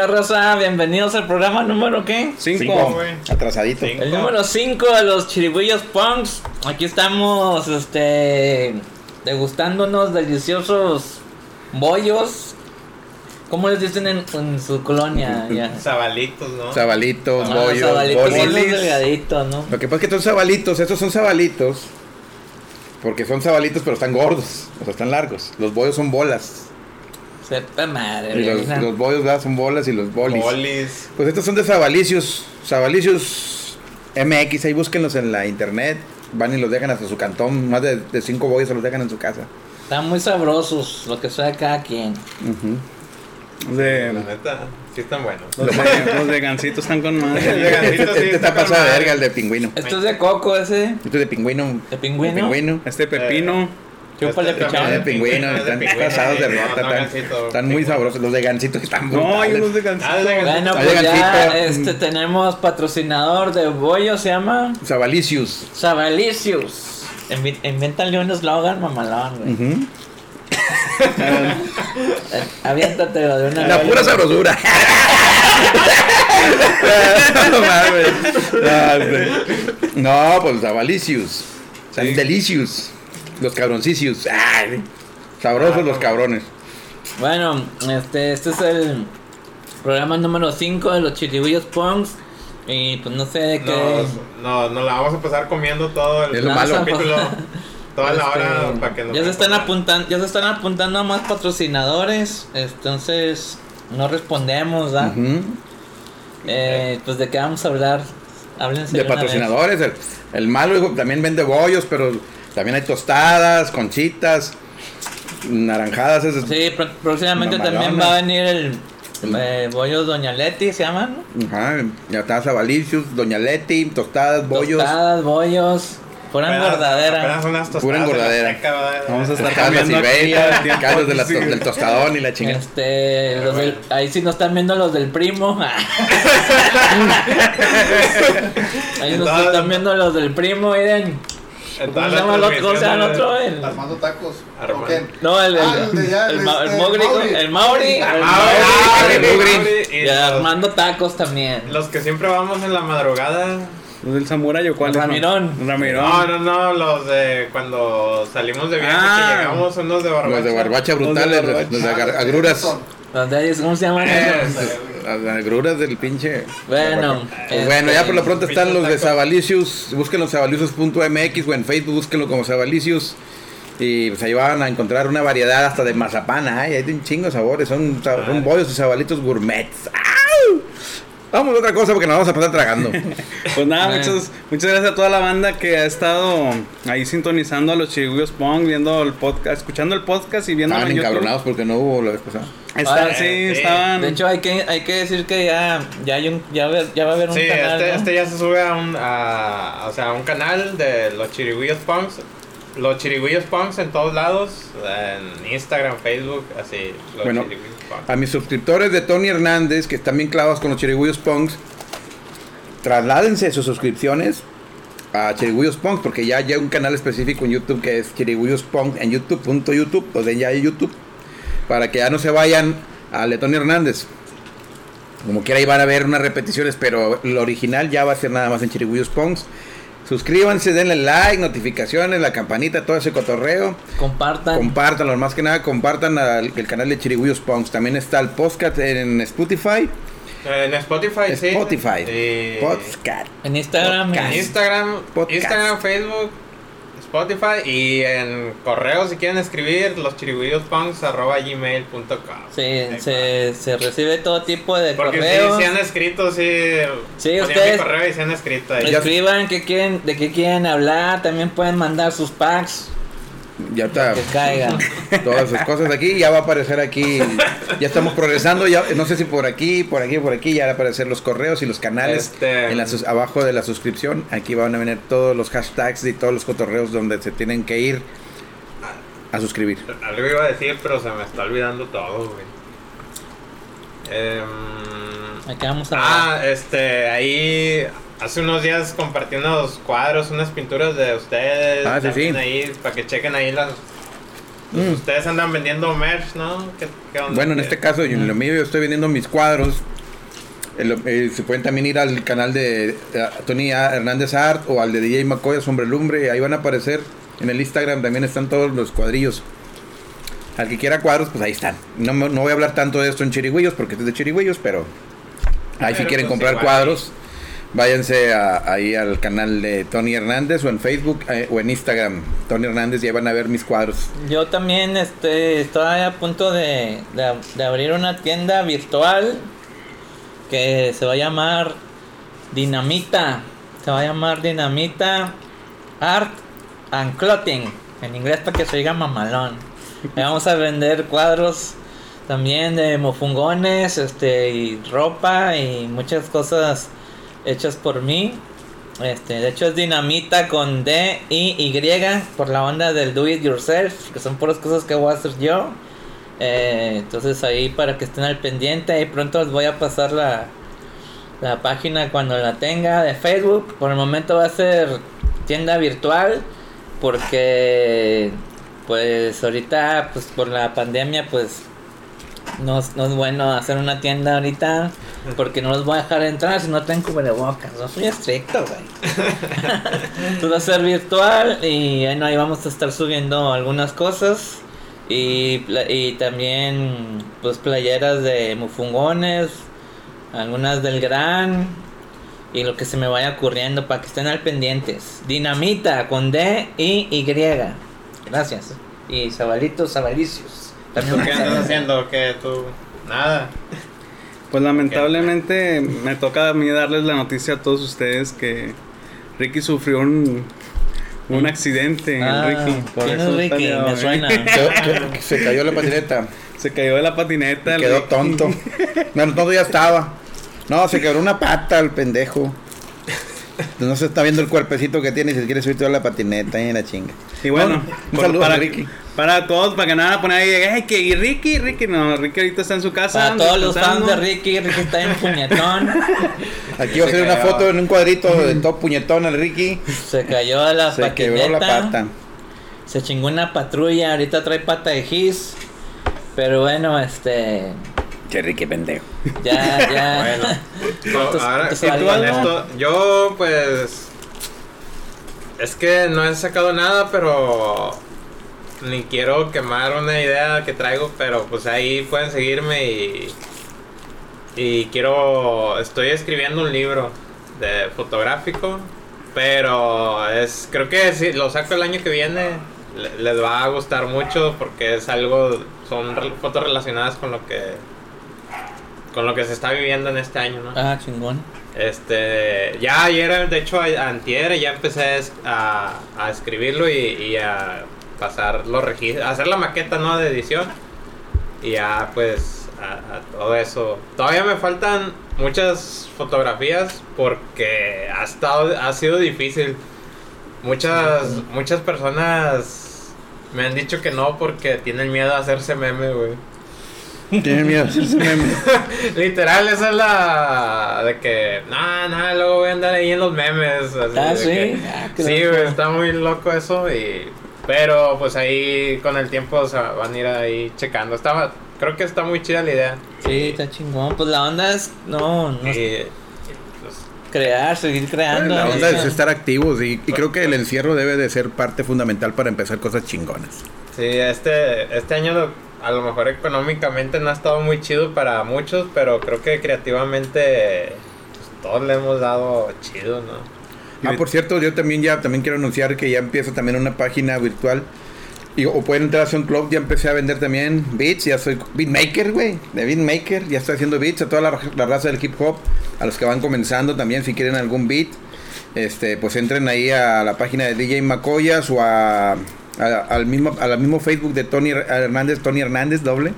¿Qué onda, Rosa? Bienvenidos al programa número ¿qué? Cinco. güey. Atrasadito. Cinco. El número 5 de los chirigüillos punks. Aquí estamos, este, degustándonos deliciosos bollos. ¿Cómo les dicen en, en su colonia? Ya. Zabalitos, ¿no? Zabalitos, Ah, bollos, sabalitos, bolis. delgaditos, ¿no? Lo que pasa es que son zabalitos, estos son zabalitos. Porque son zabalitos, pero están gordos. O sea, están largos. Los bollos son bolas. Sepa madre. Y los, los bollos ¿verdad? son bolas y los bolis. Bolis. Pues estos son de zabalicios. Zabalicios MX. Ahí búsquenlos en la internet. Van y los dejan hasta su cantón. Más de, de cinco bollos se los dejan en su casa. Están muy sabrosos, lo que sea cada quien. Ujú. La De, neta, sí están buenos. los, de, los de gancitos están con El madre. de gancito Este, sí este está está pasado de verga, el de pingüino. Esto es de coco ese. Este es de pingüino. ¿De pingüino? pingüino. Este pepino. Chúpale, Este pichón. Ah, de también pingüino, es de están pingüino, pasados de rota, están, están muy sabrosos. Los de gancito están No, hay unos de Ah, gancito. Bueno, pues ya este, tenemos patrocinador de bollo, se llama Zabalicius. Sabalicius. Invi- Invéntale un eslogan mamalón, güey. Ujú. Aviéntatelo de una La pura sabrosura. no mames. No, No, pues Zabalicius. Son delicious. Los cabroncicius. Ay, sabrosos los cabrones. Bueno, este, este es el programa número 5 de los chirigüillos punks. Y pues no sé de qué. Nos, no, nos la vamos a pasar comiendo todo el Es lo malo. capítulo. Toda la Este, hora para que nos ya se están apuntando, ya se están apuntando a más patrocinadores, entonces no respondemos, ¿verdad? Ujú. Eh, pues de qué vamos a hablar, háblense De patrocinadores. El, el malo también vende bollos, pero también hay tostadas, conchitas, naranjadas. esas-. Sí, próximamente también va a venir el eh, bollos Doña Leti, se llaman. Ajá, ya está Zabalicius, Doña Leti, tostadas, bollos. Tostadas, bollos, pura engordadera. apenas unas tostadas Pura engordadera. Vamos a estar cambiando caldos de la Sí. to- del tostadón y la chingada. Este, los del- ahí sí nos están viendo los del primo. ahí nos están viendo los del primo, miren. ¿Cómo se llama el otro? ¿Cómo se llama el otro? El- Armando Tacos. Armando. No, el, el, Ah, el de ya, el, el ma- el Mogri, el Mauri, el Ah, Mauri, el Mugri. Y Armando Tacos también. Los que siempre vamos en la madrugada. Los del Samurai o cuál? Ramirón. Ramirón. No, no, no, los de cuando salimos de viaje Ah. que llegamos, unos de barbacha. Los de barbacha Los de brutales, barbacha. los de agar- los de agruras. Los de ellos, ¿cómo se llaman esos? Las agruras del pinche. Bueno, Pues bueno, ya por lo pronto están los de. Sabalicius. Búsquenlo en sabalicius.mx o en Facebook, búsquenlo como Sabalicius. Y pues ahí van a encontrar una variedad hasta de mazapán. Ay, hay de un chingo de sabores. Son, son bollos y sabalitos gourmets. ¡Au! Vamos a otra cosa porque nos vamos a pasar tragando. Pues nada, Bueno. muchas, muchas gracias a toda la banda que ha estado ahí sintonizando a los chirigüillos Pong, viendo el podcast, escuchando el podcast y viendo Estaban encabronados porque no hubo la vez pasada. Está, Ah, sí, estaban. de hecho hay que, hay que decir que ya, ya, hay un, ya, va- ya va a haber un Sí, canal, este, ¿no? este ya se sube a un, a, o sea, a un canal de los Chirigüillos Punks. Los Chirigüillos Punks en todos lados, en Instagram, Facebook, así, los Bueno, Punks. A mis suscriptores de Tony Hernández, que están bien clavados con los Chirigüillos Punks, trasládense sus suscripciones a Chirigüillos Punks, porque ya hay un canal específico en YouTube que es Chirigüillos Punks en YouTube.youtube, donde ya hay YouTube, para que ya no se vayan de Tony Hernández. Como quiera, ahí van a ver unas repeticiones, pero lo original ya va a ser nada más en Chirigüillos Punks. Suscríbanse, denle like, notificaciones, la campanita, todo ese cotorreo. Compartan. Compártanlo, más que nada compartan al- el canal de Chirigüillos Punks. También está el podcast en Spotify. En Spotify, sí. Spotify. Podcast. en Instagram. Podcast. Instagram, Podcast. Instagram, Facebook, Spotify y en correo si quieren escribir los gmail.com. Sí, se, se recibe todo tipo de Porque correos. sí, se han escrito, sí. Sí, ustedes- mi correo y se han escrito ahí. Escriban qué quieren, de qué quieren hablar, también pueden mandar sus packs Ya está. que caigan. Todas esas cosas aquí. Ya va a aparecer aquí. Ya estamos progresando. Ya, no sé si por aquí, por aquí, por aquí. Ya van a aparecer los correos y los canales. Este- En la sus- abajo de la suscripción. Aquí van a venir todos los hashtags y todos los cotorreos donde se tienen que ir a suscribir. Algo iba a decir, pero se me está olvidando todo, güey. Aquí vamos a hablar. ah, este, ahí hace unos días compartí unos cuadros, unas pinturas de ustedes. Ah, sí, sí. ahí, para que chequen ahí las, pues, Mm. ustedes andan vendiendo merch, ¿no? ¿Qué, qué onda? Bueno, en ¿Qué- este caso, yo- en lo mío yo estoy vendiendo mis cuadros. El- eh, se pueden también ir al canal de eh, Tony. Hernández Art o al de DJ Macoya Sombre Lumbre. Ahí van a aparecer en el Instagram. También están todos los cuadrillos. Al que quiera cuadros, pues ahí están. No, no voy a hablar tanto de esto en Chirigüillos porque es de Chirigüillos, pero ahí si Pero, quieren pues, comprar igual. cuadros, váyanse a- ahí al canal de Tony Hernández o en Facebook eh, o en Instagram. Tony Hernández, y ahí van a ver mis cuadros. Yo también este, estoy a punto de, de- de abrir una tienda virtual que se va a llamar Dinamita. Se va a llamar Dinamita Art and Clothing. En inglés para que se diga mamalón. Ahí vamos a vender cuadros también de mofungones, este, y ropa y muchas cosas hechas por mí. Este, de hecho es dinamita con D I Y por la onda del do it yourself, que son puras cosas que voy a hacer yo. Eh, entonces ahí para que estén al pendiente, ahí pronto les voy a pasar la, la página cuando la tenga de Facebook. Por el momento va a ser tienda virtual porque pues ahorita pues por la pandemia pues no, es- no es bueno hacer una tienda ahorita porque no los voy a dejar entrar si no tengo cubrebocas. No soy estricto, güey. Entonces va a ser virtual y bueno, ahí vamos a estar subiendo algunas cosas y, y también pues playeras de mufungones, algunas del gran y lo que se me vaya ocurriendo para que estén al pendientes. Dinamita con D I Y. Gracias. Y Zabalitos, Zabalicios. ¿Tú qué andas haciendo? ¿Qué tú? Nada. Pues lamentablemente me toca a mí darles la noticia a todos ustedes que Ricky sufrió un, un accidente. Ah, Ricky. Por ¿quién es eso Ricky? Me suena. Se, se cayó la patineta. Se cayó de la patineta. el Quedó Ricky. tonto. No, no, todo ya estaba. No, se quebró una pata el pendejo. No se está viendo el cuerpecito que tiene y se quiere subir toda la patineta y la chinga. Y bueno, un por- saludo para, a Ricky. Para todos, para que no van a poner ahí, ay, que y Ricky, Ricky, no, Ricky ahorita está en su casa. Para todos los fans de Ricky, Ricky está en puñetón. Aquí va a Se ser una foto en un cuadrito de todo puñetón al Ricky. Se cayó de la Se quebró la pata. Se chingó una patrulla. Ahorita trae pata de gis. Pero bueno, este. Che, Ricky pendejo. Ya, ya. Bueno. ¿Cuántos- ahora, tú con esto, yo pues es que no he sacado nada, pero ni quiero quemar una idea que traigo, pero pues ahí pueden seguirme y y quiero estoy escribiendo un libro de fotográfico, pero es creo que si lo saco el año que viene le- les va a gustar mucho porque es algo son re- fotos relacionadas con lo que con lo que se está viviendo en este año, ¿no? Ah, chingón. Este, ya ayer, de hecho, a- antier, ya empecé a, a escribirlo y, y a pasar los registros, a hacer la maqueta, ¿no? De edición. Y ya, pues, a, a todo eso. Todavía me faltan muchas fotografías porque ha estado, ha sido difícil. Muchas, muchas personas me han dicho que no porque tienen miedo a hacerse meme, güey. Tiene miedo de hacerse meme. Literal, esa es la de que, no, no, luego voy a andar ahí en los memes. así Ah, sí. que- Ah, sí, güey, está muy loco eso y... Pero pues ahí con el tiempo se van a ir ahí checando. Estaba, creo que está muy chida la idea. Sí, está chingón. Pues la onda es. No, no crear, seguir creando. La onda es estar activos y, y creo que el encierro debe de ser parte fundamental para empezar cosas chingonas. sí, este, este año lo- a lo mejor económicamente no ha estado muy chido para muchos, pero creo que creativamente pues, todos le hemos dado chido, ¿no? Ah, por cierto, yo también ya también quiero anunciar que ya empiezo también una página virtual. Y, o pueden entrar a SoundCloud, ya empecé a vender también beats, ya soy beatmaker, güey, de beatmaker, ya estoy haciendo beats a toda la, la raza del hip hop, a los que van comenzando también, si quieren algún beat, este, pues entren ahí a la página de DJ Macoyas o a, a- al mismo, al mismo Facebook de Tony Hernández, Tony Hernández doble,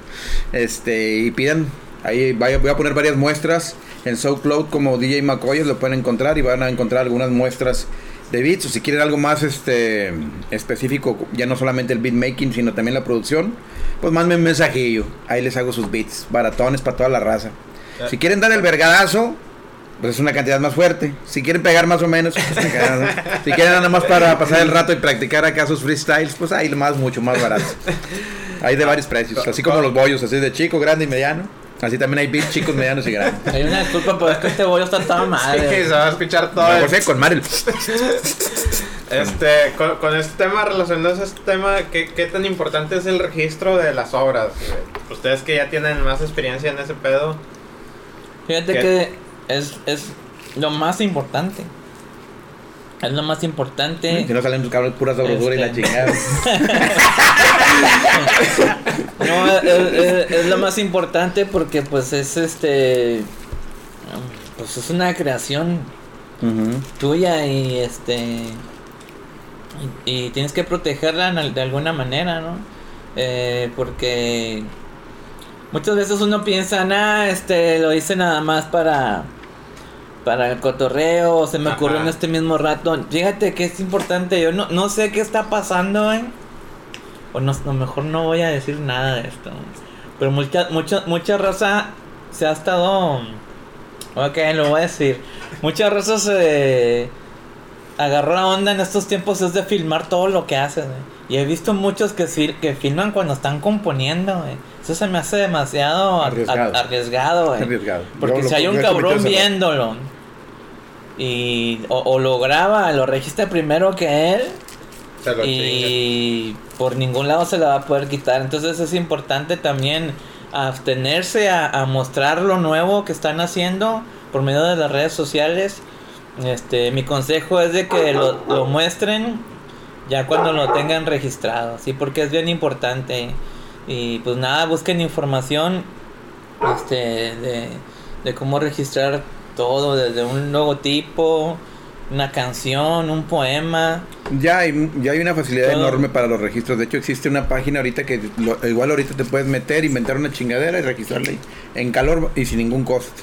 este, y pidan, ahí voy a poner varias muestras en SoundCloud como DJ Macoyas, lo pueden encontrar y van a encontrar algunas muestras de beats o si quieren algo más este específico, ya no solamente el beat making, sino también la producción, pues mándenme un mensajillo, ahí les hago sus beats, baratones para toda la raza. Si quieren dar el vergadazo, pues es una cantidad más fuerte. Si quieren pegar más o menos, pues, si quieren nada más para pasar el rato y practicar acá sus freestyles, pues hay más, mucho más barato. Hay de varios precios, así como los bollos, así de chico, grande y mediano. Así también hay beats chicos, medianos y grandes. Hay una disculpa, pero es que este bollo está toda Sí, madre. se va a escuchar todo. No, el- con Marel. Este, con, con este tema, relacionado a este tema, ¿qué, ¿qué tan importante es el registro de las obras? Ustedes que ya tienen más experiencia en ese pedo. Fíjate ¿Qué? que es, es lo más importante. Es lo más importante. Si no salen tus cabros puras sabrosura y la Este. chingada. No, es, es- es lo más importante porque pues es este pues es una creación tuya y este y, y tienes que protegerla de alguna manera, ¿no? Eh, porque muchas veces uno piensa, nah, este lo hice nada más para para el cotorreo, se me ocurrió en este mismo rato. Fíjate que es importante, yo no, no sé qué está pasando, ¿eh? O no, a lo mejor no voy a decir nada de esto. Pero mucha, mucha, mucha raza se ha estado. Ok, lo voy a decir. Mucha raza se agarró la onda en estos tiempos es de filmar todo lo que hacen. güey. Y he visto muchos que, fil- que filman cuando están componiendo. güey. Eso se me hace demasiado Arriesgado. arriesgado. güey. Arriesgado. Porque Yo si hay un cabrón viéndolo y o, o lo graba, lo registra primero que él Se lo chingan. y por ningún lado se la va a poder quitar. Entonces es importante también abstenerse a, a mostrar lo nuevo que están haciendo por medio de las redes sociales. Este, mi consejo es de que lo, lo muestren ya cuando lo tengan registrado, sí, porque es bien importante. Y pues nada, busquen información este, de, de cómo registrar todo, desde un logotipo, una canción, un poema. Ya hay, ya hay una facilidad Todo. enorme para los registros. De hecho, existe una página ahorita que lo- igual ahorita te puedes meter, inventar una chingadera y registrarla en calor y sin ningún costo.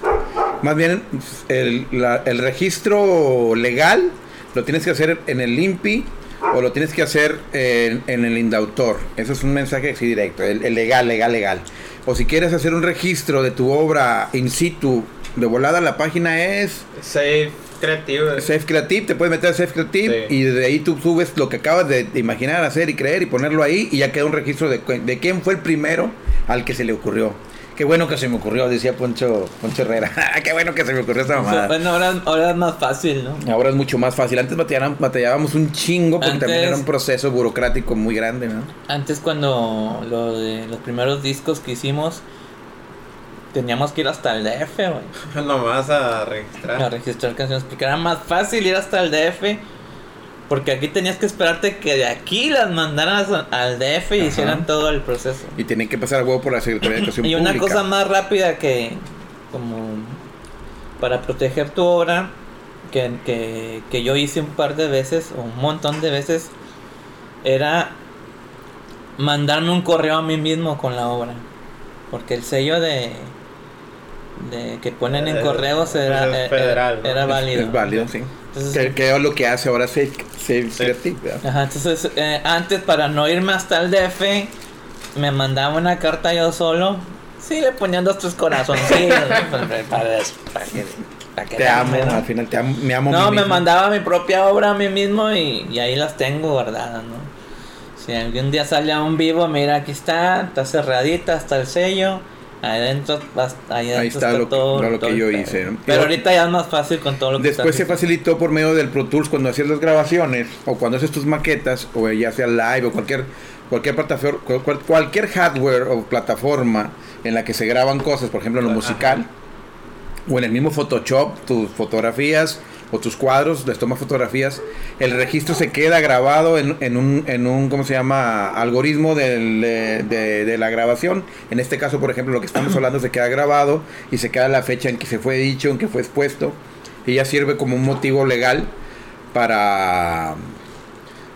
Más bien, el, la- el registro legal lo tienes que hacer en el INPI o lo tienes que hacer en, en el Indautor. Eso es un mensaje así directo, el, el legal, legal, legal. O si quieres hacer un registro de tu obra in situ, de volada la página es Safe creativo. Safe Creative, te puedes meter a Safe Creative Sí. y de ahí tú subes lo que acabas de, imaginar, hacer y creer y ponerlo ahí y ya queda un registro de, de quién fue el primero al que se le ocurrió. Qué bueno que se me ocurrió, decía Poncho, Poncho Herrera. Qué bueno que se me ocurrió esta mamada. Bueno, ahora, ahora es más fácil, ¿no? Ahora es mucho más fácil. Antes batallábamos, batallábamos un chingo porque Antes- también era un proceso burocrático muy grande, ¿no? Antes cuando lo de los primeros discos que hicimos, teníamos que ir hasta el DF, güey. Nomás a registrar. A registrar canciones, porque era más fácil ir hasta el DF. Porque aquí tenías que esperarte que de aquí las mandaras a- al DF y Ajá. hicieran todo el proceso. Y tienen que pasar a huevo por la Secretaría de Educación Y una Pública. cosa más rápida que, como para proteger tu obra, que, que, que yo hice un par de veces, o un montón de veces, era mandarme un correo a mí mismo con la obra. Porque el sello de, de que ponen en Eh, correos era, es era- era válido. Es válido, sí. Entonces, Que, que es lo que hace ahora Safe, Safe Creative, ¿verdad? Ajá, entonces eh, antes para no irme hasta el DF me mandaba una carta yo solo. Sí, le ponían dos tres corazoncitos ¿no? para, para, para que, para que Te amo, al final te amo, me amo. No, mí me mismo. mandaba mi propia obra a mí mismo y, y ahí las tengo guardadas, ¿no? Si algún día sale a un vivo, mira, aquí está, está cerradita, está el sello. Ahí adentro, ahí está lo que- lo que todo el yo hice, ¿no? Pero ahorita ya es más fácil con todo lo que Después se facilitó por medio del Pro Tools cuando hacías las grabaciones o cuando haces tus maquetas o ya sea live o cualquier cualquier plataforma cual- cualquier hardware o plataforma en la que se graban cosas, por ejemplo en lo Ajá. musical o en el mismo Photoshop, tus fotografías o tus cuadros, les tomas fotografías, el registro se queda grabado en, en un, en un, ¿cómo se llama? Algoritmo del- de, de- de la grabación. En este caso, por ejemplo, lo que estamos hablando se queda grabado y se queda la fecha en que se fue dicho, en que fue expuesto. Y ya sirve como un motivo legal para...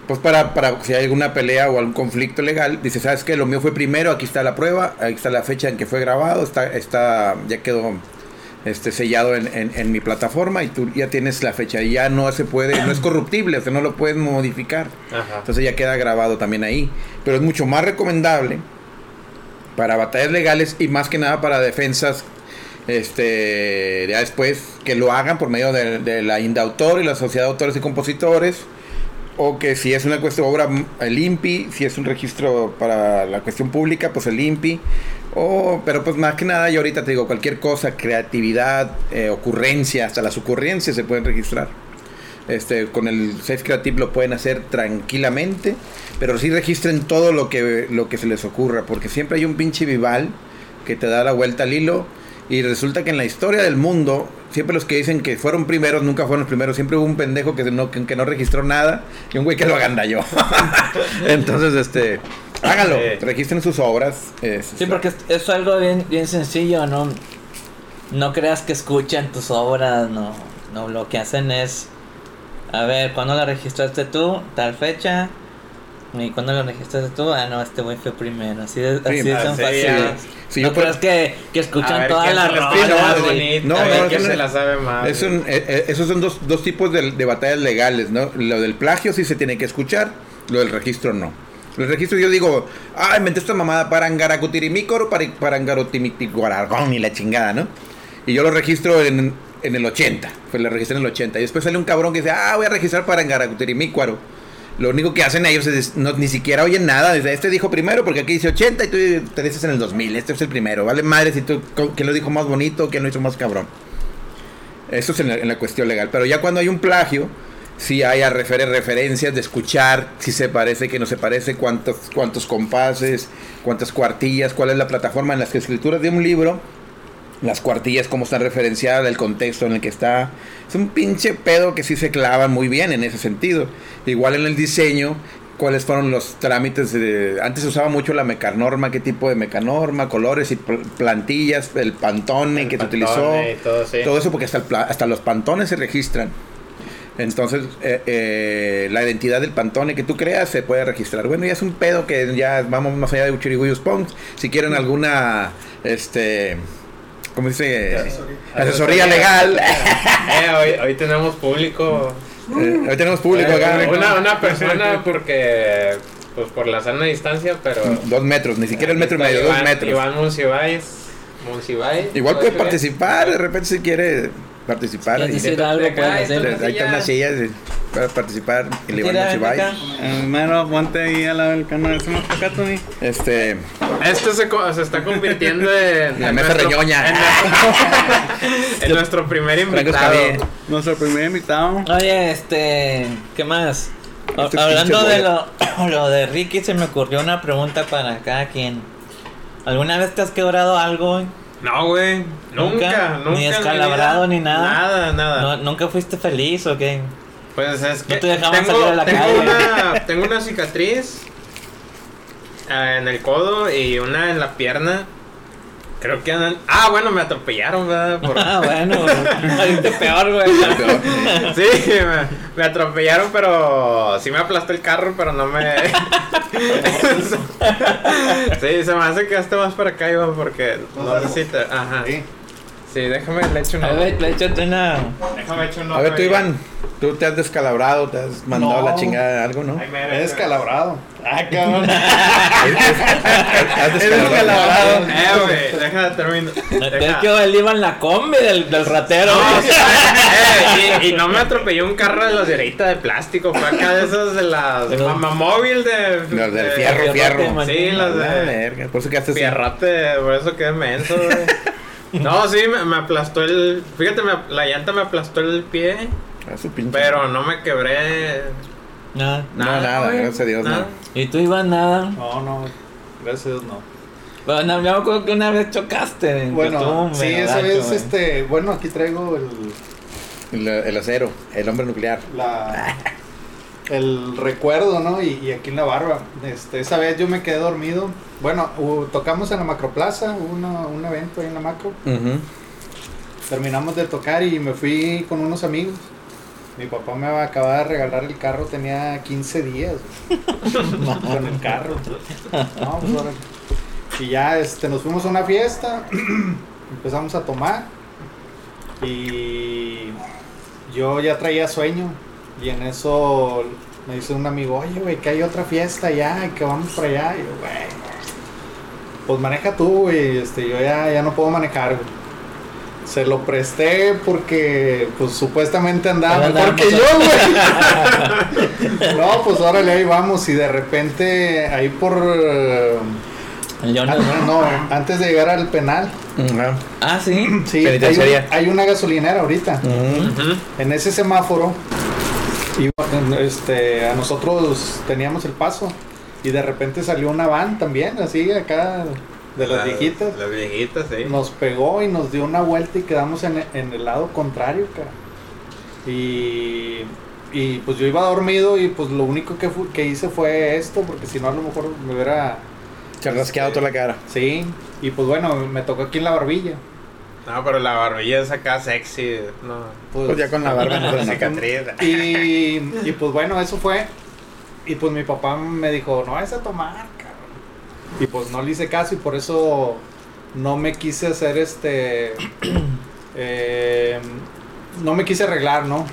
Pues para, para si hay alguna pelea o algún conflicto legal, dice, ¿sabes qué? Lo mío fue primero, aquí está la prueba, aquí está la fecha en que fue grabado, está, está ya quedó este sellado en, en- en mi plataforma y tú ya tienes la fecha y ya no se puede, no es corruptible, o sea, no lo puedes modificar. Ajá. Entonces ya queda grabado también ahí. Pero es mucho más recomendable para batallas legales y más que nada para defensas Este, ya después que lo hagan por medio de, de la Indautor y la Sociedad de Autores y Compositores, o que si es una cuestión obra, el INPI, si es un registro para la cuestión pública, pues el INPI, o, pero pues más que nada, yo ahorita te digo, cualquier cosa, creatividad, eh, ocurrencia, hasta las ocurrencias se pueden registrar. Este, con el Safe Creative lo pueden hacer tranquilamente, pero sí registren todo lo que, lo que se les ocurra, porque siempre hay un pinche vival que te da la vuelta al hilo y resulta que en la historia del mundo, siempre los que dicen que fueron primeros nunca fueron los primeros, siempre hubo un pendejo que no, que, que no registró nada y un güey que lo agandalló. Entonces, este, háganlo, Sí. registren sus obras. es- Sí, porque es, es algo bien, bien sencillo, ¿no? No creas que escuchan tus obras, no. No, lo que hacen es. A ver, ¿cuándo la registraste tú? Tal fecha. ¿Y cuándo la registraste tú? Ah, no, este güey fue primero. Así de, así fácil. Sí, no creas que, que escuchan ver todas las rolas. no, no, no, no, se no. la sabe más. Es un- eh, eh, esos son dos, dos tipos de, de batallas legales, ¿no? Lo del plagio sí se tiene que escuchar, lo del registro no. El registro yo digo, ah, inventé esta mamada para angaracutirimico, para para y la chingada, ¿no? Y yo lo registro en, en el 80, pues lo registré en el 80. Y después sale un cabrón que dice, ah, voy a registrar para angaracutirimicuaro. Lo único que hacen ellos es, no, ni siquiera oyen nada. Dice, este dijo primero porque aquí dice 80 y tú te dices en el 2000. Este es el primero. Vale madre si tú, quién lo dijo más bonito, quién lo hizo más cabrón. Eso es en la, en la cuestión legal. Pero ya cuando hay un plagio, sí hay a refer- referencias de escuchar si se parece, que no se parece, cuántos, cuántos compases, cuántas cuartillas, cuál es la plataforma en las escrituras de un libro, las cuartillas, cómo están referenciadas, el contexto en el que está. Es un pinche pedo que sí se clavan muy bien en ese sentido. Igual en el diseño, cuáles fueron los trámites. de- antes se usaba mucho la mecanorma, qué tipo de mecanorma, colores y pl- plantillas, el pantone El que se pantone utilizó. y todo, sí. Todo eso porque hasta, el hasta los pantones se registran. Entonces, eh, eh, la identidad del pantone que tú creas se puede registrar. Bueno, ya es un pedo que ya vamos más allá de Uchiriguyos Punks. Si quieren alguna, este, ¿cómo dice? Asesoría. Asesoría legal. Eh, hoy, hoy tenemos público. Eh, hoy tenemos público Eh, acá. Una, una persona porque, pues por la sana distancia, pero... Dos metros, ni siquiera el metro y medio, dos metros. Iván Monsiváis. Monsiváis. Igual ¿Puede participar, de repente si quiere participar. ¿Quieres ahí. decir de- algo? de Pueden acá, hacer. está una silla para participar. Tira, Monsiváis. acá. Eh, Mero, ponte ahí al lado del canal. Este, Esto se, co- se está convirtiendo en... La mesa reñoña. En, nuestro- en nuestro primer invitado. Nuestro primer invitado. Oye, este. ¿Qué más? Este Hablando de lo, lo de Ricky, se me ocurrió una pregunta para cada quien. ¿Alguna vez te has quebrado algo? No, güey. Nunca, Nunca, nunca. ni vida. ni nada. Nada, nada. ¿No- ¿Nunca fuiste feliz o qué? Pues es que No te dejaban tengo, salir a la tengo calle. Una, tengo una cicatriz ah, en el codo y una en la pierna. Creo que andan... Ah, bueno, me atropellaron, ¿verdad? Por- Ah, bueno, ahorita peor, güey. Sí, me, me atropellaron, pero sí me aplastó el carro, pero no me... sí, se me hace que esté más para acá, Iván, porque no necesita... Ajá. Sí. Sí, déjame, le echo una... A ver, le una. Déjame echo una... a ver tú Iván, tú te has descalabrado, te has mandado No. la chingada de algo, ¿no? Ay, He descalabrado. Ah, cabrón. ¿Has descalabrado. Eh, güey, deja de terminar. Es que él iba en la combi del, del ratero. No, eh, y, y no me atropelló un carro de los de ahorita de plástico, fue acá de esos de las de mamamóvil de, Los del de- fierro, fierro. Sí, las La de por eso quedaste así. fierrote, por eso quedé menso, güey. No, sí, me, me aplastó el. Fíjate, me- la llanta me aplastó el pie, A su pinche. pero no me quebré. No. No, nada, güey, gracias a Dios, no. ¿Y tú ibas nada? No, no. Gracias a Dios, no. Bueno, me acuerdo que una vez chocaste. Bueno, tú, sí, gacho, vez, güey. este, bueno, aquí traigo el, El, el acero, el hombre nuclear. la, el recuerdo, ¿no? Y, y aquí en la barba. Este, esa vez yo me quedé dormido. Bueno, hu- tocamos en la Macroplaza, hubo una- un evento ahí en la Macro. Terminamos de tocar y me fui con unos amigos. Mi papá me acababa de regalar el carro, tenía 15 días con el carro. No, pues, órale. Y ya este, nos fuimos a una fiesta, empezamos a tomar y yo ya traía sueño y en eso me dice un amigo, oye, güey, que hay otra fiesta ya y que vamos para allá. Y yo, güey, pues maneja tú, güey, este, yo ya, ya no puedo manejar, güey. Se lo presté porque, pues supuestamente andaba mejor que yo, güey. no, pues órale, ahí vamos. Y de repente, ahí por. ah, ¿no? no, antes de llegar al penal. Ah, sí. Sí, hay, hay una gasolinera ahorita. En ese semáforo, este, a nosotros teníamos el paso. Y de repente salió una van también, así acá, de las viejitas. Las viejitas, sí. Nos pegó y nos dio una vuelta y quedamos en, en el lado contrario, cara. Y, y pues yo iba dormido y pues lo único que, que hice fue esto, porque si no a lo mejor me hubiera... Se ha rasqueado toda la cara. Sí, y pues bueno, me tocó aquí en la barbilla. No, pero la barbilla es acá sexy. No. Pues ya con la barba no cicatriz. Y, y pues bueno, eso fue. Y pues mi papá me dijo, no es a tomar, cabrón. Y pues no le hice caso y por eso no me quise hacer este... eh, no me quise arreglar, ¿no?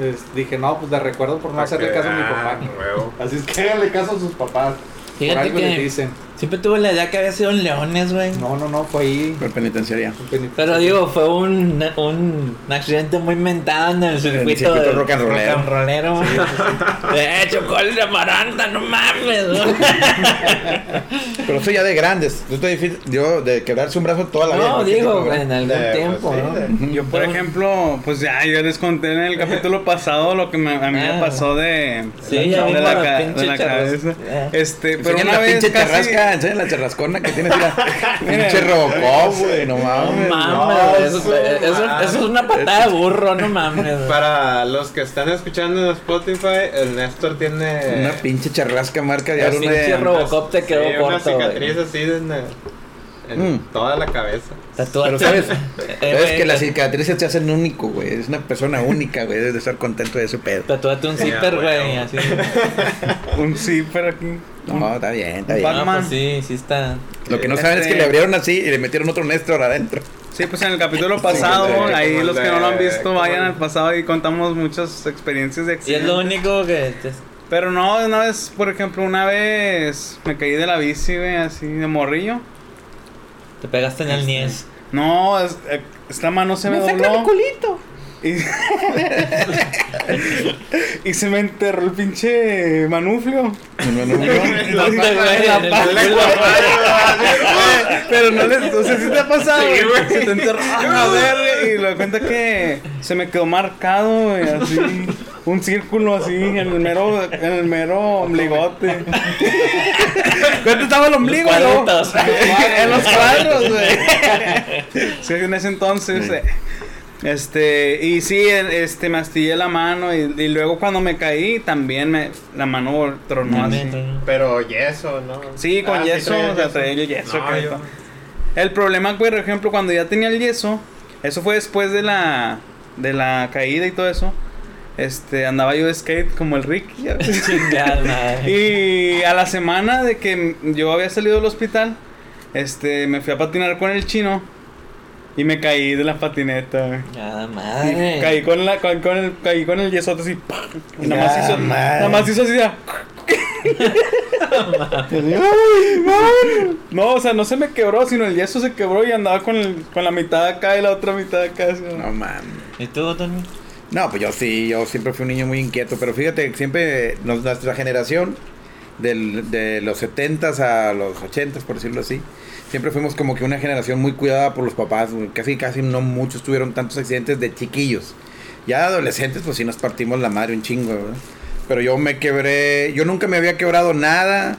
Es- dije, no, pues de recuerdo por no hacerle caso a mi papá. Ah, huevo. Así es que háganle caso a sus papás. Fíjate por algo que- les dicen. Siempre tuve la idea que había sido en Leones, güey. No, no, no, fue ahí. Por penitenciaría. Pero digo, fue un, un accidente muy inventado en el circuito, circuito de- rock and rollero. rock and rollero. Eh, chocó el de Amaranta, no mames. Pero eso ya de grandes. Yo, estoy difícil- yo de quebrarse un brazo toda la vida. no, digo, Sí, en algún De- tiempo, pues, ¿no? sí, Yo, por ejemplo, pues ya, yo les conté en el capítulo pasado lo que me- a mí Ah. me pasó de, Sí, ya de, la, la pinche de la cabeza. eh. Este, pero una la vez pinche casi- enseña la charrascona que tienes. Mira, pinche Robocop, güey, no No mames. no, eso, es una patada de burro, no mames. Para los que están escuchando en Spotify, el Néstor tiene. Una pinche charrasca marca de El pinche Robocop te quedó sí, una corto, cicatriz güey. así en, en Mm. toda la cabeza. Pero sabes, Eh, sabes que las ta- cicatrices te hacen único, güey. Es una persona única, güey. Debes de estar contento de ese pedo. Tatúate un zipper, güey. así. un zipper aquí. No, está bien, está bien. Ah, Batman. pues sí, sí está. Lo que no saben es que Este- le abrieron así y le metieron otro Néstor adentro. Sí, pues en el capítulo pasado, de- ahí los que de- no lo han visto vayan al pasado y contamos muchas experiencias de Y es accidentes. lo único que. te- Pero no, una vez, por ejemplo, una vez me caí de la bici, güey, así de morrillo. Te pegaste en el niés. No, es- eh, esta mano se me, dobló. culito. Y, y se me enterró el pinche manuflio. El culo. Pero no les, o sea, sí te ha pasado, Sí, güey. Se te enterró a ver, y lo cuenta que se me quedó marcado, güey, así. Un círculo así en el mero, en el mero ombligote. ¿Cuánto estaba el ombligo, Los no? cuadritos. en los cuadros, güey. Sí, en ese entonces. eh, Este, y sí, este, me astillé la mano y, y luego cuando me caí también me, la mano tronó así. Pero yeso, ¿no? Sí, con Ah, yeso, traía o sea, traía el yeso. No, yo-. El problema, por ejemplo, cuando ya tenía el yeso, eso fue después de la, de la caída y todo eso. Este, andaba yo de skate como el Ricky. y a la semana de que yo había salido del hospital, este, me fui a patinar con el chino y me caí de la patineta. Chingada Y madre. caí con la con, con el caí con el yesote así ¡pam! y nada más hizo madre. nada más hizo así ya. No, o sea, no se me quebró, sino el yeso se quebró y andaba con, el- con la mitad acá y la otra mitad acá. así, ¿no? Mames. ¿Y tú, Tony? No, pues yo sí, yo siempre fui un niño muy inquieto, pero fíjate, siempre nos- nuestra generación, del- de los 70s a los 80s, por decirlo así, siempre fuimos como que una generación muy cuidada por los papás, casi casi no muchos tuvieron tantos accidentes de chiquillos. Ya de adolescentes, pues sí nos partimos la madre un chingo, ¿verdad? Pero yo me quebré, yo nunca me había quebrado nada,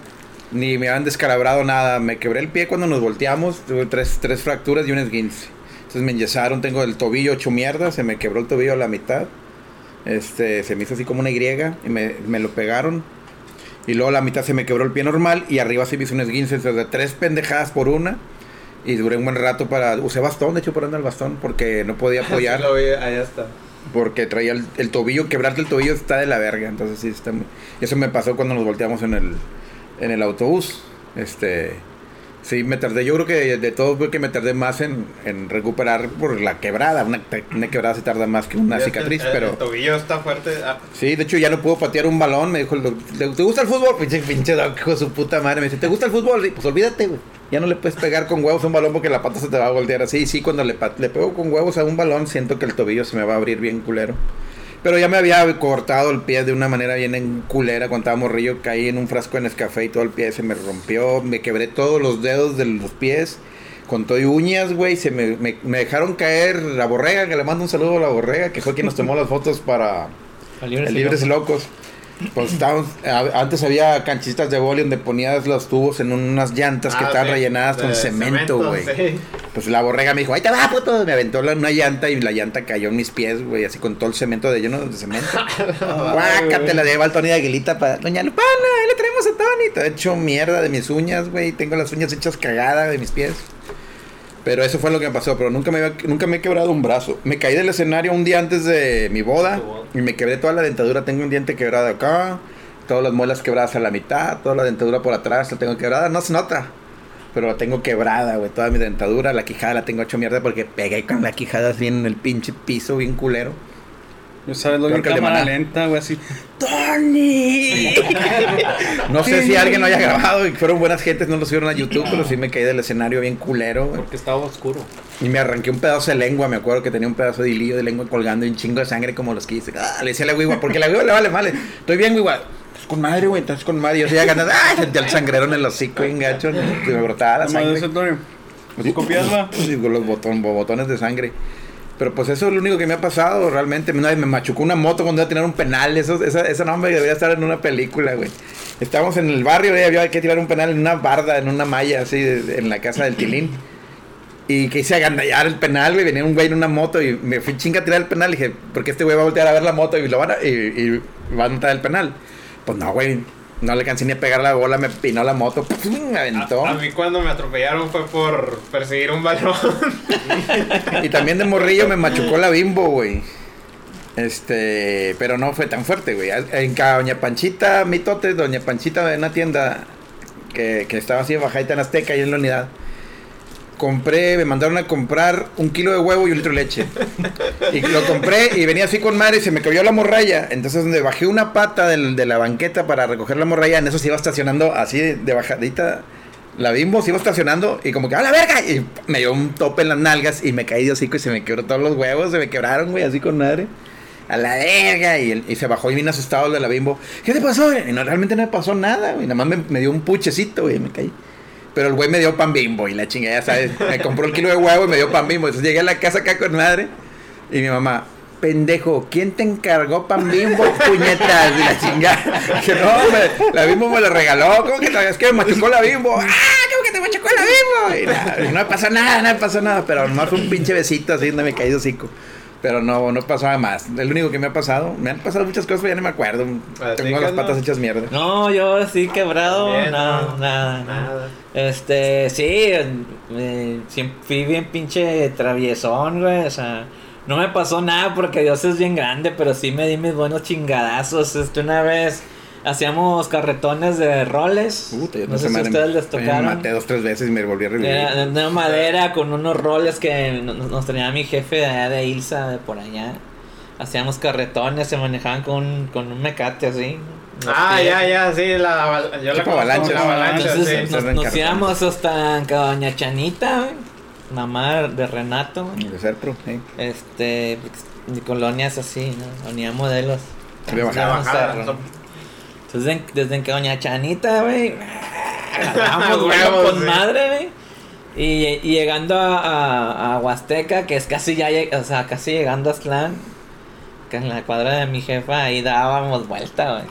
ni me habían descalabrado nada. Me quebré el pie cuando nos volteamos, tuve tres, tres fracturas y un esguince. Entonces me enyesaron, tengo el tobillo hecho mierda, se me quebró el tobillo a la mitad. Este, se me hizo así como una Y y me, me lo pegaron. Y luego la mitad se me quebró el pie normal y arriba se me hizo un esguince. De tres pendejadas por una. Y duré un buen rato para... Usé bastón, de hecho por andar el bastón porque no podía apoyar. Sí, lo vi, ahí está. Porque traía el, el tobillo, quebrarte el tobillo está de la verga. Entonces sí, está muy... Eso me pasó cuando nos volteamos en el, en el autobús. Este... Sí, me tardé, yo creo que de, todo fue que me tardé más en, en recuperar por la quebrada. Una, una quebrada se tarda más que una cicatriz, el- pero... El tobillo está fuerte. ah, Sí, de hecho ya no puedo patear un balón. Me dijo, ¿te te gusta el fútbol? Pinche, pinche hijo de su puta madre. Me dice, ¿te gusta el fútbol? Pues olvídate, güey. Ya no le puedes pegar con huevos a un balón porque la pata se te va a voltear así. Sí, cuando le, le pego con huevos a un balón, siento que el tobillo se me va a abrir bien culero. Pero ya me había cortado el pie de una manera bien en culera cuando estaba morrillo. Caí en un frasco de Nescafé y todo el pie se me rompió. Me quebré todos los dedos de los pies. Con todo y uñas, güey. Se me, me, me dejaron caer la borrega, que le mando un saludo a la borrega, que fue quien nos tomó las fotos para El Libres y y Locos. Pues estábamos, a- antes había canchitas de boli donde ponías los tubos en unas llantas que ah, estaban sí, rellenadas con cemento, güey. sí. Pues la borrega me dijo, ahí te va, puto. Me aventó la, una llanta y la llanta cayó en mis pies, güey, así con todo el cemento de lleno de cemento. Guácate, la lleva al Tony de Aguilita para. Doña Lupana, ahí le traemos a Tony. Te he hecho mierda de mis uñas, güey. Tengo las uñas hechas cagada de mis pies. Pero eso fue lo que me pasó, pero nunca me, había- nunca me he quebrado un brazo. Me caí del escenario un día antes de mi boda y me quebré toda la dentadura. Tengo un diente quebrado acá, todas las muelas quebradas a la mitad, toda la dentadura por atrás la tengo quebrada. No se nota, pero la tengo quebrada, güey. Toda mi dentadura, la quijada la tengo hecho mierda porque pegué con la quijada así en el pinche piso, bien culero. Yo sabes lo que cámara lenta, güey, así. ¡Tony! no sé si alguien lo haya grabado y fueron buenas gentes, no lo subieron a YouTube, pero sí me caí del escenario bien culero, güey. Porque estaba oscuro. Y me arranqué un pedazo de lengua, me acuerdo que tenía un pedazo de hilillo de lengua colgando y un chingo de sangre como los que hice. Ah, le decía a la güey, porque la güey le vale mal. Estoy bien, güey. Estás con madre, güey, estás con madre. Yo seguía ganando. ¡Ah! Sentía el sangrero en el hocico, bien gacho. Que me brotaba la sangre. Así, copiarla. sí, con los botón, botones de sangre. Pero pues eso es lo único que me ha pasado realmente. Una vez me machucó una moto cuando iba a tener un penal. Eso, esa, esa nombre debería estar en una película, güey. Estábamos en el barrio y había que tirar un penal en una barda, en una malla, así, de- en la casa del Tilín. Y quise agandallar el penal, güey. Venía un güey en una moto y me fui chinga a tirar el penal. Y dije, porque este güey va a voltear a ver la moto y lo van a, y, a anotar el penal. Pues no, güey. No le alcancé ni a pegar la bola, me pinó la moto, ¡pum! me aventó. A, a mí cuando me atropellaron fue por perseguir un balón. Y también de morrillo me machucó la bimbo, güey. Este, pero no fue tan fuerte, güey. En ca- Doña Panchita, mitote, Doña Panchita en una tienda que, que estaba así en en Azteca y en la unidad. Compré, me mandaron a comprar un kilo de huevo y un litro de leche. Y lo compré y venía así con madre y se me cayó la morralla. Entonces, donde bajé una pata de la banqueta para recoger la morralla, en eso se iba estacionando así de, bajadita. La bimbo se iba estacionando y como que ¡a la verga! Y me dio un tope en las nalgas y me caí de hocico y se me quebró todos los huevos, se me quebraron, güey, así con madre. A la verga. Y, se bajó y vino asustado de la bimbo. ¿Qué te pasó? Y no, realmente no me pasó nada, güey. Nada más me, me dio un puchecito, güey, y me caí. Pero el güey me dio pan bimbo y la chingada, ¿sabes? Me compró el kilo de huevo y me dio pan bimbo. Entonces llegué a la casa acá con madre y mi mamá, pendejo, ¿quién te encargó pan bimbo, puñetas? Y la chingada. Dije, no, la bimbo me lo regaló. ¿Cómo que es que me machucó la bimbo? ¡Ah! ¿Cómo que te machucó la bimbo? Y y no me pasó nada, no me pasó nada. Pero nomás fue un pinche besito así donde me caí de hocico. Pero no, no pasaba más. Es lo único que me ha pasado. Me han pasado muchas cosas, pero ya no me acuerdo. Así Tengo las no. patas hechas mierda. No, yo sí quebrado, También, no, no, nada, nada. Este, sí, eh, siempre fui bien pinche traviesón, güey, o sea, no me pasó nada porque Dios es bien grande, pero sí me di mis buenos chingadazos, este, una vez hacíamos carretones de roles, Puta, yo no sé si ustedes les Me tocaron. maté dos, tres veces y me volví a revivir. Era de una madera con unos roles que no- no- nos tenía mi jefe de allá de Ilsa, de por allá. Hacíamos carretones, se manejaban con, con un mecate así. Los Ah, ya, ya, sí, la, yo la avalancha. la avalancha, Entonces sí. nos, nos íbamos hasta Doña Chanita, mamá de Renato. De ser pro, sí. este, pues, mi colonia es así, ¿no? Unía modelos. Se ve Entonces, desde, que Doña Chanita, güey, con madre, güey. Y, y llegando a, a, a Huasteca, que es casi ya, o sea, casi llegando a Aztlán, que en la cuadra de mi jefa, ahí dábamos vuelta, güey.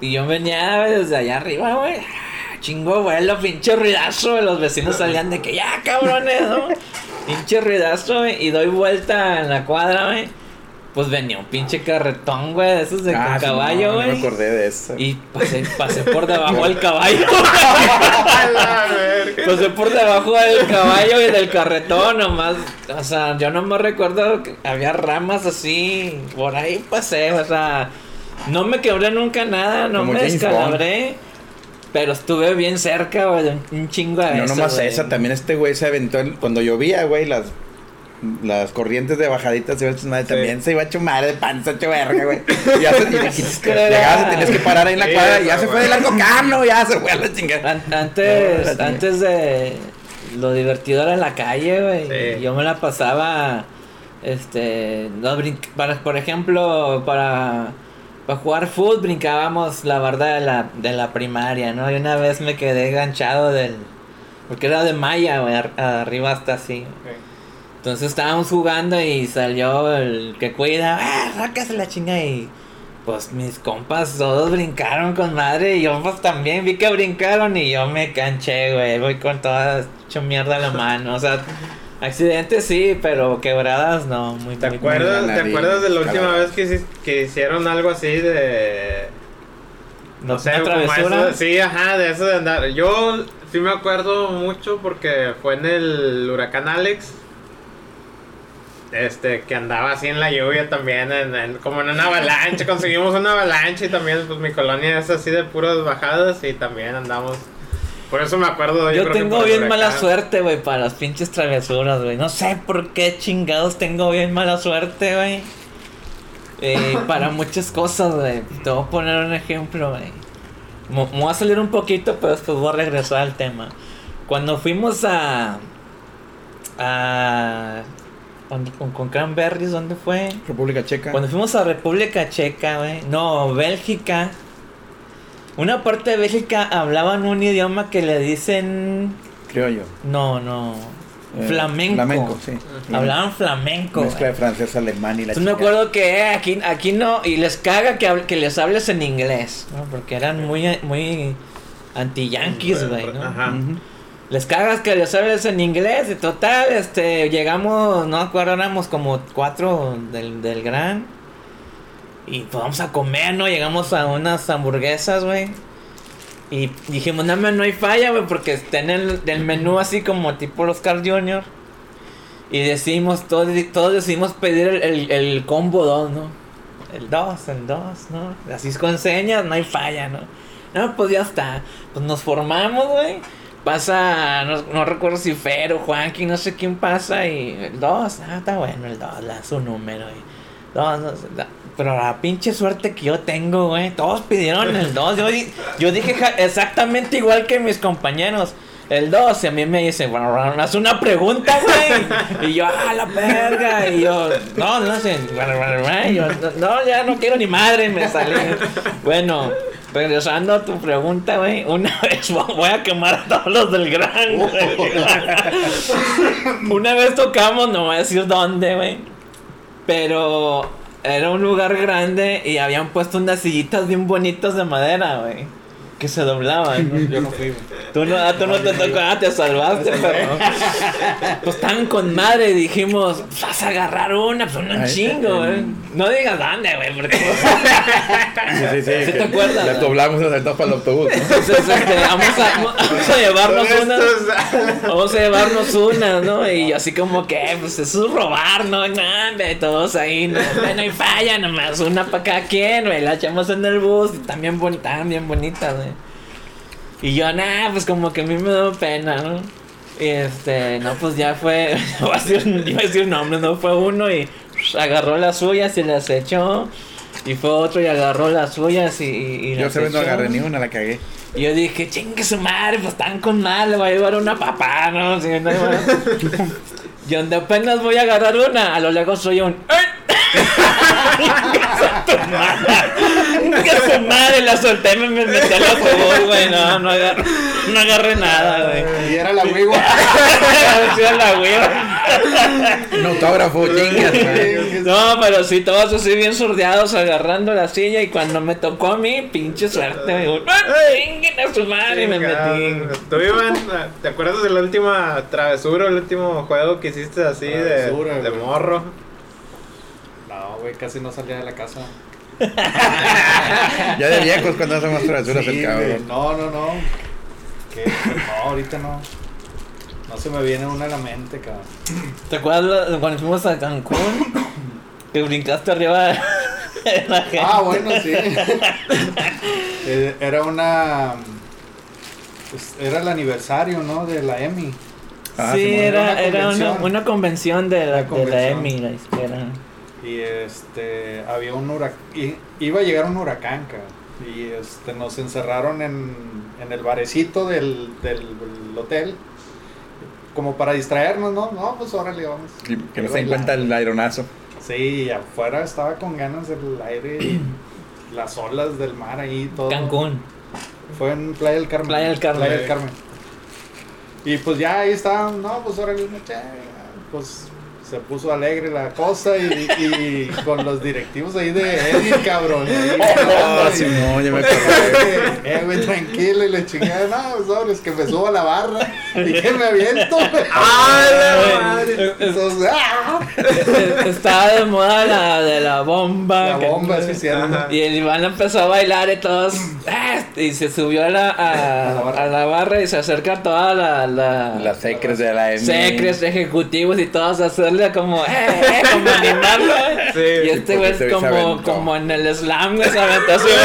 Y yo venía desde allá arriba, güey. ah, Chingo vuelo, pinche ruidazo, güey. Los vecinos salían de que ya, cabrones, ¿no? Pinche ruidazo, güey. Y doy vuelta en la cuadra, güey. Pues venía un pinche carretón, güey, de esos de Ah, caballo, no, güey. No me acordé de eso. Y pasé, pasé por debajo del caballo. Pasé por debajo del caballo y del carretón nomás. O sea, yo no me recuerdo que había ramas así. Por ahí pasé, o sea. No me quebré nunca nada, no Como me descalabré. Pero estuve bien cerca, güey, de un, un chingo de No veces, nomás güey. esa, también este güey se aventó el- cuando llovía, güey, las las corrientes de bajaditas de madre también se iba hecho madre de panza, hecho verga, güey. Y ya se, llegabas y tenías que parar ahí en la Sí, cuadra y ya se fue de largo cano, ya se fue a la chingada. An- antes, antes de lo divertido era la calle, güey. Sí. Yo me la pasaba, este, no para, por ejemplo, para, para jugar fútbol brincábamos la barda de la, de la primaria, ¿no? Y una vez me quedé enganchado del, porque era de malla, güey, ar- arriba hasta así. Entonces estábamos jugando y salió el que cuida, ¡ah, sácase la chinga! Y pues mis compas todos brincaron con madre y yo pues también vi que brincaron y yo me canché, güey. Voy con toda hecho mierda la mano. O sea, accidentes sí, pero quebradas no. Muy, ¿Te muy- acuerdas, muy ¿te acuerdas de la última cabrón. vez que, que hicieron algo así de... No, No sé, una travesura. eso, sí, ajá, de eso de andar. Yo sí me acuerdo mucho porque fue en el huracán Alex. Este, que andaba así en la lluvia también, en, en- como en una avalancha. Conseguimos una avalancha y también, pues mi colonia es así de puras bajadas y también andamos. Por eso me acuerdo. Yo creo que tengo bien mala suerte, güey, para las pinches travesuras, güey. No sé por qué chingados tengo bien mala suerte, güey. Eh, para muchas cosas, güey. Te voy a poner un ejemplo, güey. Me voy a salir un poquito, pero después voy a regresar al tema. Cuando fuimos a. a. ¿dónde- con, con Cranberries, ¿dónde fue? República Checa. Cuando fuimos a República Checa, güey. No, Bélgica. Una parte de Bélgica hablaban un idioma que le dicen. Creo yo. No, no. Eh, flamenco. Flamenco, sí. Hablaban flamenco. Mezcla de francés, alemán y la Entonces me acuerdo que eh, aquí, aquí no. Y les caga que, hable- que les hables en inglés. ¿no? Porque eran muy, muy anti-yankees, güey. ¿no? Ajá. Ujú. Les cagas hables en inglés. Y total, este, llegamos, no acuerdo, éramos como cuatro del, del gran. Y pues vamos a comer, ¿no? Llegamos a unas hamburguesas, güey. Y dijimos, no, no hay falla, güey, porque está en el, el menú así como tipo los Carl Jr. Y decimos, todos, todos decidimos pedir el, el, el combo 2, ¿no? El 2, el 2, ¿no? Así es con señas, no hay falla, ¿no? No, pues ya está. Pues nos formamos, güey. Pasa, no, no recuerdo si Fer o Juanqui, no sé quién pasa. Y el 2, ah, está bueno, el 2, da su número. Y, dos, no sé, da- pero la pinche suerte que yo tengo, güey. Todos pidieron el 2. Yo, di- yo dije exactamente igual que mis compañeros. El 2, y a mí me dice, bueno, haz una pregunta, güey. Y yo, ah, la verga. Y yo, no, no sé. yo, no, ya no quiero ni madre, me salí. Bueno, regresando a tu pregunta, güey. Una vez voy a quemar a todos los del gran, güey. Una vez tocamos, no voy a decir dónde, güey. Pero era un lugar grande y habían puesto unas sillitas bien bonitas de madera, güey. Que se doblaban. ¿no? Yo no fui, güey. Tú no, ah, tú no te tocó, ah, te salvaste, pero. Pues tan con madre, dijimos, "Pues, vas a agarrar una, pues un chingo, eh, güey. No digas dónde, güey, porque. Sí, sí, sí. ¿Sí que te acuerdas? La doblamos y nos sentamos para el autobús. Entonces, este, vamos, a, vamos a llevarnos una. Vamos a llevarnos una, ¿no? Y así como que, pues eso es robar, ¿no? Hombre, todos ahí, no, no hay falla, nomás una para cada quien, güey. La echamos en el bus y también bonitas, bien bonitas, güey. Y yo, nah, pues como que a mí me da pena, ¿no? Y este, no, pues ya fue, iba a decir, nombres, no fue uno y agarró las suyas y las echó. Y fue otro y agarró las suyas y, y, y Yo se no agarré ni una, la cagué. Y yo dije, chingue su madre, pues están con mal, le voy a llevar una papá, ¿no? Sí, no, no. Y donde apenas voy a agarrar una, a lo lejos soy un. ¡Que su madre! ¡Que su madre! La solté y me me metí al autobús, güey. No, no agarré, no agarré nada, güey. Y era la wigua. Sí, a la güey. Un autógrafo, chingas. güey. No, pero sí, todos así bien sordeados agarrando la silla y cuando me tocó a mí, pinche suerte, me digo, ¡chinguen a su madre! Y me metí. ¿Tú, Iván, te acuerdas de la última travesura, el último juego que hiciste así de, de güey. morro? No, güey, casi no salía de la casa. Ya de viejos cuando hacemos travesuras Sí, el cabrón. No, no, no. ¿Qué? No, ahorita no. No se me viene una a la mente, cabrón. ¿Te acuerdas la- cuando fuimos a Cancún? Que brincaste arriba de la gente. Ah, bueno, sí. Eh, Era una. pues, era el aniversario, ¿no? De la EMI. Ah, sí, era, Una era una, convención. una convención de la, Una de la. EMI. la izquierda. Y este, había un huracán, iba a llegar un huracán, cabrón. Y este, nos encerraron en, en el barecito del, del hotel. Como para distraernos, ¿no? No, pues órale, vamos. Que, que no se den cuenta el aeronazo. Sí, y afuera estaba con ganas del aire y las olas del mar ahí, todo. Cancún. Fue en Playa del Carmen. Playa del Carmen. Playa del Carmen. Y pues ya ahí estaban, no, pues chévere. Pues se puso alegre la cosa y, y con los directivos ahí de Eddie, cabrón. ahí, Oh, y- Simón, ya me pues, acordé. Eh, güey, tranquilo, y le chingada, no, sobres, que me subo a la barra y que me aviento. Entonces, ¡ah! Estaba de moda la de la bomba. La que- bomba, sí. Ajá. Y el Iván empezó a bailar y todos. ¡ah! Y se subió a la, a, A la barra. a la barra y se acerca a toda la. la Las secres de la M. secres ejecutivos y todos a hacerle como. ¡eh! eh", como animarlo. eh. Sí, y este güey es como, como en el slam, güey, se aventó así.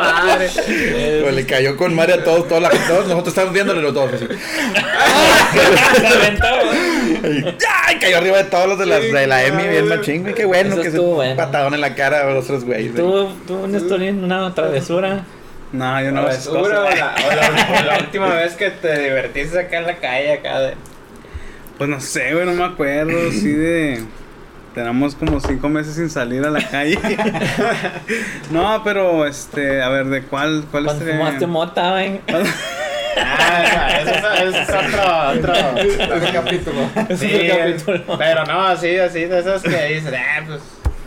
Pues le cayó con madre a todos, gente, todos nosotros estábamos viéndole los dos así. se aventó, ¡ay! cayó arriba de todos los de, las, de la Emi, bien machín, güey, qué bueno Eso que se bueno. patadón en la cara a los otros güeyes. güey. Tuvo, tuvo una historia, una travesura. No, yo no Travesura, o la, o la- o la última vez que te divertiste acá en la calle, acá de... Pues no sé, güey, no me acuerdo. Sí, de. Tenemos como cinco meses sin salir a la calle. no, pero este, a ver, ¿de cuál? ¿Cuál Cuando sería? fumaste mota, güey. Ah, eso, es- eso es otro, otro... Ese capítulo. Sí, es el capítulo. pero no, así, así, de esos que dices, eh, pues,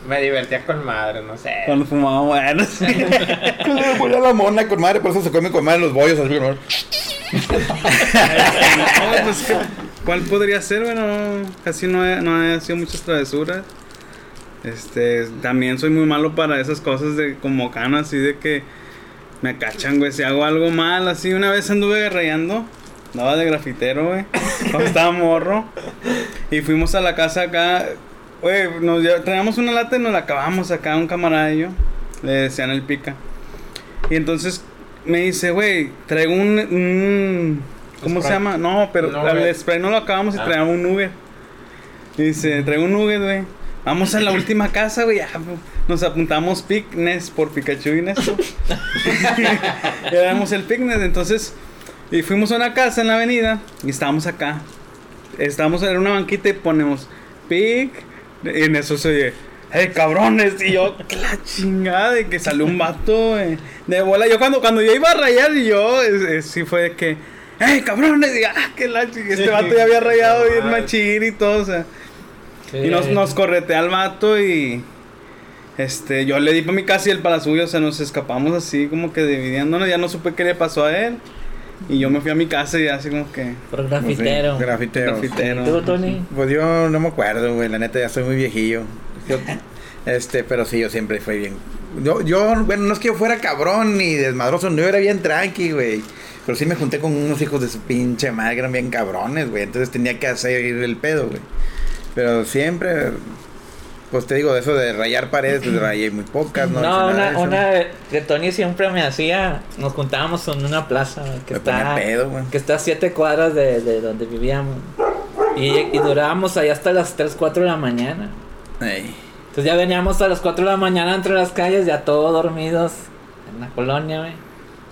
me divertía con madre, no sé. Cuando fumaba, bueno, sí. Me volvió la mona con madre, por eso se come con madre los bollos así. No, pues, ¿qué- ¿cuál podría ser? Bueno, casi no he, no he sido muchas travesuras. Este, también soy muy malo para esas cosas de como canas, así de que me cachan, güey, si hago algo mal, así. Una vez anduve rayando, andaba de grafitero, güey, cuando estaba morro. Y fuimos a la casa acá, güey, nos traíamos una lata y nos la acabamos acá, un camarada y yo, le decían el pica. Y entonces me dice, güey, traigo un, un- ¿cómo se llama? No, pero el spray no lo acabamos y Ah. traíamos un nugget. Y dice, traigo un nugget, güey. Vamos a la última casa, güey. pues, Nos apuntamos Picnes por Pikachu y Nesto. y éramos el Picnes, entonces. Y fuimos a una casa en la avenida y estábamos acá. Estábamos en una banquita y ponemos Pic. Y en eso se oye, ¡Hey, cabrones! Y yo, ¡qué la chingada! De que salió un vato, güey, De bola. Yo cuando, cuando yo iba a rayar, yo, es- es- sí fue de que, ¡Hey, cabrones! Y, ¡ah, qué la! Este vato ya había rayado bien machín y todo, o sea. Y nos, nos corretea al vato y. Este, yo le di para mi casa y él para la suya, o sea, nos escapamos así como que dividiéndonos, ya no supe qué le pasó a él. Y yo me fui a mi casa y así como que. Por grafitero. Sí, grafitero. Grafitero. ¿Tú, Tony? Pues yo no me acuerdo, güey. La neta ya soy muy viejillo. Yo- este, pero sí, yo siempre fui bien. Yo, yo, bueno, no es que yo fuera cabrón ni desmadroso, no yo era bien tranqui, güey. Pero sí me junté con unos hijos de su pinche madre, eran bien cabrones, güey. Entonces tenía que hacer el pedo, güey. Pero siempre, pues te digo, de eso de rayar paredes, pues rayé muy pocas, ¿no? No, una, de una que Tony siempre me hacía. Nos juntábamos en una plaza güey, que Me está. pedo. Que está a siete cuadras de, de donde vivíamos. Y, y durábamos ahí hasta las 3, 4 de la mañana. Ey. Entonces ya veníamos a las 4 de la mañana entre las calles, ya todos dormidos en la colonia, güey.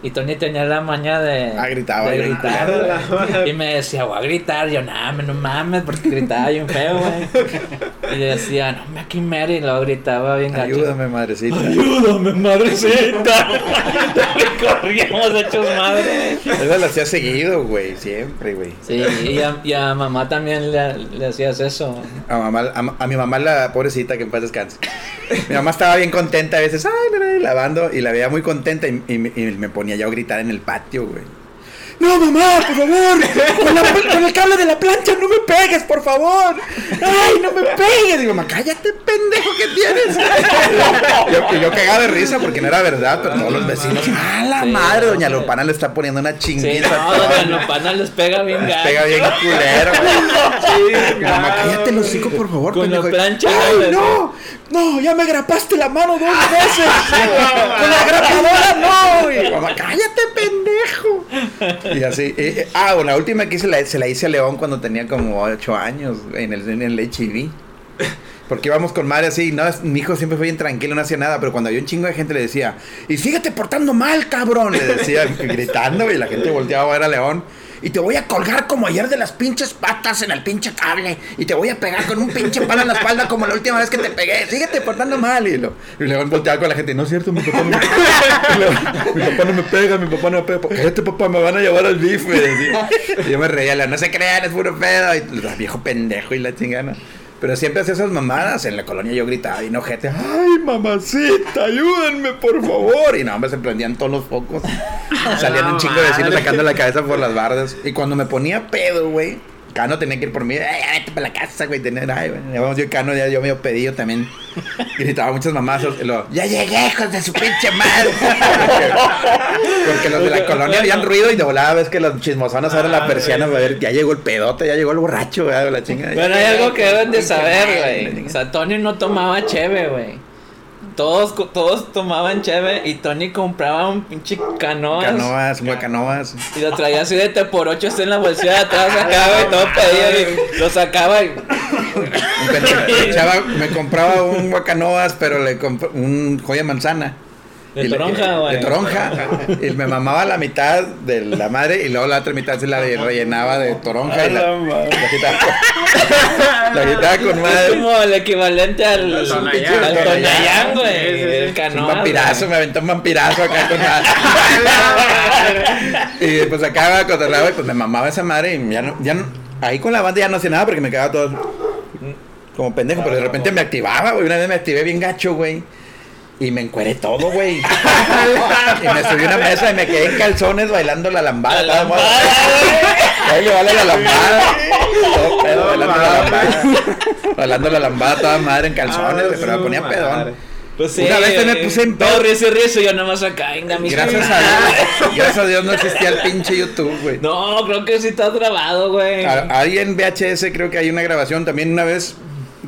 Y Tony tenía la maña de, Ah, gritaba, de yo gritar, gritaba. Y me decía, voy a gritar. Yo, nada, no mames, porque gritaba bien feo, güey. Y decía, no me aquí mero", Y luego gritaba bien gacho. Ayúdame, madrecita. Ayúdame, madrecita. y corríamos hechos madre. Eso lo hacía seguido, güey. Siempre, güey. Sí, y a, y a mamá también le, le hacías eso. A, mamá, a, a mi mamá, la pobrecita, que en paz descanse. mi mamá estaba bien contenta a veces, ay, lavando, y la veía muy contenta y, y me- y me ponía yo a gritar en el patio, güey. No, mamá, por favor, con, la- con el cable de la plancha no me pegues, por favor. Ay, no me pegues. Digo, mamá, cállate, pendejo, que tienes? yo, yo cagaba de risa porque no era verdad, pero todos los vecinos, a la Sí, madre, doña. Lopana le está poniendo una Sí, chinguita. no, a todos. doña Lopana les pega bien gacho. Pega bien culero, güey. Mamá, cállate los hocico, por favor, Con la pendejo. plancha, ¡Ay, no! No, ya me grapaste la mano dos veces. Con la grapadora no. Y mi mamá, cállate, pendejo. Y así. eh, eh, ah, bueno, la última que hice la, se la hice a León cuando tenía como 8 años en el, en el HIV. Porque íbamos con madre así, no, mi hijo siempre fue bien tranquilo, no hacía nada, pero cuando había un chingo de gente le decía, y síguete portando mal, cabrón, le decía, gritando, y la gente volteaba a ver a León. Y te voy a colgar como ayer de las pinches patas en el pinche cable. Y te voy a pegar con un pinche palo en la espalda como la última vez que te pegué. Síguete portando mal. Y, lo, y León volteaba con la gente. No es cierto, mi papá no me León, Mi papá no me pega, mi papá no me pega. Cállate, papá, me van a llevar al bif, me decía. Y yo me reía, León, no se crean, es puro pedo. Y viejo pendejo y la chingana. Pero siempre hacía esas mamadas. En la colonia yo gritaba y no gente. Ay, mamacita, ayúdenme, por favor. Y no, me se prendían todos los focos. Salían un chingo de vecinos sacando la cabeza por las bardas. Y cuando me ponía pedo, güey. Cano tenía que ir por mí. Ay, vete para la casa, güey. Tenía, ay, vamos, yo y Cano, ya yo medio pedido también. Gritaba muchas mamazos. Y luego, ya llegué, hijos de su pinche madre. Porque, porque los de la colonia habían ruido y de volada ves que los chismosones abren la persiana para ver, ya llegó el pedote, ya llegó el borracho, güey, la chingada. Pero hay algo que deben de saber, güey. O sea, Tony no tomaba cheve, güey. Todos, co- todos tomaban cheve y Tony compraba un pinche canoas. Canoas, guacanoas. Y lo traía así de te por ocho así en la bolsilla de atrás acá, güey, todo pedido y lo sacaba y... Me, echaba- me compraba un guacanoas, pero le compré un joya manzana. De toronja, güey. De toronja. Y me mamaba la mitad de la madre y luego la otra mitad se la rellenaba de toronja. Y la, la quitaba, la quitaba con Es madre. como el equivalente al, al Tonayán. Güey. El Un canoa. vampirazo, me aventó un vampirazo acá con madre. y pues acá cotorreaba y pues me mamaba esa madre y ya no, ya no, ahí con la banda ya no hacía nada porque me quedaba todo como pendejo, pero de repente me activaba, güey. Una vez me activé bien gacho, güey. Y me encueré todo, güey. y me subí a una mesa y me quedé en calzones bailando la lambada. La toda madre. lambada, Ahí le vale la lambada. Todo pedo, bailando la lambada. Bailando la lambada toda madre en calzones, güey, pero me ponía pedón. Pues sí. Una vez también güey. puse en Todo pedo. rizo y rizo y yo nomás acá, venga, mis Gracias a Dios, gracias a Dios no existía el pinche YouTube, güey. No, creo que sí está grabado, güey. Ahí en VHS creo que hay una grabación también una vez.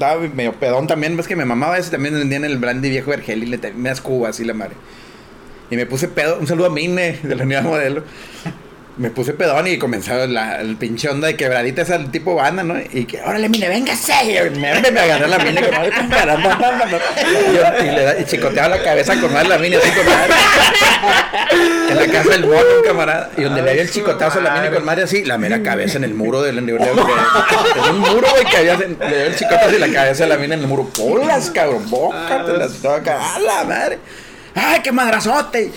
Estaba medio pedón también, ves que me mamaba ese también vendían el brandy viejo Vergel y le unas cubas y la madre. Y me puse pedo, un saludo a Mine de la unidad modelo. Me puse pedón y comenzaba la, el pinche onda de quebradita esa tipo banda, ¿no? Y que, órale, Mine, véngase. Y me, me, me agarré la Mine como, "Ay, no". Y, le da- y chicoteaba la cabeza con madre la Mine así con madre. En la casa del mono, un camarada. Y donde le dio el chicotazo a la Mine con madre así, la mera cabeza en el muro del En un muro, güey, que había, le dio el chicotazo y la cabeza a la Mina en el muro. ¡Polas, cabrón! Bócatelas, toda acá. ¡A la madre! ¡Ay, qué madrazote!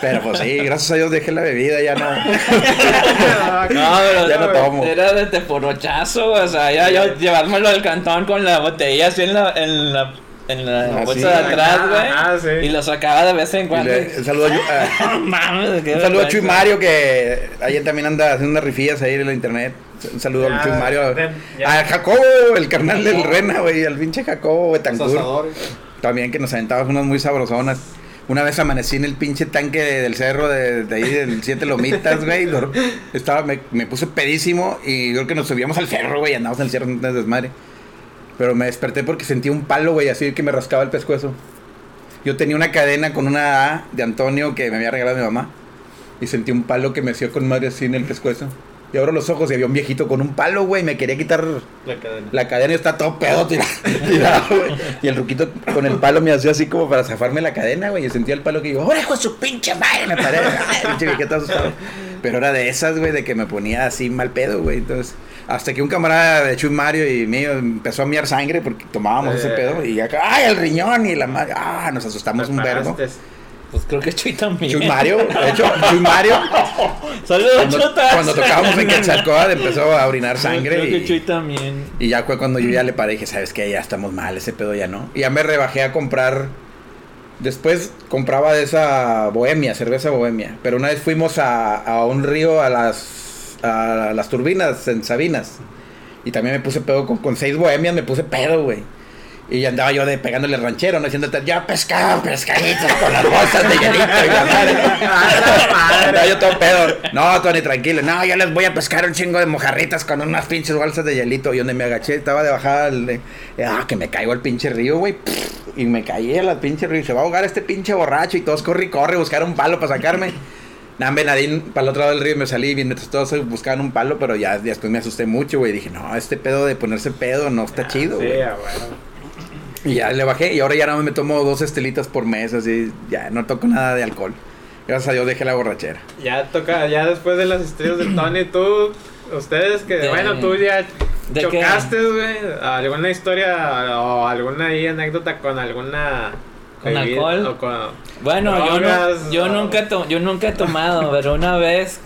Pero pues sí, gracias a Dios dejé la bebida, ya no. No, pero Ya no tomo. era de teporochazo, güey, o sea, ya yo llevármelo al cantón con la botella así en la, en la, en la Ah, bolsa sí. de atrás, güey. Ah, sí. Y lo sacaba de vez en cuando. le- un saludo a, a- No mames, un saludo a. Chuy Mario, que ayer también anda haciendo unas rifillas ahí en la internet. Un saludo Ya, al Chuy Mario. A Jacobo, el carnal del Rena, güey. Al pinche Jacobo, Betancourt. También que nos aventábamos unas muy sabrosonas. Una vez amanecí en el pinche tanque de- del cerro de, ahí del Siete Lomitas, güey. Estaba, me, puse pedísimo y creo que nos subíamos al cerro, güey. Andábamos en el cerro, un desmadre. Pero me desperté porque sentí un palo, güey, así que me rascaba el pescuezo. Yo tenía una cadena con una A de Antonio que me había regalado mi mamá. Y sentí un palo que me hacía con madre así en el pescuezo. Y abro los ojos y había un viejito con un palo, güey. Me quería quitar La cadena. la cadena y está todo pedo tirado, tirado, güey. Y el ruquito con el palo me hacía así como para zafarme la cadena, güey. Y sentía el palo que digo, ¡ahora hijo de su pinche madre! Me paré, ¡ay, pinche viejito asustado! Pero era de esas, güey, de que me ponía así mal pedo, güey. Entonces, hasta que un camarada de Chuy Mario y mío empezó a miar sangre porque tomábamos ese Eh. pedo. Y acá, ¡ay, el riñón! Y la madre, ¡ah! Nos asustamos un verbo. Pues creo que Chuy también. Chuy Mario, de hecho, Chuy Mario, Saludos, cuando, chutas. cuando tocábamos en Quetzalcóatl empezó a orinar sangre. Creo que y- Chuy también. Y ya fue cuando yo ya le paré y dije, ¿sabes qué? Ya estamos mal, ese pedo ya no. Y ya me rebajé a comprar. Después compraba de esa bohemia, cerveza bohemia. Pero una vez fuimos a, a un río a las, a las turbinas en Sabinas. Y también me puse pedo con, con seis bohemias, me puse pedo, güey. Y andaba yo de pegándole ranchero, no haciendo ya pescado, pescaditos con las bolsas de hielito y la madre. Andaba yo todo pedo. No, Tony, tranquilo. No, yo les voy a pescar un chingo de mojarritas con unas pinches bolsas de hielito. Y donde me agaché, estaba de bajada, ah, que me caigo al pinche río, güey. y me caí a la pinche río. Se va a ahogar este pinche borracho y todos corre y corre, buscar un palo para sacarme. Nada, Nadine para el otro lado del río me salí y mientras todos buscaban un palo, pero ya después me asusté mucho, güey. Dije, no, este pedo de ponerse pedo no está chido, Sí, güey. ah, bueno. Y ya le bajé y ahora ya no me tomo dos estelitas por mes, así, ya no toco nada de alcohol. Gracias a Dios dejé la borrachera. Ya toca, ya después de las estrellas de Tony, tú, ustedes que, De- bueno, tú ya ¿de chocaste, güey, alguna historia o alguna ahí anécdota con alguna... ¿Con bebida alcohol? O con... Bueno, yo, no- yo, o- nunca he to- yo nunca he tomado, pero una vez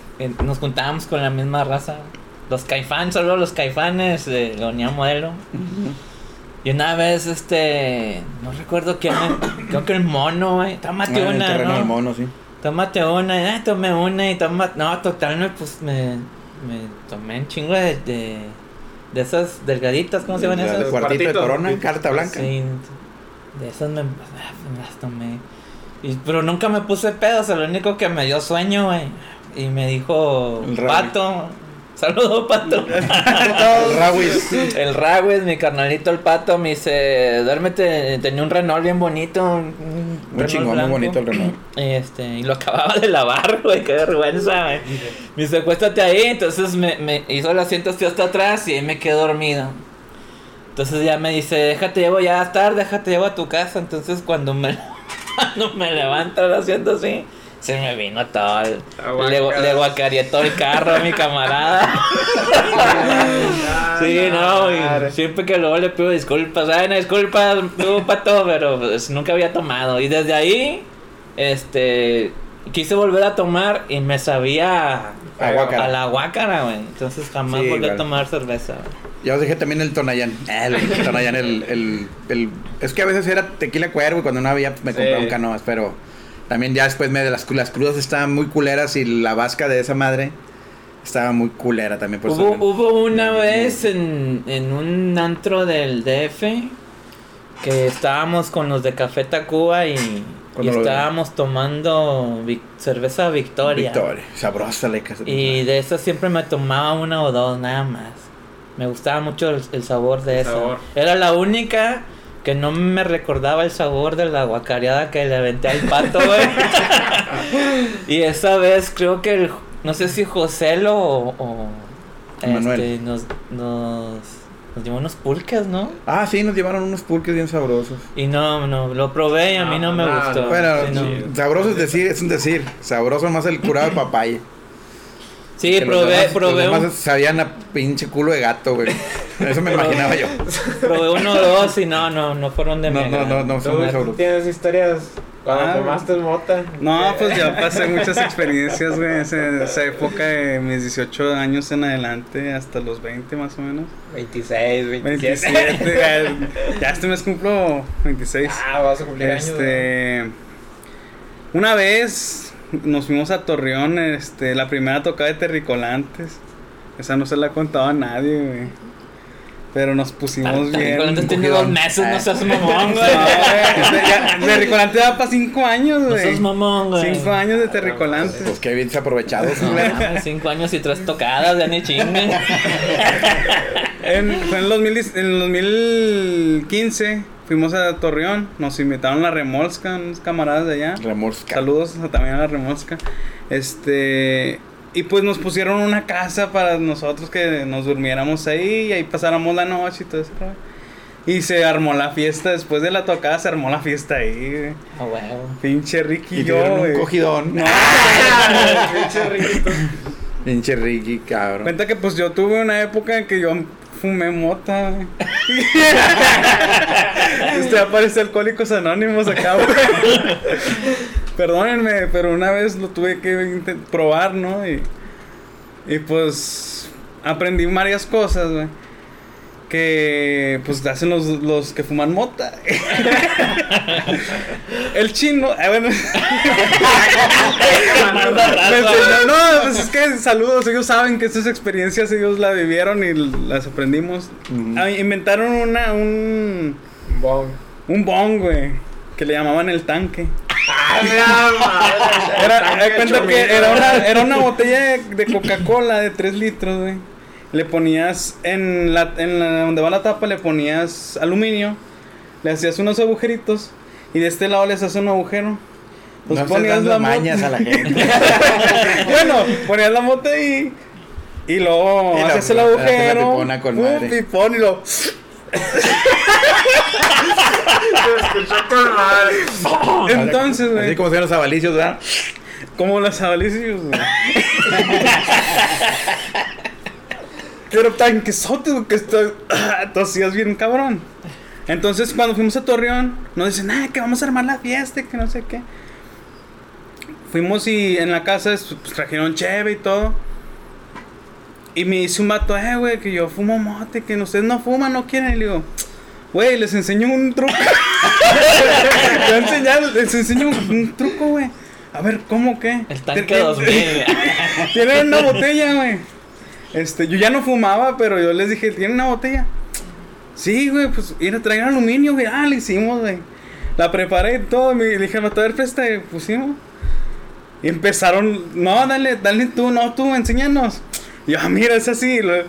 nos juntábamos con la misma raza. Los caifanes, solo los caifanes de la Unión Modelo. Y una vez, este. No recuerdo quién. Creo que el mono, güey. Tómate Ah, en el una, terreno del ¿no? mono, sí. Tómate una, ah, tomé una y toma. No, total, me, pues me. Me tomé un chingo de. De, de esas delgaditas, ¿cómo se llaman esas? cuartito de Cuartito. corona, carta blanca. Sí, de esas me, me las tomé. Y, pero nunca me puse pedos, lo único que me dio sueño, güey. Y me dijo, El pato. Saludos, pato. El Rawis. el Rawis, mi carnalito, el pato, me dice, duérmete. Tenía un Renault bien bonito. Un, un Muy Renault chingón, muy bonito el Renault. Y, este, y lo acababa de lavar, güey, qué vergüenza, güey. Me dice, acuéstate ahí, entonces me, me hizo el asiento así hasta atrás y ahí me quedé dormido. Entonces ya me dice, déjate llevo ya tarde, déjate llevo a tu casa. Entonces cuando me, cuando me levanta el asiento así, se me vino todo el... Le, guacareé todo el carro a mi camarada. Sí, no, y siempre que luego le pido disculpas. Ay, no, disculpas, tú, pato, pero pues, nunca había tomado. Y desde ahí, este, quise volver a tomar y me sabía A guácara. a la guácara, güey. Entonces jamás Sí, volví a tomar cerveza. güey. Ya os dejé también el Tonayán. El Tonayán, el, el, el- Es que a veces era tequila cuervo y cuando no había me Sí. compraba un canoas, pero también ya después me de las, las crudas estaban muy culeras y la vasca de esa madre estaba muy culera también. Por Hubo, eso- hubo una vez en, en un antro del DF que estábamos con los de Café Tacuba y, y estábamos tomando vic- cerveza Victoria. Victoria. Sabrosa la casa. Y de esas siempre me tomaba una o dos, nada más. Me gustaba mucho el, el sabor de El esa. sabor. Era la única que no me recordaba el sabor de la guacareada que le aventé al pato, güey. y esa vez creo que el, no sé si Joselo o, o, Manuel. este, nos, nos, nos llevó unos pulques, ¿no? Ah, sí, nos llevaron unos pulques bien sabrosos. Y no, no, lo probé y a mí no, me No, gustó. no. Bueno, Sí, no. chido. sabroso es decir, es un decir. Sabroso más el curado de papaya. Sí, Que los probé, demás- probé, Los un- demás sabían a pinche culo de gato, güey. Eso me imaginaba yo. probé uno o dos y no, no, no fueron de No, mi no, no, no, son ¿Tú, muy tú sabrosos. tienes historias cuando Ah, tomaste mota? No, pues yo pasé muchas experiencias, güey, esa, esa época de mis 18 años en adelante hasta los 20 más o menos. 26, 27. 27, ya, ya este mes cumplo 26. Ah, vas a cumplir años. Este, una vez nos fuimos a Torreón, este, la primera tocada de Terricolantes. Esa no se la ha contado a nadie, güey. Pero nos pusimos bien. Antes tiene dos meses, no Ah. seas mamón, No, güey. güey, ya, Terricolante da para 5 años, No güey. seas mamón, güey. 5 años de Terricolante. Pues qué bien aprovechados. No, cinco años y tres tocadas, ya ni chingue. En, fue en el 2010 en el 2015 fuimos a Torreón, nos invitaron a la remolsca, unos camaradas de allá. Remorska. Saludos a- también a la remolsca. Este, y pues nos pusieron una casa para nosotros que nos durmiéramos ahí y ahí pasáramos la noche y todo eso. Y se armó la fiesta, después de la tocada se armó la fiesta ahí, güey. Ah, huevo. Pinche Ricky Y y yo, un cogidón. No, Pinche riquito. Pinche Ricky, cabrón. Cuenta que pues yo tuve una época en que yo fumé mota. Este aparece Alcohólicos Anónimos acá, güey. Perdónenme, pero una vez lo tuve que probar, ¿no? Y, y pues aprendí varias cosas, güey. Que pues hacen los, los que fuman mota. El chino, eh, bueno. Enseñó- no, pues es que saludos, ellos saben que estas experiencias ellos la vivieron y las aprendimos. Ujú. Ah, inventaron una, un, Bong. un bong, güey, que le llamaban el tanque. ¡Ah! Era, cuenta que era una, era una botella de, de Coca-Cola de 3 litros, güey. Le ponías en la, en la- donde va la tapa, le ponías aluminio. le hacías unos agujeritos y de este lado les haces un agujero. Pues no dando mo- mañas a la gente. bueno, ponías la moto ahí y luego Y la- hacías el la- la agujero. pipona con un pipón y lo. Entonces, Así güey, como se ven los abalicios, ¿verdad? como los abalicios, güey. Pero tan quesote, que está, tosías bien cabrón. Entonces, cuando fuimos a Torreón, nos dicen, ah, que vamos a armar la fiesta, que no sé qué. Fuimos y en la casa pues, trajeron cheve y todo. Y me dice un vato, eh, güey, que yo fumo mote, que ustedes no fuman, no quieren. Y le digo, güey, les enseño un truco. Les enseño un, un truco, güey. A ver, ¿cómo qué? El tanque Tienen- 2000. Tienen una botella, güey. Este, yo ya no fumaba, pero yo les dije, ¿tienen una botella? Sí, güey, pues, a traer aluminio, güey. Ah, le hicimos, güey. La preparé y todo. Me dije, a ver, presta, y pusimos. Y empezaron, no, dale, dale tú, no, tú, enséñanos. Y yo, ah, mira, es así. y lo-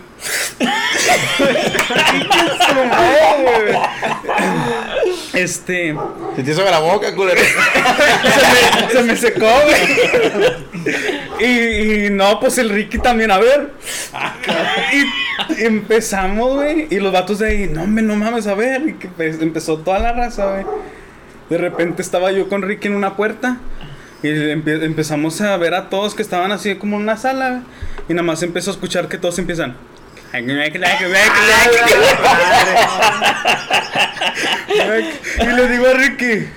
este, Se te hizo la boca, culero. se me, se me secó, güey. Y, y no, pues el Ricky también, a ver. Y, y empezamos, güey. Y los vatos de ahí, no, hombre, no mames, a ver. Y que empezó toda la raza, güey. De repente estaba yo con Ricky en una puerta. Y empe- empezamos a ver a todos que estaban así como en una sala. Y nada más empezó a escuchar que todos empiezan. Y le digo a Ricky,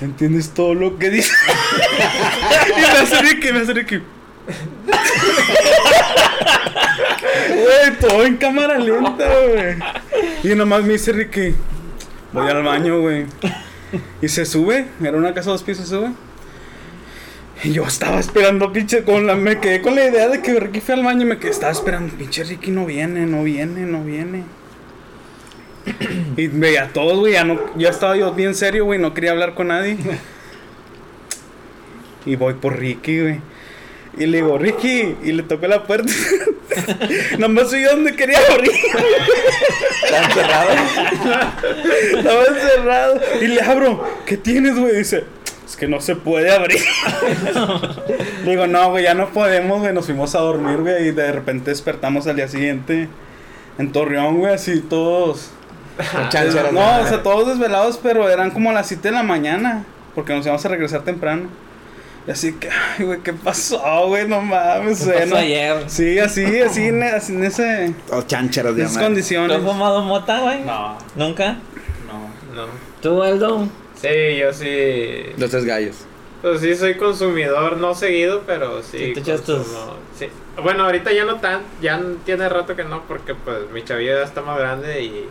¿entiendes todo lo que dice? y me hace Ricky, me hace Ricky. Güey, todo en cámara lenta, güey. Y nomás me dice Ricky, voy al baño, güey. Y se sube, era una casa dos pisos, sube. Y yo estaba esperando, pinche, con la, me quedé con la idea de que Ricky fue al baño y me quedé, estaba esperando, pinche Ricky no viene, no viene, no viene. Y veía a todos, güey, ya no, ya estaba yo bien serio, güey, no quería hablar con nadie. Y voy por Ricky, güey. Y le digo, Ricky, y le toco la puerta. Nomás soy yo donde quería abrir. Está encerrado. Estaba encerrado. Y le abro, ¿qué tienes, güey? Dice, es que no se puede abrir. le digo, no, güey, ya no podemos, güey. Nos fuimos a dormir, güey, y de repente despertamos al día siguiente en Torreón, güey, así todos. No, o sea, todos desvelados, pero eran como las 7 de la mañana. Porque nos íbamos a regresar temprano. Y así que, ay, güey, ¿qué pasó, güey? No mames, ¿Qué pasó no- ayer? Sí, así, así, en, así en ese, Todos chácharos de en esas madre. ¿Tú condiciones. has fumado mota, güey? No, ¿Nunca? no. No. ¿Tú, Aldo? Sí, yo sí. Los tres gallos. Pues sí, soy consumidor, no seguido, pero sí. Sí, te echas tus- sí. Bueno, ahorita ya no tan, ya tiene rato que no, porque pues mi chavillo ya está más grande y,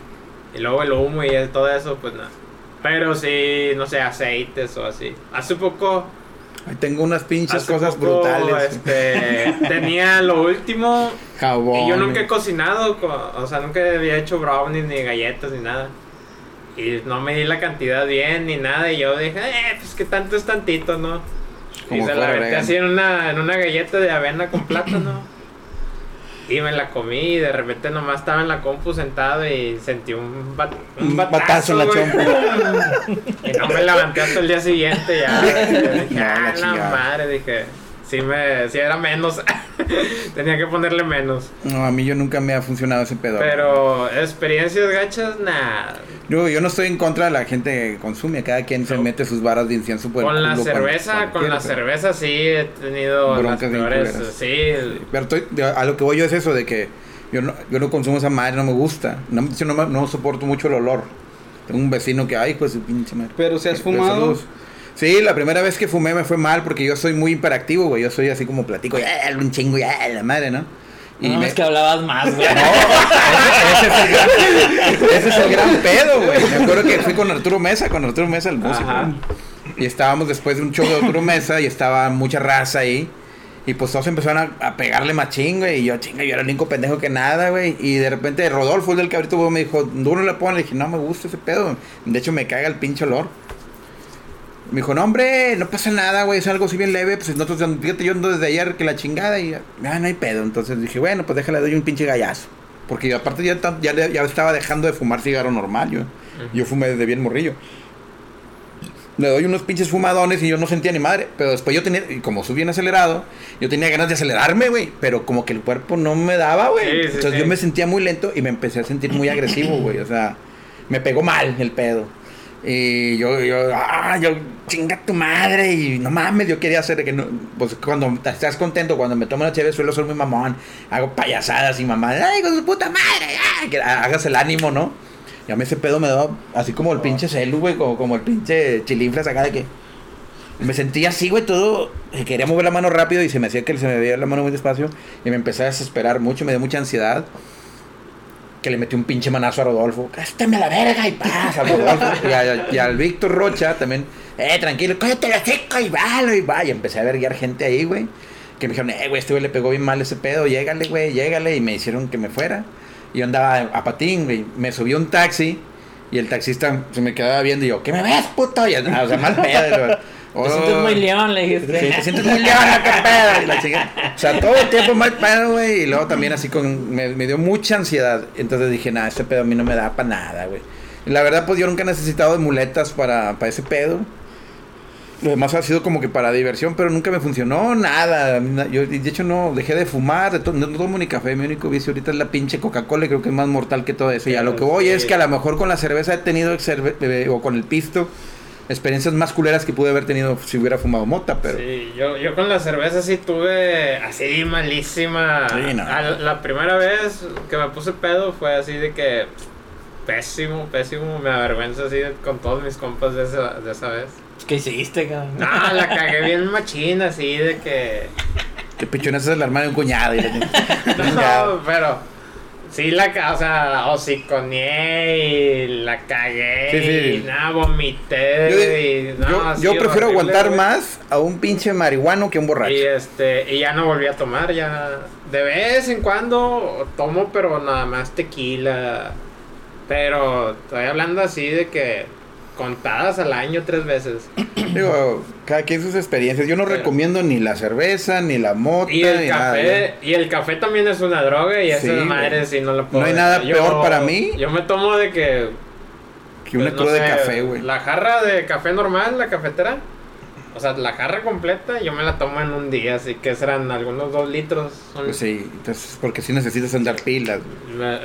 y luego el humo y todo eso, pues nada. Pero sí, no sé, aceites o así. Hace poco. Tengo unas pinches hace cosas poco, brutales. Este, tenía lo último Jabón. y yo nunca he cocinado, co- o sea, nunca había hecho brownies ni galletas ni nada. Y no me di la cantidad bien ni nada. Y yo dije, eh, pues que tanto es tantito, ¿no? Como y se la metí así en una, en una galleta de avena con plátano. Y me la comí y de repente nomás estaba en la compu sentado y sentí un, bat- un Un batazo, batazo en la chompa. Y no me levanté hasta el día siguiente ya. Dije, No, la "Ah, la chingada". madre, dije. Sí, me, sí era menos. Tenía que ponerle menos. No, a mí yo nunca me ha funcionado ese pedo. Pero experiencias gachas, nada. Yo, yo no estoy en contra de la gente que consume. Cada quien se mete sus varas de incienso por el Con la culo cuando- cerveza, cuando con quiere, la pero- cerveza sí he tenido las Broncas bien peores. Sí, Pero estoy- a lo que voy yo es eso de que yo no, yo no consumo esa madre, no me gusta. No, yo no, me- no soporto mucho el olor. Tengo un vecino que, ay, pues su pinche madre. Pero si has Pero fumado. saludos. Sí, la primera vez que fumé me fue mal porque yo soy muy hiperactivo, güey. Yo soy así como platico, ya, un chingo, ya, la madre, ¿no? no, me- es que hablabas más, güey. ese, es el gran, ese es el gran pedo, güey. Me acuerdo que fui con Arturo Mesa, con Arturo Mesa, el músico. Ajá. Y estábamos después de un show de Arturo Mesa y estaba mucha raza ahí. Y pues todos empezaron a, a pegarle machín, güey. Y yo, chinga, yo era el único pendejo que nada, güey. Y de repente Rodolfo, el del cabrito, me dijo, duro le pones. Le dije, no me gusta ese pedo. De hecho, me caga el pinche olor. Me dijo, no, hombre, no pasa nada, güey. Es algo así bien leve. Pues nosotros, fíjate, yo ando desde ayer que la chingada. Y ah, no hay pedo. Entonces dije, bueno, pues déjale, doy un pinche gallazo. Porque yo, aparte ya, ya, ya estaba dejando de fumar cigarro normal, yo. Yo fumé desde bien morrillo. Le doy unos pinches fumadones y yo no sentía ni madre. Pero después yo tenía, y como subí bien acelerado, yo tenía ganas de acelerarme, güey. Pero como que el cuerpo no me daba, güey. Sí, sí, Entonces sí. yo me sentía muy lento y me empecé a sentir muy agresivo, güey. O sea, me pegó mal el pedo. Y yo, yo, ah, yo, chinga tu madre. Y no mames, yo quería hacer que no. Pues cuando estás contento, cuando me tomo una chévere, suelo ser muy mamón. Hago payasadas y mamá, ay, con su puta madre, ah, que hagas el ánimo, ¿no? Y a mí ese pedo me daba así como el pinche celu, güey, como, como el pinche chilinflas acá de que. Me sentía así, güey, todo. eh, Quería mover la mano rápido y se me hacía que se me veía la mano muy despacio. Y me empecé a desesperar mucho, me dio mucha ansiedad. Que le metí un pinche manazo a Rodolfo. ¡Cástame la verga! Y pasa, Rodolfo. Y, a- al Víctor Rocha también. ¡Eh, tranquilo! ¡Cállate la seca! Y vale, y va. Y empecé a verguiar gente ahí, güey. Que me dijeron, eh, güey, este güey le pegó bien mal ese pedo. Llégale, güey, llégale. Y me hicieron que me fuera. Y yo andaba a patín, güey. Me subí a un taxi. Y el taxista se me quedaba viendo y yo, ¿qué me ves, puto? Y, o sea, mal pedo. Te sientes muy león, le dijiste. Sí, te sientes muy león, qué pedo. Y la chica- O sea, todo el tiempo mal pedo, güey. Y luego también así con. Me, me dio mucha ansiedad. Entonces dije, nada, este pedo a mí no me da para nada, güey. Y la verdad, pues yo nunca he necesitado de muletas para, para ese pedo. Lo demás ha sido como que para diversión, pero nunca me funcionó nada. Yo, de hecho, no dejé de fumar, de to- no, tomo ni café. Mi único vicio ahorita es la pinche Coca-Cola y creo que es más mortal que todo eso. Y a lo que voy es que a lo mejor con la cerveza he tenido, cerve- eh, o con el pisto, experiencias más culeras que pude haber tenido si hubiera fumado mota, pero... Sí, yo, yo con la cerveza sí tuve así malísima. Sí, no. Al- la primera vez que me puse pedo fue así de que pésimo, pésimo. Me avergüenza así de- con todos mis compas de esa, de esa vez. ¿Qué hiciste, cabrón? No, la cagué bien machina así de que... Que pichonazo es la hermana de un cuñado. y la- No, pero sí la o sea, hociconeé y la cagué Sí, sí. y nada, vomité Yo, y no, yo- yo prefiero horrible, aguantar más a un pinche marihuano que a un borracho. Y este, y ya no volví a tomar, ya de vez en cuando tomo, pero nada más tequila. Pero estoy hablando así de que contadas al año tres veces. Digo, cada quien sus experiencias. Yo no Pero- recomiendo ni la cerveza, ni la mota, Y el ni nada. café, y el café también es una droga y Sí, esa madre sí no lo puedo. No hay nada peor para mí. Yo me tomo de que Que una pues, no de café, güey. La jarra de café normal, la cafetera. O sea, la jarra completa yo me la tomo en un día, así que serán algunos dos litros. son- Pues sí, entonces, porque si necesitas andar pilas. me-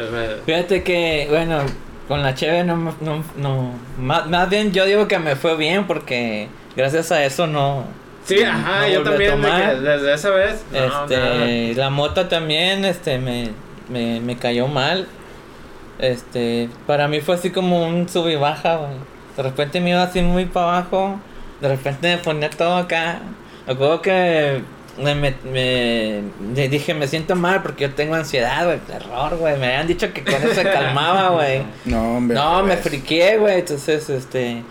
Fíjate que, bueno, con la cheve no, no, no más, más bien yo digo que me fue bien porque gracias a eso no... Sí, ajá, yo también de tomar. que desde esa vez. este, la mota también, este, me, me, me cayó mal. Este, para mí fue así como un sub y baja, güey. De repente me iba así muy para abajo, de repente me ponía todo acá. Acuerdo que me, me, dije, me siento mal porque yo tengo ansiedad, güey, terror, güey. Me habían dicho que con eso se calmaba, güey. No, hombre. No, me pues. friqué, güey. Entonces, este.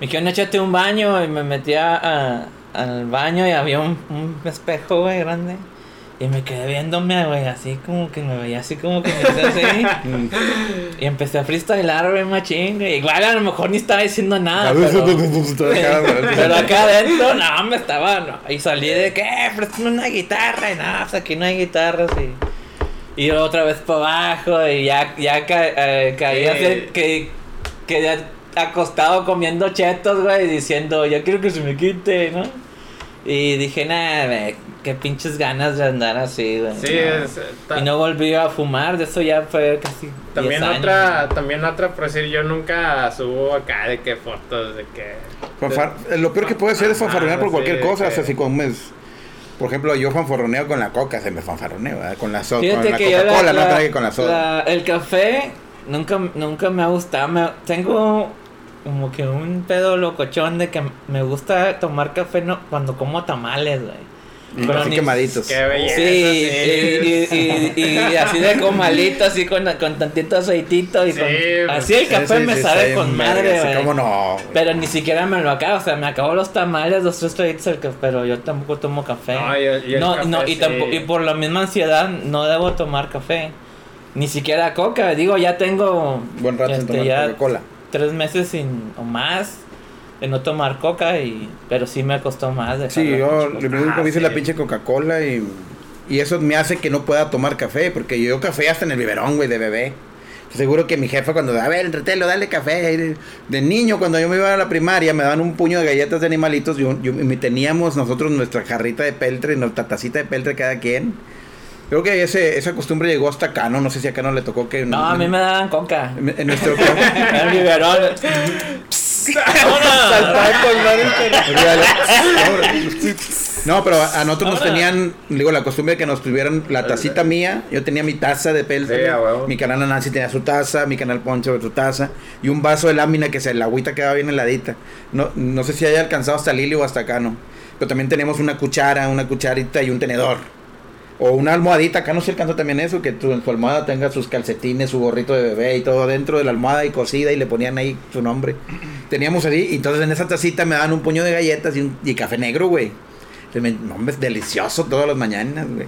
Me dijeron, échate un baño. Y me metí a- a- al baño y había un, un espejo, güey, grande. Y me quedé viéndome, güey, así como que me veía así como que me hice así. Y empecé a freestylar, güey, machín. güey. Igual a lo mejor ni estaba diciendo nada. pero, pero acá adentro, no, me estaba. no, y salí de que, eh, préstame una guitarra. Y nada, pues aquí no hay guitarras. Y, y otra vez para abajo. Y ya, ya ca- eh, caí Sí. así, que, que ya acostado comiendo chetos, güey, diciendo, ya quiero que se me quite, ¿no? Y dije, nada, qué pinches ganas de andar así, güey. Sí, no. es, eh, ta- Y no volví a fumar, de eso ya fue casi. también 10 años. otra, también otra, por decir, yo nunca subo acá de que fotos de. Fanfar- eh, Lo peor que puede ser es fanfarronear por sí, cualquier cosa. que- O sea, si comes. Por ejemplo, yo fanfarroneo con la coca, se me fanfarroneo, ¿verdad? Con la, so con Fíjate yo la- Coca-Cola, no trae con la soda. la- el café nunca, nunca me ha gustado. me- tengo como que un pedo locochón de que me gusta tomar café no, cuando como tamales, güey. Y pero así ni- quemaditos. Qué belleza. Sí, y, y- y- y así de comalito, así con, con tantito aceitito y Sí, con- así el café Sí, sí, me sí, sabe con madre, sí, güey. ¿Cómo no? Pero ni siquiera me lo acabo, o sea, me acabo los tamales, los tres traguitos del café, pero yo tampoco tomo café. No, y el- y el no, café no, y, sí. tampoco, y por la misma ansiedad no debo tomar café. Ni siquiera coca, digo, ya tengo Buen rato este, tomar ya Coca-Cola. Tres meses sin, o más de no tomar coca, y pero sí me costó más. Sí, yo coca. primero que hice la pinche Coca-Cola y, y eso me hace que no pueda tomar café, porque yo café hasta en el biberón, güey, de bebé. Seguro que mi jefa cuando, a ver, entretelo, dale café. De, niño, cuando yo me iba a la primaria, me daban un puño de galletas de animalitos y, un- y un- y teníamos nosotros nuestra jarrita de peltre, nuestra tacita de peltre cada quien. Creo que ese, esa costumbre llegó hasta acá, ¿no? No sé si acá no le tocó que... No, a mí me daban coca. En, en nuestro... Biberón. No, pero a a nosotros nos tenían, digo, la costumbre de que nos tuvieran la tacita mía. Yo tenía mi taza de a huevo. mi canal Nancy tenía su taza, mi canal Poncho su taza. Y un vaso de lámina que se, la agüita quedaba bien heladita. No, no sé si haya alcanzado hasta Lili o hasta acá, ¿no? Pero también tenemos una cuchara, una cucharita y un tenedor. O una almohadita, acá no se alcanzó también eso, que tu, en tu almohada tenga sus calcetines, su gorrito de bebé y todo dentro de la almohada y cosida y le ponían ahí su nombre. Teníamos así, y entonces en esa tacita me daban un puño de galletas y, un, y café negro, güey. No, es delicioso todas las mañanas, güey.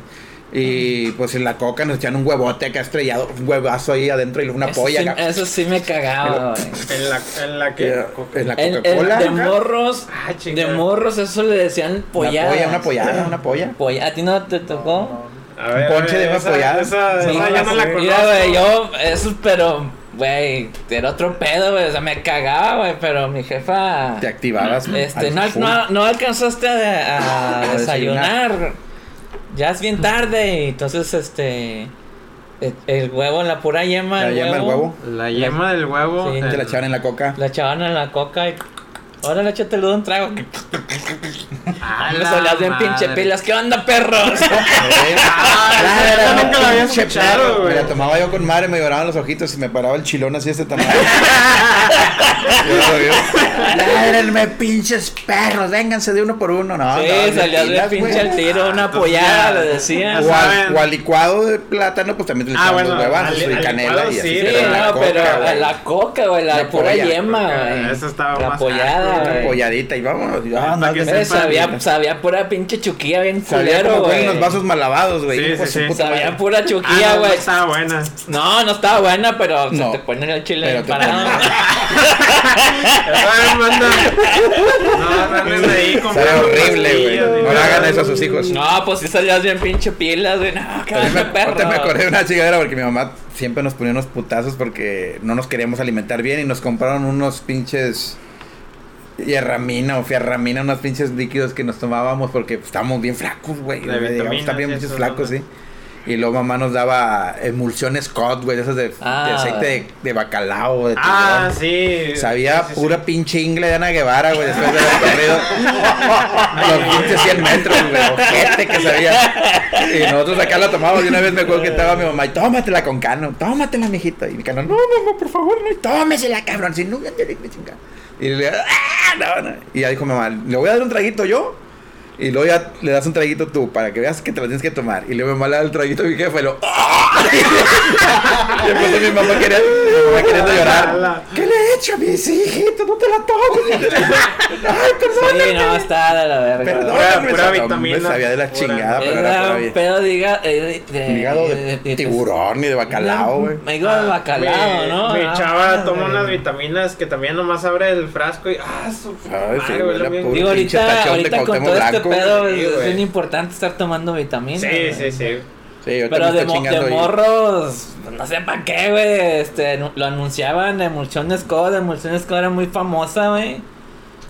Y pues en la coca nos echan un huevote acá estrellado, un huevazo ahí adentro y una Eso polla sí, acá. eso sí me cagaba, güey. En la, en la que. En la Coca-Cola. de morros, Ah, de morros, eso le decían Una pollada. polla, una pollada, una polla. Polla- ¿A ti no te tocó? A ver, ponche a ver, de esa- apoyada. Esa, Sí, esa yo no la conozco. Mira, güey, yo, eso, pero, güey, era otro pedo, güey, o sea, me cagaba, güey, pero mi jefa, Te activabas. este, no, no, no alcanzaste a, a A desayunar. Ya es bien tarde, y entonces, este, el, el huevo, la pura yema, La el yema, el huevo. La yema del huevo. Sí. la echaban en la coca. la echaban en la coca y, órale, échate un trago, a me la salías bien pinche pilas, ¿qué onda, perros? Ah, nunca la había pinche escuchado, perro, güey. Me la tomaba yo con madre, me lloraban los ojitos y me paraba el chilón así de este tamaño. Ládrenme, pinches perros, vénganse de uno por uno. No, sí, no, salías de pilas, pinche al tiro, una ya- le decían. O al, licuado de plátano, pues también le Ah, echaban huevazos y canela y así. sí, Sí, pero la no, coca, pero güey, la coca, güey, la, La pura yema, Ah, güey. Eso estaba La más pollada, asco, Una güey. polladita y vámonos. y, no, que no, sabía, sabía pura pinche chuquilla bien culero, güey, güey. unos vasos mal lavados, güey. Sí, sí, sí. Sabía madre. pura Ah, chuquilla, no, no güey. estaba buena. No, no estaba buena, pero No. se te pone el chile Pero parado. No, no ahí comprando horrible, güey. No le hagan eso a sus hijos. No, pues sí salías bien pinche pilas, güey. No, onda, perro. ahorita me acordé de una chingadera porque mi mamá siempre nos ponía unos putazos porque no nos queríamos alimentar bien y nos compraron unos pinches hierramina o fierramina, unos pinches líquidos que nos tomábamos porque estábamos bien flacos, güey. De a y pinches eso, flacos, ¿no? sí. Y luego mamá nos daba emulsiones Scott, güey, de esas de, de Ah. aceite de, de bacalao, de Ah, tiburón. sí. Sabía Sí, sí, sí. pura pinche ingle de Ana Guevara, güey, después de haber corrido los pinches 100 metros, güey, ojete que sabía. Y nosotros acá la tomábamos y una vez me acuerdo que estaba mi mamá y tómatela con cano, tómatela, mijito. Y mi cano, no, no, no, por favor, no, tómesela, cabrón, si no, ya te digo, chinga. Y le ah, no, no. Y ya dijo mi mamá, le voy a dar un traguito yo. Y luego ya le das un traguito tú para que veas que te lo tienes que tomar. Y luego le da el traguito a mi jefe y lo. y después mi mamá quería, mi mamá queriendo llorar. ¿Qué le he hecho a mis hijitos? No te la tomes. Ay, perdón. Sí, no, está de la verga. Perdón, Pura- pura vitamina. sabía de la Pura. chingada, pero era pura pedo de, higa- eh, de, Hígado de, tiburón y de bacalao, güey. Me digo de bacalao, mi, ¿no? Mi Ah, chava toma unas vitaminas que también nomás abre el frasco y. ¡Ah, su Digo, ahorita, ahorita con todo este pedo güey, es, bien importante estar tomando vitaminas. Sí, sí, sí. Sí, Pero de, mo- de morros, no sé para qué, güey. Este, lo anunciaban, Emulsión Scott, Emulsión Scott era muy famosa, güey.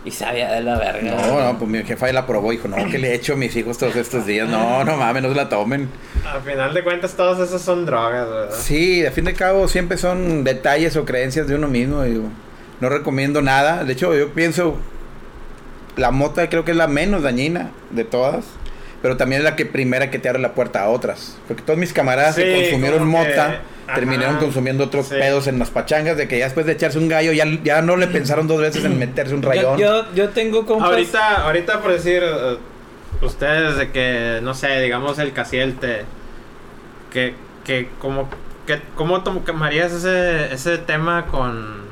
Y sabía de la verga. No, no, pues mi jefa ahí la probó y dijo, no, ¿qué le he hecho a mis hijos todos estos días? No, no mames, no se la tomen. Al final de cuentas, todos esos son drogas, ¿verdad? Sí, a fin de cabo siempre son detalles o creencias de uno mismo. digo. no recomiendo nada. De hecho, yo pienso, la mota creo que es la menos dañina de todas. Pero también es la que primera que te abre la puerta a otras. Porque todos mis camaradas que Sí, consumieron que- mota ajá. terminaron consumiendo otros Sí. pedos en las pachangas. De que ya después de echarse un gallo ya, ya no le pensaron dos veces en meterse un yo, rayón. yo, yo tengo compas. Ahorita, ahorita por decir, eh, ustedes de que, no sé, digamos el casielte, que, que como, que, ¿cómo tomarías ese, ese tema con,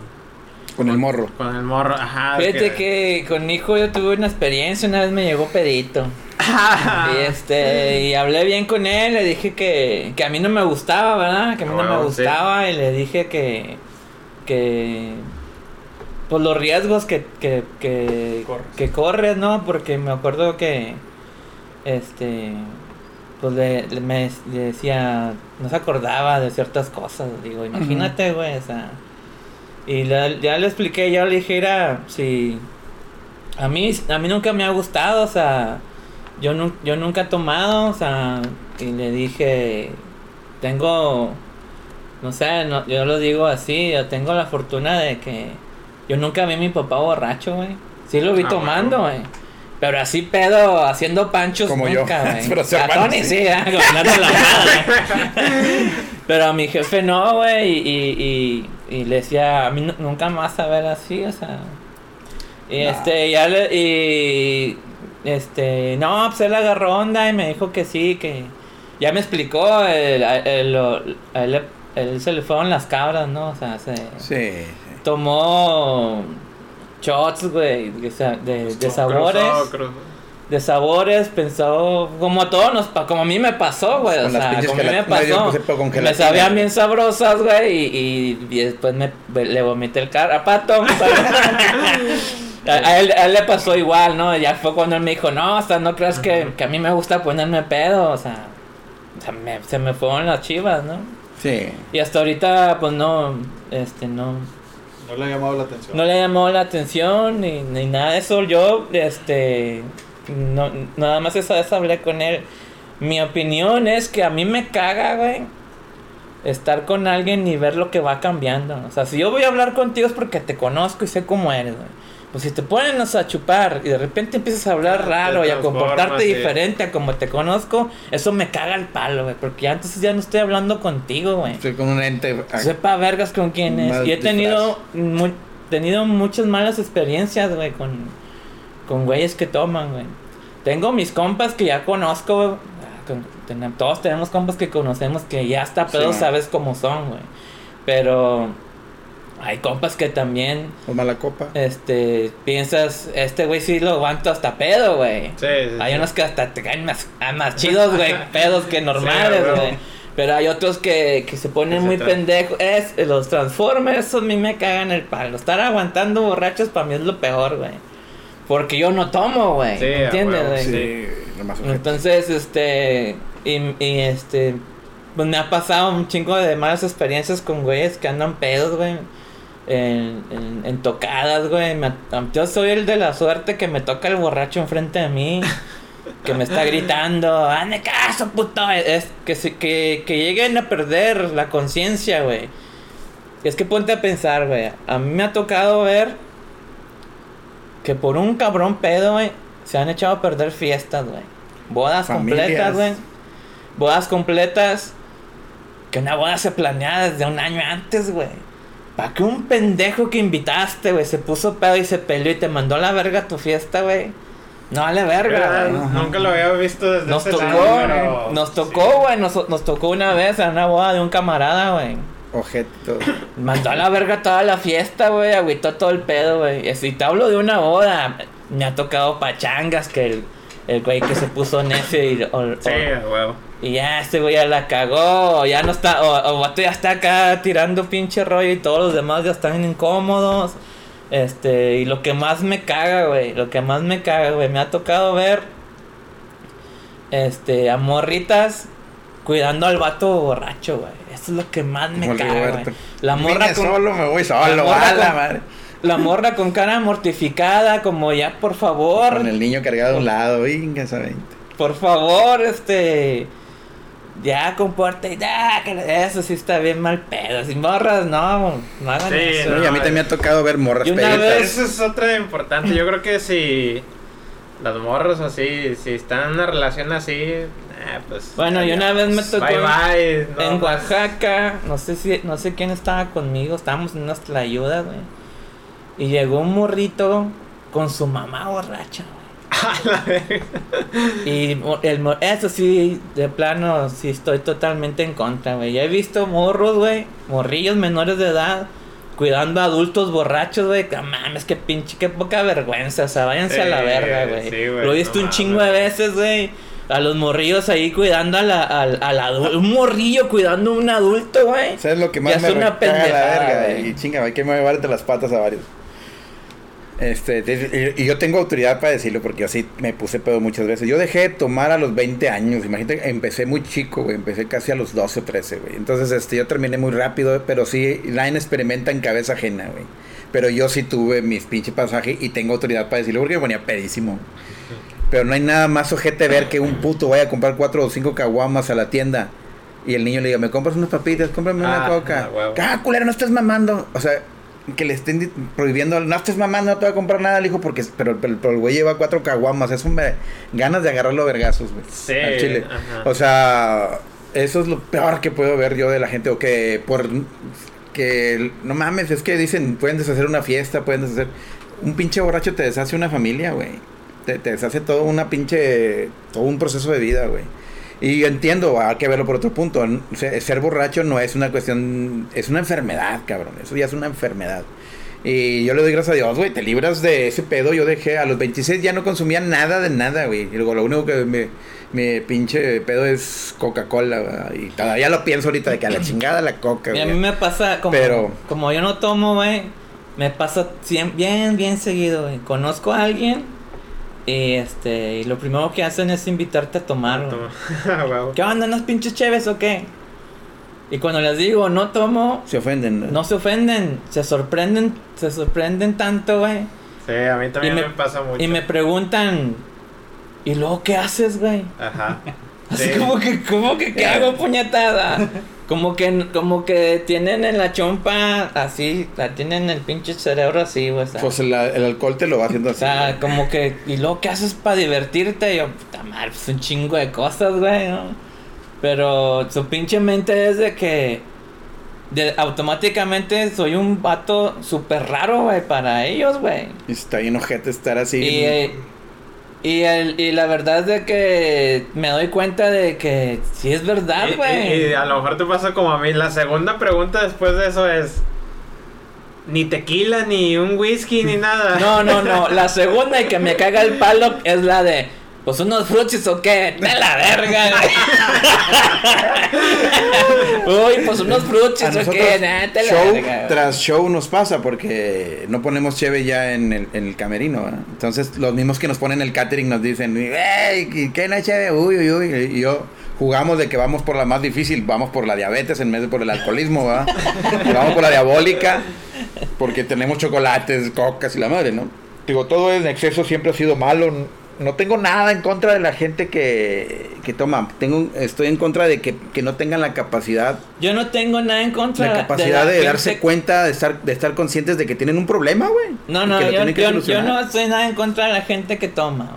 Con el morro. con el morro? Ajá. Fíjate que con mi hijo yo tuve una experiencia, una vez me llegó pedito. Y este, y hablé bien con él, le dije que, que a mí no me gustaba, ¿verdad? Que a mí no me sí. gustaba y le dije que, que, pues los riesgos que, que, que, Corres. que corres, ¿no? Porque me acuerdo que, este, pues le, le- me le decía, no se acordaba de ciertas cosas. Digo, imagínate, güey, o sea. Y le- ya le expliqué, yo le dije, era, si. A mí, a mí nunca me ha gustado, o sea. Yo, nu- yo nunca he tomado, o sea. Y le dije, tengo. No sé, no, yo lo digo así, yo tengo la fortuna de que. Yo nunca vi a mi papá borracho, güey. Sí lo vi Ah, tomando, güey. Pero así pedo, haciendo panchos Como yo. nunca, güey. Pero A hermano Tony sí. sí, ¿eh? Gobernando la madre. Pero a mi jefe no, güey. Y, y, y, le decía, a mí nu- nunca más a ver así, o sea. Y este, ya le. Y. Este. No, pues él agarró onda y me dijo que sí, que. Ya me explicó, el, el- a él, se le fueron las cabras, ¿no? O sea, se Sí, sí. tomó shots, güey, de, de, de sabores cruzó. De sabores, pensó como a todos nos pa- como a mí me pasó, güey, o sea, como a mí me medio pasó. Me sabían bien sabrosas, güey, y, y, y después me le vomité el carro a Pato. a, él, a él le pasó igual, ¿no? Ya fue cuando él me dijo, no, o sea, no creas que, que a mí me gusta ponerme pedo, o sea, o sea, me- se me fueron las chivas, ¿no? Sí. Y hasta ahorita, pues no, este, no, No le ha llamado la atención. no le llamó la atención ni, ni nada de eso. Yo, este, no, nada más esa vez hablé con él. Mi opinión es que a mí me caga, güey, estar con alguien y ver lo que va cambiando. O sea, si yo voy a hablar contigo es porque te conozco y sé cómo eres, güey. Pues si te ponen o sea, a chupar y de repente empiezas a hablar Ah, raro y a comportarte sí. diferente a como te conozco, eso me caga el palo, güey. Porque ya entonces ya no estoy hablando contigo, güey. Estoy con un ente. Sepa vergas con quién es. Y he tenido, mu- tenido muchas malas experiencias, güey, con, con güeyes que toman, güey. Tengo mis compas que ya conozco, güey. Ah, con- ten- Todos tenemos compas que conocemos que ya hasta pedo sabes cómo son, güey. Pero hay compas que también, Con mala copa. este, piensas, este güey sí lo aguanto hasta pedo, güey. Sí, sí, Hay sí. unos que hasta te caen más, más chidos, güey, pedos que normales, güey. güey. Pero hay otros que, que se ponen muy pendejos. Es, los Transformers, esos a mí me cagan el palo. Estar aguantando borrachos para mí es lo peor, güey. Porque yo no tomo, güey. Sí, ¿Entiendes, güey? Sí, nomás. Entonces, este. Y, y este. Pues me ha pasado un chingo de malas experiencias con güeyes que andan pedos, güey. En, en, en tocadas, güey. Me- Yo soy el de la suerte que me toca el borracho enfrente de mí. Que me está gritando, hazme caso, puto. Es que, se- que, que lleguen a perder la conciencia, güey. Es que ponte a pensar, güey. A mí me ha tocado ver que por un cabrón pedo, güey, se han echado a perder fiestas, güey. Bodas Familias. completas, güey. Bodas completas. Que una boda se planea desde un año antes, güey. ¿Para que un pendejo que invitaste, güey, se puso pedo y se peleó y te mandó a la verga a tu fiesta, güey? No vale verga, güey. Nunca lo había visto desde Nos ese tocó, lado, pero- nos sí. tocó, güey, nos, nos tocó una vez en una boda de un camarada, güey. Mandó a la verga toda la fiesta, güey, agüitó todo el pedo, güey. Si te hablo de una boda, me ha tocado pachangas que el, el güey que se puso necio y, o- Sí, o- y ya este güey ya la cagó, ya no está, o, o vato ya está acá tirando pinche rollo y todos los demás ya están incómodos. Este, y lo que más me caga, güey, lo que más me caga, güey, me ha tocado ver, este, a morritas cuidando al vato borracho, güey. Eso es lo que más me Como caga, güey. La morra con, solo, me voy la solo. morra A la con- madre. la morra con cara mortificada, como ya, por favor, Con el niño cargado a un lado. Venga, esa 20. por favor, este. Ya comporta y ya, que eso sí está bien mal pedo. Sin morras, no, no hagan Sí, eso. No, y a mí también me ha tocado ver morras Y una peditas. vez- Eso es otra importante. Yo creo que si las morras así, si están en una relación así, eh, pues. Bueno, y una vez me tocó Bye bye. no en. Oaxaca, no sé si, no sé quién estaba conmigo, estábamos en unas tlayudas, güey. Y llegó un morrito con su mamá borracha, güey. Y el, eso sí, de plano, sí estoy totalmente en contra, güey. Ya he visto morros, güey, morrillos menores de edad, cuidando a adultos borrachos, güey. Que mames, que pinche, qué poca vergüenza. O sea, váyanse a la verga, güey. sí, Lo he visto no un chingo de veces, güey. A los morrillos ahí cuidando a la, al, al adu- Un morrillo cuidando a un adulto, güey. ¿Sabes lo que más me una recaga la verga? güey. Y chinga, hay que llevarte las patas a varios. Este, de- y yo tengo autoridad para decirlo porque yo sí me puse pedo muchas veces. Yo dejé de tomar a los 20 años, imagínate, empecé muy chico, güey, empecé casi a los 12 o 13, güey. Entonces, este, yo terminé muy rápido, pero sí, nadie experimenta en cabeza ajena, güey. Pero yo sí tuve mis pinche pasajes y tengo autoridad para decirlo porque me ponía pedísimo. Pero no hay nada más ojete ver que un puto vaya a comprar cuatro o cinco caguamas a la tienda y el niño le diga, ¿me compras unas papitas? Cómprame una Ah, coca. ah. Ah, culero, no estés mamando. O sea, que le estén prohibiendo, no estés mamando, no te voy a comprar nada, le dijo, porque, pero, pero- pero el güey lleva cuatro caguamas. Eso me ganas de agarrarlo a vergazos, güey. Sí, al chile. ajá. O sea, eso es lo peor que puedo ver yo de la gente. O que por que no mames, es que dicen, pueden deshacer una fiesta, pueden deshacer. Un pinche borracho te deshace una familia, güey. Te, te deshace todo una pinche. todo un proceso de vida, güey. Y yo entiendo, hay que verlo por otro punto. Ser, borracho no es una cuestión. Es una enfermedad, cabrón. Eso ya es una enfermedad. Y yo le doy gracias a Dios, güey. Te libras de ese pedo. Yo dejé. A los 26 ya no consumía nada de nada, güey. Y luego lo único que me. Me pinche pedo es Coca-Cola, güey. Y todavía lo pienso ahorita de que a la chingada la coca, Y a güey. mí me pasa, como, Pero- como yo no tomo, güey, me pasa bien, bien seguido, güey. Conozco a alguien y este, y lo primero que hacen es invitarte a tomar. Huevo. ¿Qué onda, unas pinches cheves o qué? Y cuando les digo, no tomo, Se ofenden. no se ofenden, se sorprenden, se sorprenden tanto, güey. Sí, a mí también Y me, me- pasa mucho. Y me preguntan, ¿y luego qué haces, güey? Ajá. Así Sí. como que, como que, ¿qué hago, puñetada? Como que, como que tienen en la chompa así, la tienen el pinche cerebro así, güey. o sea, Pues el, el alcohol te lo va haciendo o así. sea, güey. como que, ¿y luego qué haces para divertirte? Y yo, puta madre, pues un chingo de cosas, güey, ¿no? Pero su pinche mente es de que de, automáticamente soy un vato súper raro, güey, para ellos, güey. Y está bien ojete estar así. Y, eh, y, el, y la verdad es de que me doy cuenta de que sí es verdad, Y- y, güey. y a lo mejor te pasa como a mí. La segunda pregunta después de eso es: ni tequila, ni un whisky, ni nada. No, no, no. La segunda y que me caga el palo es la de. Pues unos fruchis o qué, de la verga. Uy, pues unos a fruchis o qué, nah, te la show verga. tras show nos pasa porque no ponemos cheve ya en el, en el camerino. ¿verdad? Entonces los mismos que nos ponen el catering nos dicen, ¡Ey! ¿y ¿Qué no cheve? Uy, uy, uy. Y yo jugamos de que vamos por la más difícil, vamos por la diabetes en vez de por el alcoholismo, ¿verdad? Y vamos por la diabólica porque tenemos chocolates, cocas y la madre, ¿no? Digo, todo en exceso siempre ha sido malo. No tengo nada en contra de la gente que, que toma. Tengo, estoy en contra de que, que no tengan la capacidad Yo no tengo nada en contra la capacidad la de, gente- darse cuenta, de estar, de estar conscientes de que tienen un problema, güey. No, no, yo, yo- no estoy nada en contra de la gente que toma.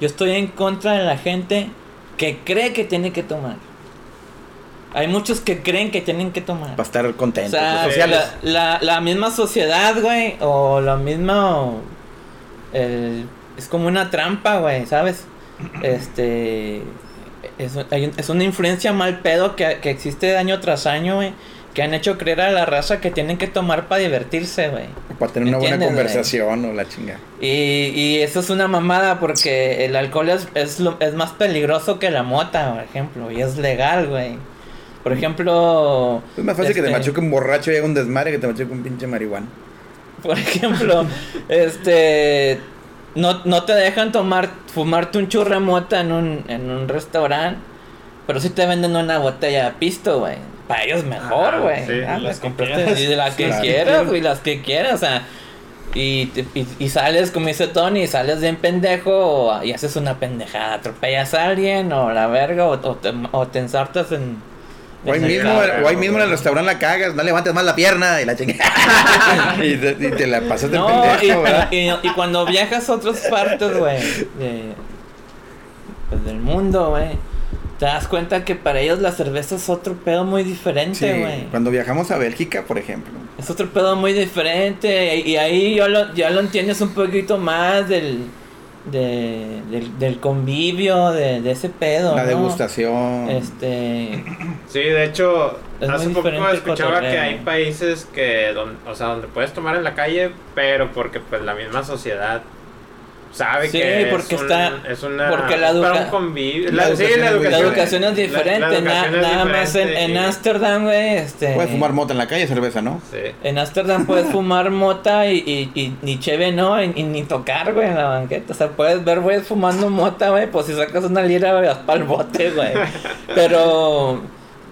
Yo estoy en contra de la gente que cree que tiene que tomar. Hay muchos que creen que tienen que tomar. Para estar O contentos, sea, los sociales. la, la, la misma sociedad, güey, o la misma... el- es como una trampa, güey, ¿sabes? Este... Es, es una influencia mal pedo que, que existe año tras año, güey. Que han hecho creer a la raza que tienen que tomar para divertirse, güey. Para tener una buena conversación o la chinga. Y, y eso es una mamada porque el alcohol es, es, lo- es más peligroso que la mota, por ejemplo. Y es legal, güey. Por ejemplo... Es más fácil que te este, machuque un borracho y haga un desmadre que te machuque un pinche marihuana. Por ejemplo, este... No, no te dejan tomar, fumarte un churro de mota en un, en un restaurante. Pero sí te venden una botella de pisto, güey. Para ellos mejor, Ajá, güey. sí, Ah, las pues que compraste quieras. y de las que Claro. quieras, güey, las que quieras, o sea. Y, y, y sales, como dice Tony, sales bien pendejo o- y haces una pendejada. Atropellas a alguien o la verga o, o te, o te ensartas en. O ahí mismo, o ahí mismo en el restaurante la cagas, no levantes más la pierna y la chingada. y, te, y te la pasas de No, pendejo, y, y- y cuando viajas a otras partes, güey, de- pues, del mundo, güey, te das cuenta que para ellos la cerveza es otro pedo muy diferente, Sí, güey. cuando viajamos a Bélgica, por ejemplo. Es otro pedo muy diferente. Y, y ahí yo lo, ya lo entiendes un poquito más del, de- del, del convivio, de, de ese pedo. la ¿no? degustación. Este. Sí, de hecho, Es hace muy poco escuchaba cotorreo. que hay países que, don- o sea, donde puedes tomar en la calle, pero porque pues la misma sociedad sabe Sí, que porque es, un- está- es una porque la para educa- un convivio. la La, sí, educación la muy La educación, educación es la- la diferente, na- educación es nada más en, en Ámsterdam, güey, este... Puedes fumar mota en la calle, cerveza, ¿no? Sí. En Ámsterdam puedes fumar mota y, y, y ni cheve no, y, y ni tocar, güey, en la banqueta. O sea, puedes ver, güey, fumando mota, güey, pues si sacas una lira, güey, vas pa'l bote, güey. Pero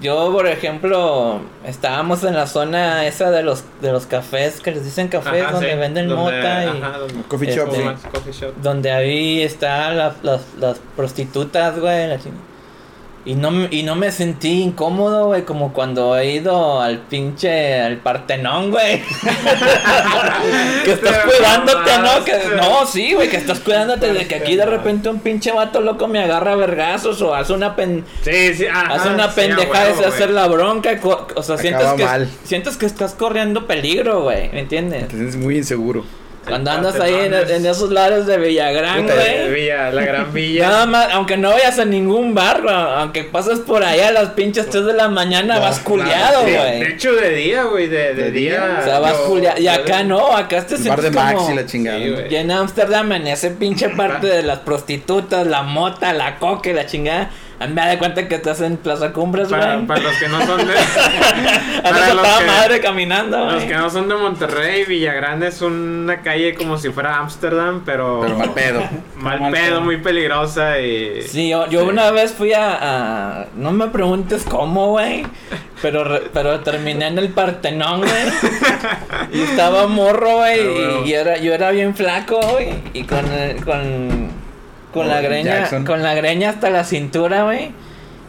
yo, por ejemplo, estábamos en la zona esa de los de los cafés, que les dicen cafés, Ajá, donde sí, venden donde- mota y... donde- Coffee Este, shop, sí. fumas, coffee shop. Donde ahí están las, las, las prostitutas, güey. la ching- Y no, me- y no me sentí incómodo, güey, como cuando he ido al pinche, al Partenón, güey. que estás Te cuidándote, ¿no? Que, no, sí, güey, que estás cuidándote de que aquí de repente un pinche vato loco me agarra a vergazos o hace una pen... Sí, sí, ajá, Hace una sí, a pendejada huevo, de hacer la bronca, co- o sea, sientes que, mal. sientes que estás corriendo peligro, güey, ¿me entiendes? Te sientes muy inseguro. Cuando andas ahí en, en esos lares de Villagrán, Puta, güey. Villa, la gran villa. Nada más, aunque no vayas a ningún bar, güey, aunque pases por allá a las pinches 3 de la mañana, No, vas culiado, Sí, güey. de hecho, de día, güey, de, de, De día. día. O sea, vas yo- culiado. Y acá de- no, acá te El bar de sientes como... y la chingada. Sí, güey. Y en Ámsterdam, en ese pinche parte de las prostitutas, la mota, la coca y la chingada, me da cuenta que estás en Plaza Cumbres, Para, güey. para los que no son de. Andas para a los toda que- madre caminando, Los que no son de Monterrey, Villagrande es una calle como si fuera Ámsterdam, pero, Pero mal pedo. mal Mal pedo, pedo. muy peligrosa y Sí, yo, yo una vez fui a, a- No me preguntes cómo, güey. Pero, pero terminé en el Partenón, güey. Y estaba morro, güey. Ah, y, y era, yo era bien flaco, güey. Y con, el- con, con la greña. Jackson. Con la greña hasta la cintura, güey.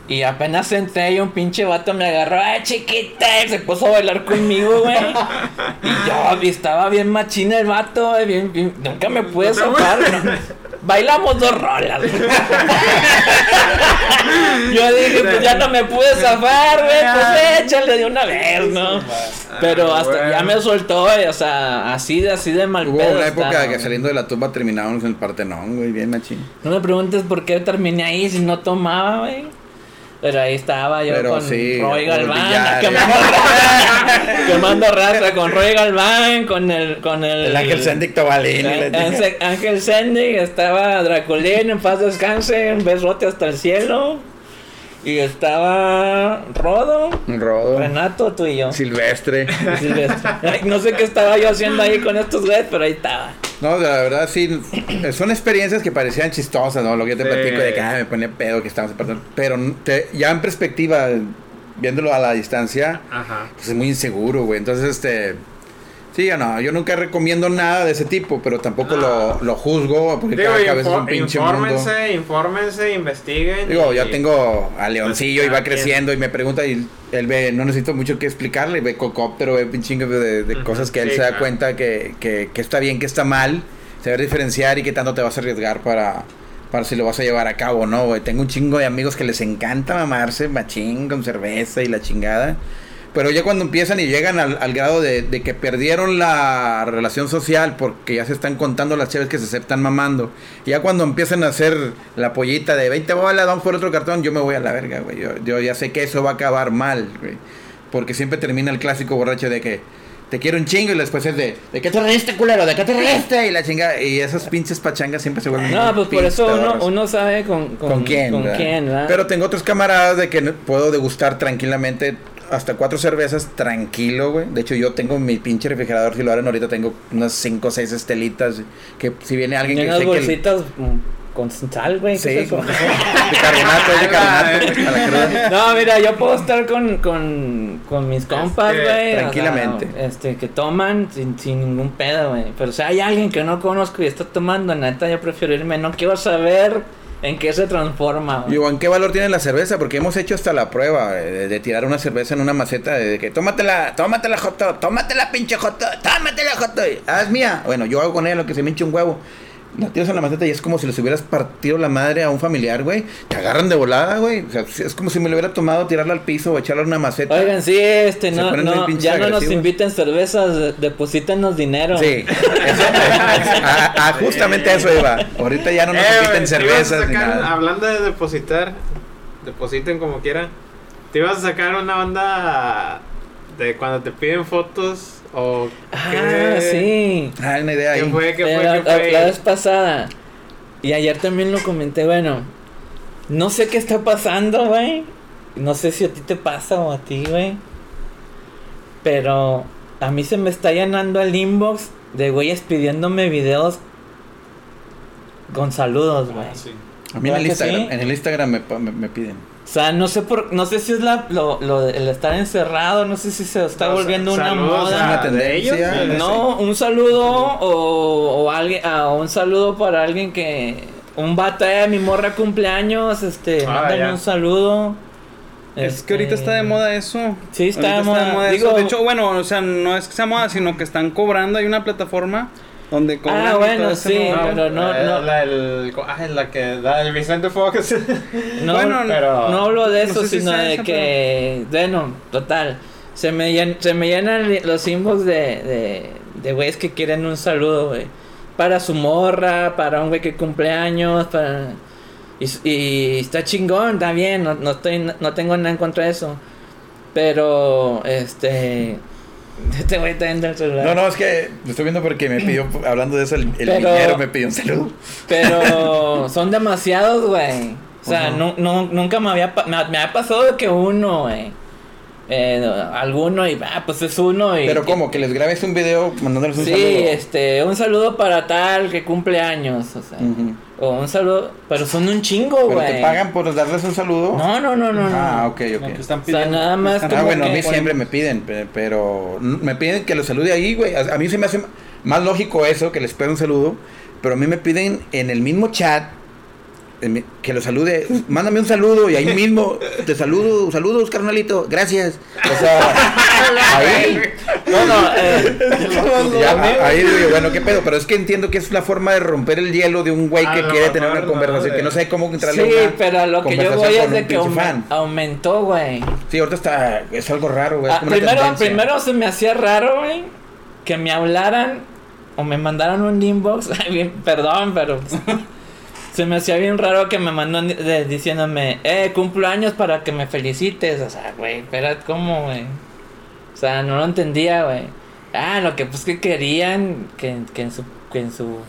Y apenas entré y un pinche vato me agarró, ¡ay, chiquita! Y se puso a bailar conmigo, güey. Y yo estaba bien machina el vato, güey. Bien, bien- nunca me pude zafar, ¿no? Bailamos dos rolas. Yo dije, pues ya no me pude zafar, güey. Pues échale de una vez, ¿no? Pero Ah, hasta ya me soltó, güey. O sea, así de, así de mal Hubo pedo una época estaba, que saliendo de la tumba terminábamos en el Partenón, güey, bien machín. No me preguntes por qué terminé ahí si no tomaba, güey. Pero ahí estaba yo Pero con sí, Roy Galván, billar, quemando raza, quemando raza con Roy Galván, con el, con el, El Ángel Sendic Tobalín. Ángel- Sendig, estaba Draculín, en paz descanse, un besote hasta el cielo. Y estaba Rodo, Rodo. Renato, tú y yo. Silvestre. y Silvestre. Ay, no sé qué estaba yo haciendo ahí con estos güeyes, pero ahí estaba. No, la verdad sí, son experiencias que parecían chistosas, ¿no? Lo que yo te Sí. platico de que ah, me ponía pedo, que estábamos apartando. Pero te- ya en perspectiva, viéndolo a la distancia, Ajá. pues es muy inseguro, güey. Entonces, este... Sí, no, yo nunca recomiendo nada de ese tipo, pero tampoco lo, lo juzgo, porque Digo, cada es un pinche mundo. infórmense, infórmense, investiguen. Digo, y- ya tengo a Leoncillo y va quien. creciendo y me pregunta y él ve, no necesito mucho que explicarle, ve cocóptero, ve chingo de, cosas que él se da claro. cuenta que, que, que está bien, que está mal, saber diferenciar y qué tanto te vas a arriesgar para, para si lo vas a llevar a cabo, ¿no? güey? Tengo un chingo de amigos que les encanta mamarse machín con cerveza y la chingada. Pero ya cuando empiezan y llegan al, al grado de, de que perdieron la relación social porque ya se están contando las chaves que se están mamando. Y ya cuando empiezan a hacer la pollita de 20 bolas, vamos por otro cartón, yo me voy a la verga, güey. Yo, yo ya sé que eso va a acabar mal, güey. Porque siempre termina el clásico borracho de que te quiero un chingo y después es de, ¿de qué te reíste, culero? ¿De qué te reíste? Y la chingada. Y esas pinches pachangas siempre se vuelven. No, pues por eso uno, sabe con, con, ¿Con quién? Con ¿verdad? quién, ¿verdad? Pero tengo otros camaradas de que puedo degustar tranquilamente hasta cuatro cervezas tranquilo, güey. De hecho, yo tengo mi pinche refrigerador, si lo abren ahorita, tengo unas cinco o seis estelitas. Que si viene alguien que unas sé que... el- bolsitas con sal, güey. ¿qué Sí, es eso? de carbonato, es de carbonato. No, mira, yo puedo estar con, con, con mis compas, Este, güey. o sea, tranquilamente. este, que toman sin, sin ningún pedo, güey. Pero si hay alguien que no conozco y está tomando, neta, yo prefiero irme. No quiero saber en qué se transforma. Digo, ¿en qué valor tiene la cerveza? Porque hemos hecho hasta la prueba eh, de, tirar una cerveza en una maceta de que tómatela, tómatela, Joto, tómatela, pinche Joto, tómatela, Joto. Ah, es mía. Bueno, yo hago con ella lo que se me hincha un huevo. La tiras en la maceta y es como si les hubieras partido la madre a un familiar, güey. Te agarran de volada, güey. O sea, es como si me lo hubiera tomado tirarla al piso o echarla en una maceta. Oigan, sí, este, no, no, ya no nos inviten cervezas, de- deposítenos dinero. Sí, eso, ah, ah, justamente a eso iba. Ahorita ya no nos Eh, inviten a cervezas ni sacar- nada. Hablando de depositar, depositen como quiera. Te ibas a sacar una banda de cuando te piden fotos ¿O Ah, sí. Ah, una idea ahí. ¿Qué fue? ¿Qué fue? la, ¿Qué la- fue? la vez pasada. Y ayer también lo comenté, bueno. No sé qué está pasando, güey. No sé si a ti te pasa o a ti, güey. Pero a mí se me está llenando el inbox de güeyes pidiéndome videos con saludos, güey. Ah, sí. A mí en el ¿Verdad que Instagram, sí? en el Instagram me, me piden. O sea, no sé por, no sé si es la, lo, lo de- el estar encerrado, no sé si se está No, volviendo una moda. A- de ellos, No, un saludo o, o alguien, ah, un saludo para alguien que un vato de mi morra cumpleaños, este, Ah, mándame ya. un saludo. Es que ahorita está de Este, moda eso. Sí, está de moda. eso. Digo- de hecho, bueno, o sea, no es que sea moda, sino que están cobrando. Hay una plataforma donde cobran. Ah, bueno, todo sí, rollo. pero no, eh, no. La, el, ah, la que da el Vicente Fox. No, Bueno, pero- no hablo de no eso, sé sino de esa, que, bueno, total, se me, llen- se me llenan los inbox de, de, de güeyes que quieren un saludo, güey. Para su morra, para un güey que cumple años, para... Y está chingón, está bien, no, no, estoy, no tengo nada en contra de eso. Pero, este... Este güey está en el celular. No, no, es que lo estoy viendo porque me pidió, hablando de eso, el, el Pero- minero me pidió un saludo. Pero son demasiados, güey. O sea, nu- nu- nunca me había, me, me ha pasado que uno, güey. Eh, alguno y, ah, pues es uno y... Pero como que les grabes un video mandándoles un Sí, saludo. este, un saludo para tal que cumple años, o sea. O un saludo, pero son un chingo, Pero güey. te pagan por darles un saludo. No, no, no, no. no. Ah, ok, No, ok. están O sea, nada más Ah, como bueno, a que- mí siempre me piden, pe- pero me piden que los salude ahí, güey. A a mí se me hace más lógico eso, que les pida un saludo, pero a mí me piden en el mismo chat que los salude, mándame un saludo y ahí mismo te saludo, saludos, carnalito, gracias. O sea, ahí, No, no, eh, ya, ahí digo, bueno, qué pedo, pero es que entiendo que es la forma de romper el hielo de un güey que lo quiere tener una conversación, que no sabe cómo entrarle sí, una pero lo que yo voy es de que aumentó, güey. Sí, ahorita está, es algo raro, güey. Ah, primero, primero se me hacía raro, güey, que me hablaran o me mandaran un inbox. Perdón, pero pues, se me hacía bien raro que me mandó de- diciéndome, eh, cumplo años para que me felicites. O sea, güey, espera, ¿cómo, güey? O sea, no lo entendía, güey. Ah, lo que pues que querían que, que en su que en su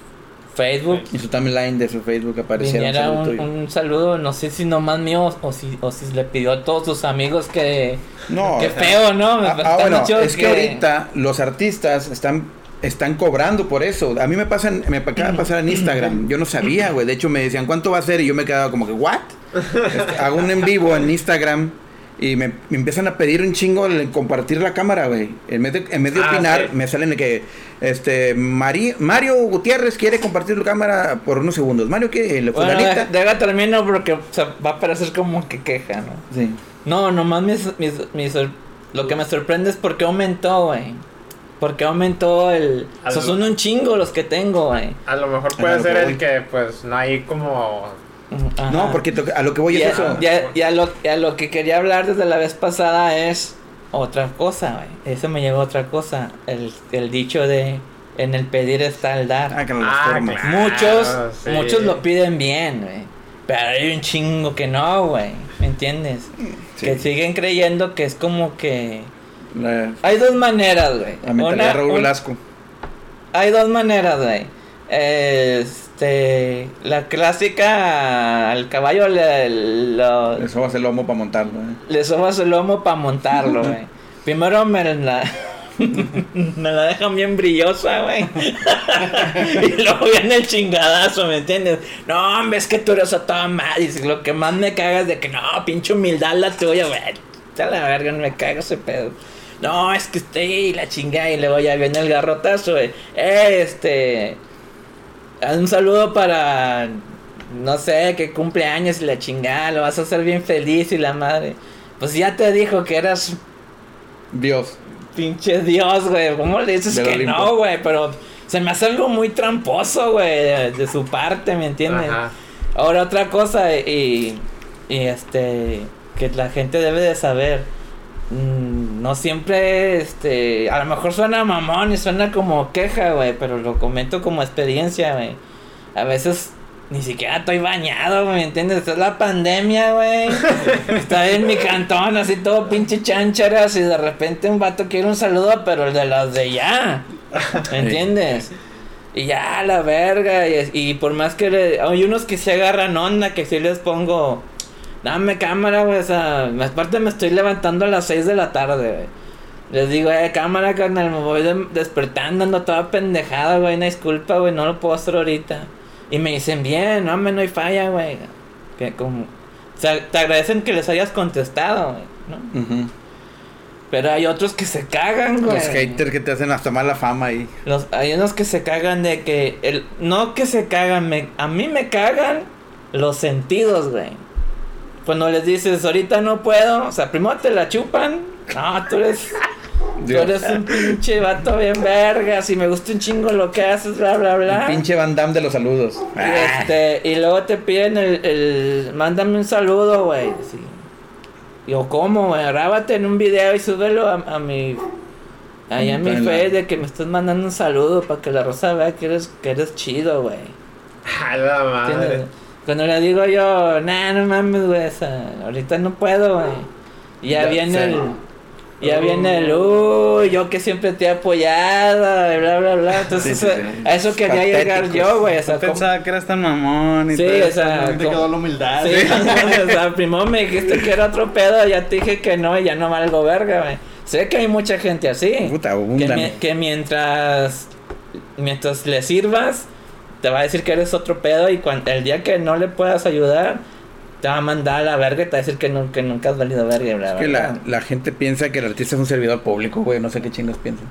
Facebook En su timeline de su Facebook apareciera un un, un saludo, no sé si nomás mío o si, o si le pidió a todos sus amigos que... No, sea, feo, ¿no? Me Ah, ah, bueno, es que... ahorita los artistas están están cobrando por eso. A mí me pasan, me acaba de pasar en Instagram. Yo no sabía, güey. De hecho me decían cuánto va a ser y yo me quedaba como que what? Este, hago un en vivo en Instagram y me, me empiezan a pedir un chingo el compartir la cámara, güey. En vez de, en vez de Ah, opinar, me salen de que este Mari- Mario Gutiérrez quiere compartir la cámara por unos segundos. Mario que la Bueno, fulanita. deja, deja termino porque o sea, va a parecer como que queja, ¿no? Sí. No, nomás mis, mis, mis sor- lo que me sorprende es por qué aumentó, güey. Porque aumentó el... O sea, son un chingo los que tengo, güey. A lo mejor puede lo ser que el que pues no hay como Ajá. No, porque a lo que voy Y es a, eso. y a- y a lo, y a lo que quería hablar desde la vez pasada es otra cosa, güey. Eso me llegó otra cosa. El, el dicho de en el pedir está el dar. Ah, que Ah, claro. muchos, sí. muchos lo piden bien, güey. Pero hay un chingo que no, güey. ¿Me entiendes? Sí. Que siguen creyendo que es como que... La, Hay dos maneras, güey. la mentalidad Raúl un- Velasco. hay dos maneras, güey. Este, la clásica, al caballo le, lo- Le sobas el lomo para montarlo. ¿eh? le sobas el lomo para montarlo, güey. Primero me la, me la dejan bien brillosa, güey. y luego viene el chingadazo, ¿me entiendes? No, hombre, es que tú eres a toda madre. Y lo que más me cagas de que no, pinche humildad la tuya, güey. Ya la verga, me caga ese pedo. No, es que usted y la chingada. Y luego ya viene el garrotazo, güey. Eh, este. Un saludo para. No sé, que cumpleaños y la chingada. Lo vas a hacer bien feliz y la madre. Pues ya te dijo que eras Dios. pinche Dios, güey. ¿Cómo le dices que Olimpo. no, güey? Pero se me hace algo muy tramposo, güey, de, de su parte, ¿me entiendes? Ajá. Ahora otra cosa y, y este que la gente debe de saber. Mm, No siempre, este, a lo mejor suena mamón y suena como queja, güey, pero lo comento como experiencia, güey. A veces ni siquiera estoy bañado, ¿me entiendes? Esta es la pandemia, güey. Está en mi cantón, así todo pinche chancharas, y de repente un vato quiere un saludo, pero el de los de ya. ¿Me entiendes? Y ya, la verga. Y, y por más que le, hay unos que se agarran onda, que si les pongo. Dame cámara, güey. O sea, aparte me estoy levantando a las 6 de la tarde, güey. Les digo, eh, cámara, carnal, me voy de- despertando, ando toda pendejada, güey. Una disculpa, güey, no lo puedo hacer ahorita. Y me dicen, bien, no, hombre, no hay falla, güey. Que como. O sea, te agradecen que les hayas contestado, güey, ¿no? Pero hay otros que se cagan, güey. Los haters que te hacen hasta mala fama ahí. Los, hay unos que se cagan de que. El, no que se cagan, me, a mí me cagan los sentidos, güey. Cuando les dices, ahorita no puedo, o sea, primero te la chupan. No, tú eres. Tú eres un pinche vato bien verga. Si me gusta un chingo lo que haces, bla, bla, bla. El pinche Van Damme de los saludos. Y, este, y luego te piden el, el mándame un saludo, güey. Sí. Digo, ¿cómo, güey? Grábate en un video y súbelo a, a mi. Ahí a mi fe de que me estás mandando un saludo para que la rosa vea que eres, que eres chido, güey. A la madre. ¿Entiendes? Cuando le digo yo, nah, no mames, güey, ahorita no puedo, güey. Y ya, Ya viene el. Ya viene el, uy, yo que siempre te he apoyado, y bla, bla, bla. Entonces, Sí, sí, sí. a eso quería llegar yo, güey. O sea, pensaba que eras tan mamón y Sí, todo o sea, Te quedó la humildad. Sí, o sea, primero me dijiste que era otro pedo, ya te dije que no, y ya no valgo verga, güey. Sé que hay mucha gente así. Puta, que, mi- que mientras mientras le sirvas, te va a decir que eres otro pedo y cuando, el día que no le puedas ayudar, te va a mandar a la verga y te va a decir que, no, que nunca has valido verga. bla, Es que bla. la, la gente piensa que el artista es un servidor público, güey. No sé qué chingos piensan.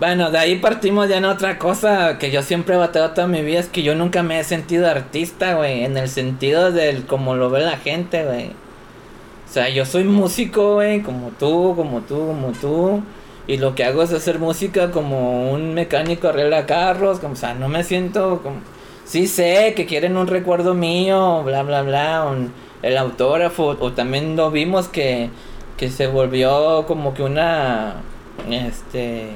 Bueno, de ahí partimos ya en otra cosa que yo siempre he batallado toda mi vida, es que yo nunca me he sentido artista, güey, en el sentido del como lo ve la gente, güey. O sea, yo soy músico, güey, como tú, como tú, como tú. Y lo que hago es hacer música como un mecánico arregla carros, como, o sea, no me siento como... Sí sé que quieren un recuerdo mío, bla, bla, bla, un- el autógrafo, o también lo vimos que, que se volvió como que una, este,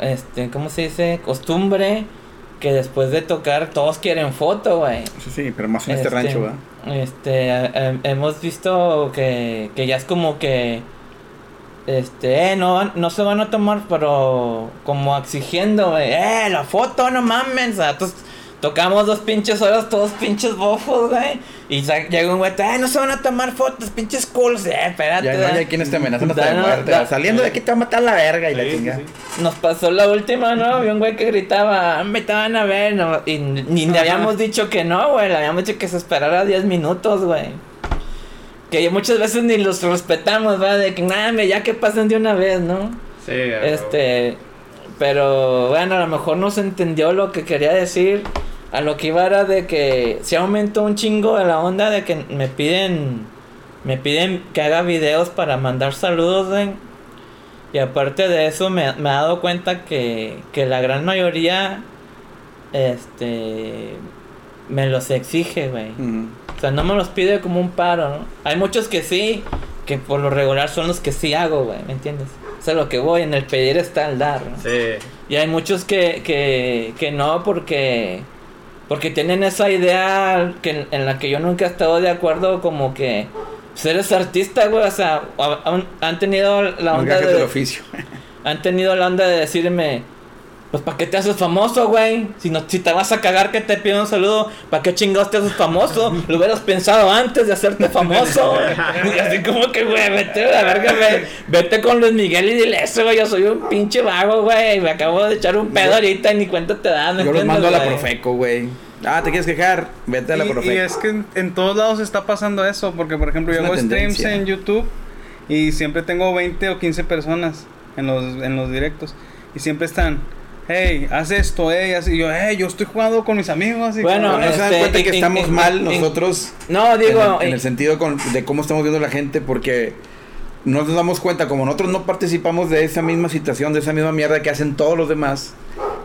este, ¿cómo se dice? Costumbre que después de tocar todos quieren foto, güey. Sí, sí, pero más en este, rancho, ¿verdad? Este, eh, eh, hemos visto que, que ya es como que, este, eh, no, no se van a tomar, pero como exigiendo, güey, eh, la foto, no mames, o sea, entonces, tocamos dos pinches horas, todos pinches bofos, güey, y sa- llega un güey, eh, no se van a tomar fotos, pinches culos, eh, espérate, Ya no hay quienes te amenazan hasta de muerte. da- Saliendo de aquí te va a matar la verga y la sí, chinga. sí. Nos pasó la última, ¿no? Había un güey que gritaba, me te van a ver, no, y ni le habíamos dicho que no, güey, le habíamos dicho que se esperara 10 minutos, güey. Que muchas veces ni los respetamos, ¿verdad? De que, nada, ya que pasen de una vez, ¿no? Sí, Este, pero bueno, a lo mejor no se entendió lo que quería decir. A lo que iba era de que se aumentó un chingo de la onda de que me piden, me piden que haga videos para mandar saludos, güey. Y aparte de eso me, me he dado cuenta que, que la gran mayoría, este, me los exige, güey. O sea, no me los pide como un paro, ¿no? Hay muchos que sí, que por lo regular son los que sí hago, güey, ¿me entiendes? O sea, lo que voy, en el pedir está el dar, ¿no? Sí. Y hay muchos que, que, que no porque, porque tienen esa idea que, en la que yo nunca he estado de acuerdo, como que pues eres artista, güey, o sea, han, han tenido la onda del de, oficio. han tenido la onda de decirme, pues ¿para qué te haces famoso, güey? Si, no, si te vas a cagar que te pido un saludo, ¿para qué chingados te haces famoso? Lo hubieras pensado antes de hacerte famoso. y así como que, güey, vete a la verga, güey. Vete con Luis Miguel y dile eso, güey. Yo soy un pinche vago, güey. Me acabo de echar un pedo ahorita y ni cuenta te das. ¿me Yo los mando a la güey? Profeco, güey. Ah, ¿te quieres quejar? Vete a la Y- Profeco. Y, es que en, en todos lados está pasando eso, porque por ejemplo Es yo hago streams en YouTube y siempre tengo 20 o 15 personas en los, en los directos y siempre están, hey, haz esto, hey, y yo, hey, yo estoy jugando con mis amigos. Y Bueno, no se dan este, cuenta que en- estamos en- mal en- nosotros No, digo, en, el, en el sentido con- de cómo estamos viendo la gente porque no nos damos cuenta como nosotros no participamos de esa misma situación de esa misma mierda que hacen todos los demás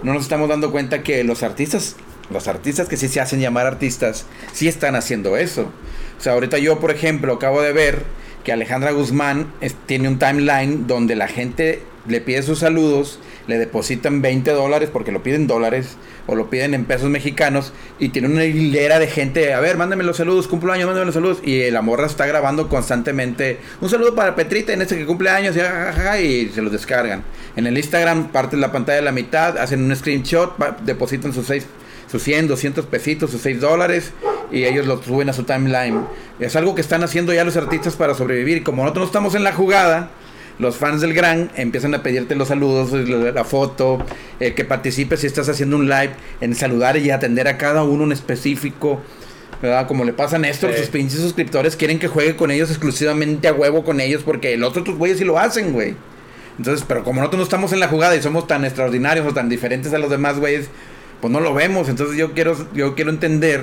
no nos estamos dando cuenta que los artistas los artistas que sí se hacen llamar artistas sí están haciendo eso o sea ahorita yo por ejemplo acabo de ver que Alejandra Guzmán es- tiene un timeline donde la gente le pide sus saludos le depositan 20 dólares porque lo piden dólares o lo piden en pesos mexicanos y tiene una hilera de gente, a ver, mándame los saludos, cumpleaños, mándame los saludos y la morra está grabando constantemente un saludo para Petrita en este que cumple años y, y se los descargan. En el Instagram parten la pantalla a la mitad, hacen un screenshot, depositan sus seis sus 100, 200 pesitos, sus 6 dólares y ellos lo suben a su timeline. Es algo que están haciendo ya los artistas para sobrevivir como nosotros no estamos en la jugada, los fans del Gran empiezan a pedirte los saludos, la, la foto, eh, que participes si estás haciendo un live, en saludar y atender a cada uno en específico. ¿verdad? Como le pasa a Néstor, Sí. sus pinches suscriptores quieren que juegue con ellos exclusivamente a huevo con ellos porque los otros güeyes sí lo hacen, güey. Entonces, pero como nosotros no estamos en la jugada y somos tan extraordinarios o tan diferentes a los demás güeyes, pues no lo vemos. Entonces yo quiero, yo quiero entender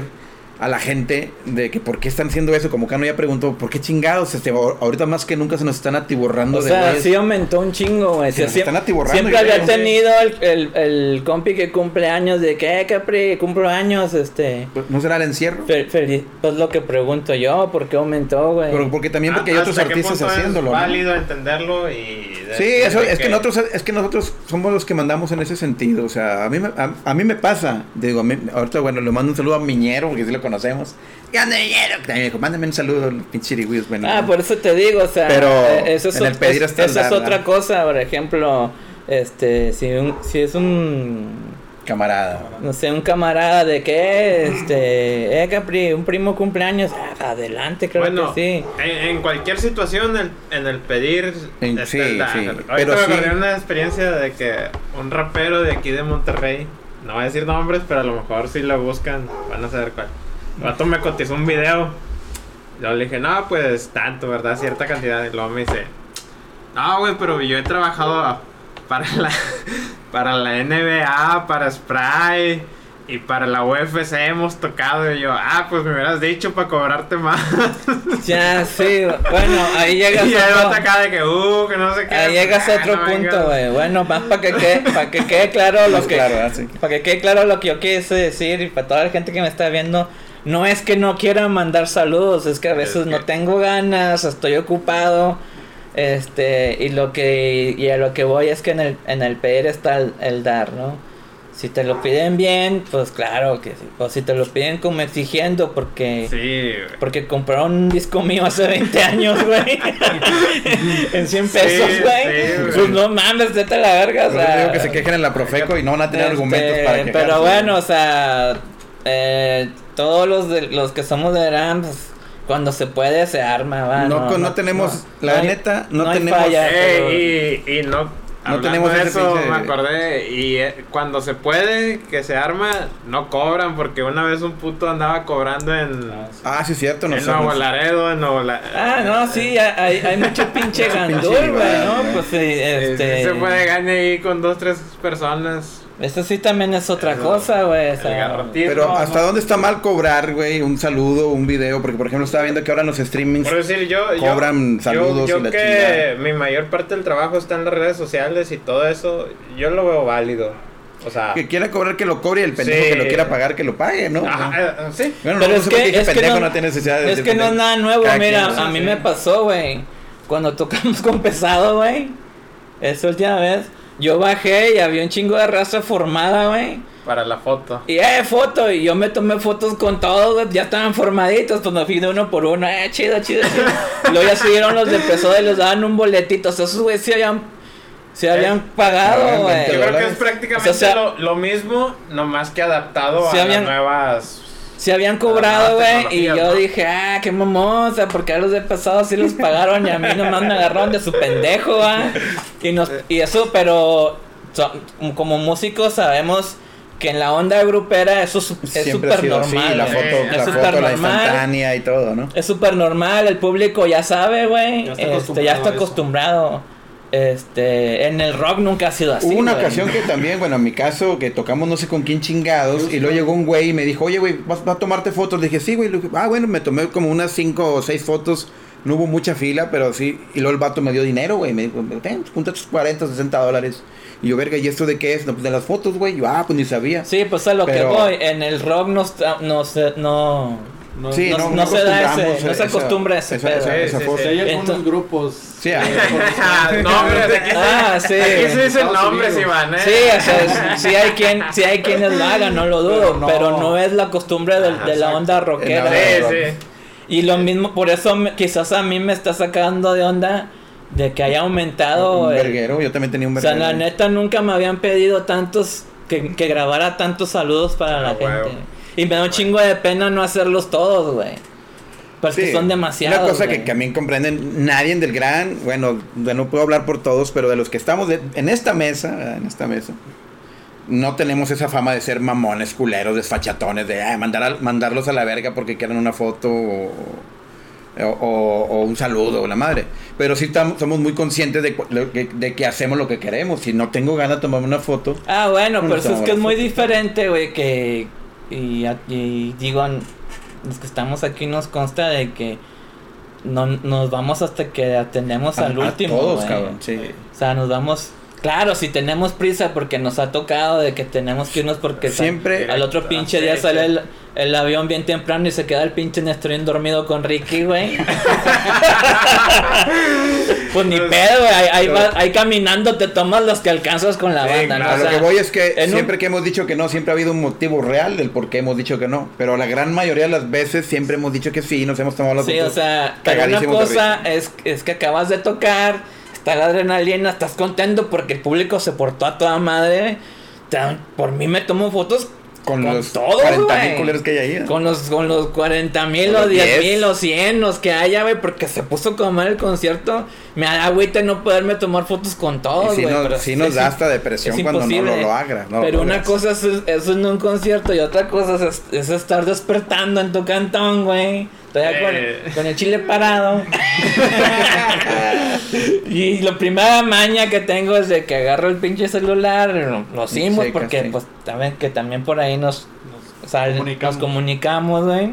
a la gente de que por qué están haciendo eso. Como Cano ya preguntó, ¿por qué chingados? Este, ahor- ahorita más que nunca se nos están atiborrando O de sea, sí aumentó un chingo, güey. Se nos están atiborrando, siempre había creo. tenido el, el, el compi que cumple años de que, eh, Capri, cumplo años, este. Pues, ¿No será el encierro? Fe- feliz- pues lo que pregunto yo, ¿por qué aumentó, güey? Pero porque también porque hay Ah, otros ¿hasta qué artistas es haciéndolo. ¿no? válido entenderlo y... Sí, eso, es que nosotros es que nosotros somos los que mandamos en ese sentido, o sea, a mí me, a, a mí me pasa, digo, a mí- ahorita bueno, le mando un saludo a Miñero, porque sí lo conocemos. ¿Qué onda? Que también me dijo, mándame un saludo, pinche chirigüillos, bueno. Ah, por eso te digo, o sea, Pero eh, eso es, en el pedir hasta eso es otra cosa, por ejemplo, este, si, un, si es un, Camarada. no sé, un camarada de que, este, eh, Capri, un primo cumpleaños, ah, adelante, creo bueno, que sí. en, en cualquier situación, el- en el pedir. En- está sí, dar. sí, Ahorita pero me sí. una experiencia de que un rapero de aquí de Monterrey, no voy a decir nombres, pero a lo mejor si lo buscan van a saber cuál. El vato me cotizó un video. Yo le dije, no, pues tanto, ¿verdad? Cierta cantidad. Y luego me dice, no, güey, pero yo he trabajado para la, para la NBA, para Spray y para la UFC hemos tocado. Y yo, ah, pues me hubieras dicho para cobrarte más. Ya, sí, bueno, ahí llegas y otro, acá de que, uh, que no sé qué. ahí llegas a Ah, otro no punto, güey. Bueno, más para que quede, para que quede claro lo que, claro, para que quede claro lo que yo quise decir y para toda la gente que me está viendo, no es que no quiera mandar saludos, es que a veces Es no que- tengo ganas, estoy ocupado. Este, y lo que y a lo que voy es que en el en el pedir está el, el dar, ¿no? Si te lo piden bien, pues claro que sí. O si te lo piden como exigiendo porque Sí, güey. porque compraron un disco mío hace 20 años, güey. en 100 Sí, pesos, güey. sí, güey. pues no mames, vete a la verga, o sea. digo que se quejen en la Profeco y no van a tener este, argumentos para quejarse. Pero bueno, o sea, eh, todos los de, los que somos de RAM, pues, cuando se puede se arma, va. No, no tenemos- la hay- neta, no hay tenemos- falla, pero- Ey, y, y no. No tenemos ese eso, pinche- me acordé. Y eh, cuando se puede, que se arma, no cobran. Porque una vez un puto andaba cobrando en. Ah, sí, es cierto, en nosotros. Nuevo Laredo, en Nuevo La- Ah, no, sí, hay, hay mucho pinche gandul, güey, ¿no? Pues sí, Eh, sí este... se puede ganar ahí con dos, tres personas. Eso sí también es otra cosa, güey. o sea, Pero hasta dónde está mal cobrar, güey, un saludo, un video, porque por ejemplo estaba viendo que ahora en los streamings Por decir, yo. yo- Cobran yo- saludos Yo, y la que chingada. mi mayor parte del trabajo está en las redes sociales y todo eso, yo lo veo válido. O sea. que quiera cobrar que lo cobre y el pendejo Sí. que lo quiera pagar que lo pague, ¿no? Ajá, eh, sí. Bueno, Pero no es sé por qué que, dije es que pendejo no, no tiene necesidad de es que no es nada nuevo, Cada mira, quien, a ¿no? mí sí. me pasó, güey. Cuando tocamos con pesado, güey. Esa última vez, yo bajé y había un chingo de raza formada, güey. Para la foto. Y eh, foto, y yo me tomé fotos con todos, güey, ya estaban formaditos, pues me fui de uno por uno, eh, chido, chido, chido. Y luego ya subieron los de pesado y les daban un boletito, o sea, esos güey sí habían, sí habían pagado, güey. Yo creo que es prácticamente O sea, lo, lo mismo, nomás que adaptado Sí a habían- las nuevas. Se habían cobrado, güey, y yo ¿no? dije, ah, qué sea, porque a los de pasado sí los pagaron y a mí nomás me agarraron de su pendejo, ah. Y, nos, y eso, pero so- como músicos sabemos que en la onda grupera eso es es súper normal. así, la foto, Eh, es la súper foto, la normal. instantánea y todo, ¿no? Es súper normal, el público ya sabe, güey. Ya está este, acostumbrado ya está a eso. acostumbrado. Este, en el rock nunca ha sido así. Hubo una güey. ocasión que también, bueno, en mi caso, que tocamos no sé con quién chingados, y luego llegó un güey y me dijo, oye, güey, ¿vas, vas a tomarte fotos? Le dije, sí, güey. Le dije, ah, bueno, me tomé como unas cinco o seis fotos. No hubo mucha fila, pero sí. Y luego el vato me dio dinero, güey. Me dijo, ten, junta tus 40, 60 dólares. Y yo, verga, ¿y esto de qué es? No, pues de las fotos, güey. Yo, ah, pues ni sabía. Sí, pues a lo Pero- que voy. En el rock no, está- no, se- no, No, Sí, no- no, no se da ese- no se esa- acostumbra a ese esa, pedo. esa- Sí, esa sí, foto. sí. hay algunos Entonces- grupos. Sí, ah. eh, nombres, aquí, Ah, sí. aquí se dicen nombres. Iván, ¿eh? Sí, o sea, es- sí hay quien, sí hay quienes lo hagan, no lo dudo, Pero pero no. no, es la costumbre Ajá, de la onda rockera. Sí, sí. Y lo mismo, por eso me- quizás a mí me está sacando de onda de que haya aumentado. un el- verguero, yo también tenía un o sea, verguero. la neta nunca me habían pedido tantos que, que grabara tantos saludos para Ah, la gente. Y me da un chingo de pena no hacerlos todos, güey. Porque Sí, son demasiados. Una cosa güey. que también comprenden, nadie del gran, bueno, no puedo hablar por todos, pero de los que estamos de- en esta mesa, en esta mesa, no tenemos esa fama de ser mamones, culeros, desfachatones, de "Ay, mandar a- mandarlos a la verga porque quieren una foto o, o- o un saludo, la madre. Pero sí tam- somos muy conscientes de, de que hacemos lo que queremos. Si no tengo ganas de tomarme una foto, Ah, bueno, pero eso es estamos que es muy diferente, güey, que... Y, y digo, los que estamos aquí nos consta de que no nos vamos hasta que atendemos a- al a último, todos, cabrón, sí. O sea, nos vamos... Claro, si tenemos prisa porque nos ha tocado de que tenemos que irnos porque Siempre- al otro pinche día sale el, el avión bien temprano y se queda el pinche Nestorín dormido con Ricky, güey. pues ni pedo, güey. Ahí, ahí va- ahí caminando te tomas los que alcanzas con la Sí, banda, ¿no? O sea, lo que voy es que un- siempre que hemos dicho que no, siempre ha habido un motivo real del por qué hemos dicho que no. Pero la gran mayoría de las veces siempre hemos dicho que sí, nos hemos tomado las Sí, o sea, pero una cosa es, es que acabas de tocar, está la adrenalina, estás contento porque el público se portó a toda madre. Por mí me tomo fotos con, con los todo, 40 güey. mil culeros que hay ahí. ¿no? con los, con los 40 mil los 10 10. mil o 100 los que haya, güey, porque se puso como mal el concierto. Me agüita no poderme tomar fotos con todos, sí güey. nos, pero sí es- nos es da hasta depresión es cuando no lo logras. no Pero lo una cosa es eso en un concierto y otra cosa es, es estar despertando en tu cantón, güey. Todavía Eh. con, con el chile parado. y la primera maña que tengo es de que agarro el pinche celular, lo, lo hacemos Sí, porque pues saben que también por ahí nos, comunicamos. nos comunicamos, güey.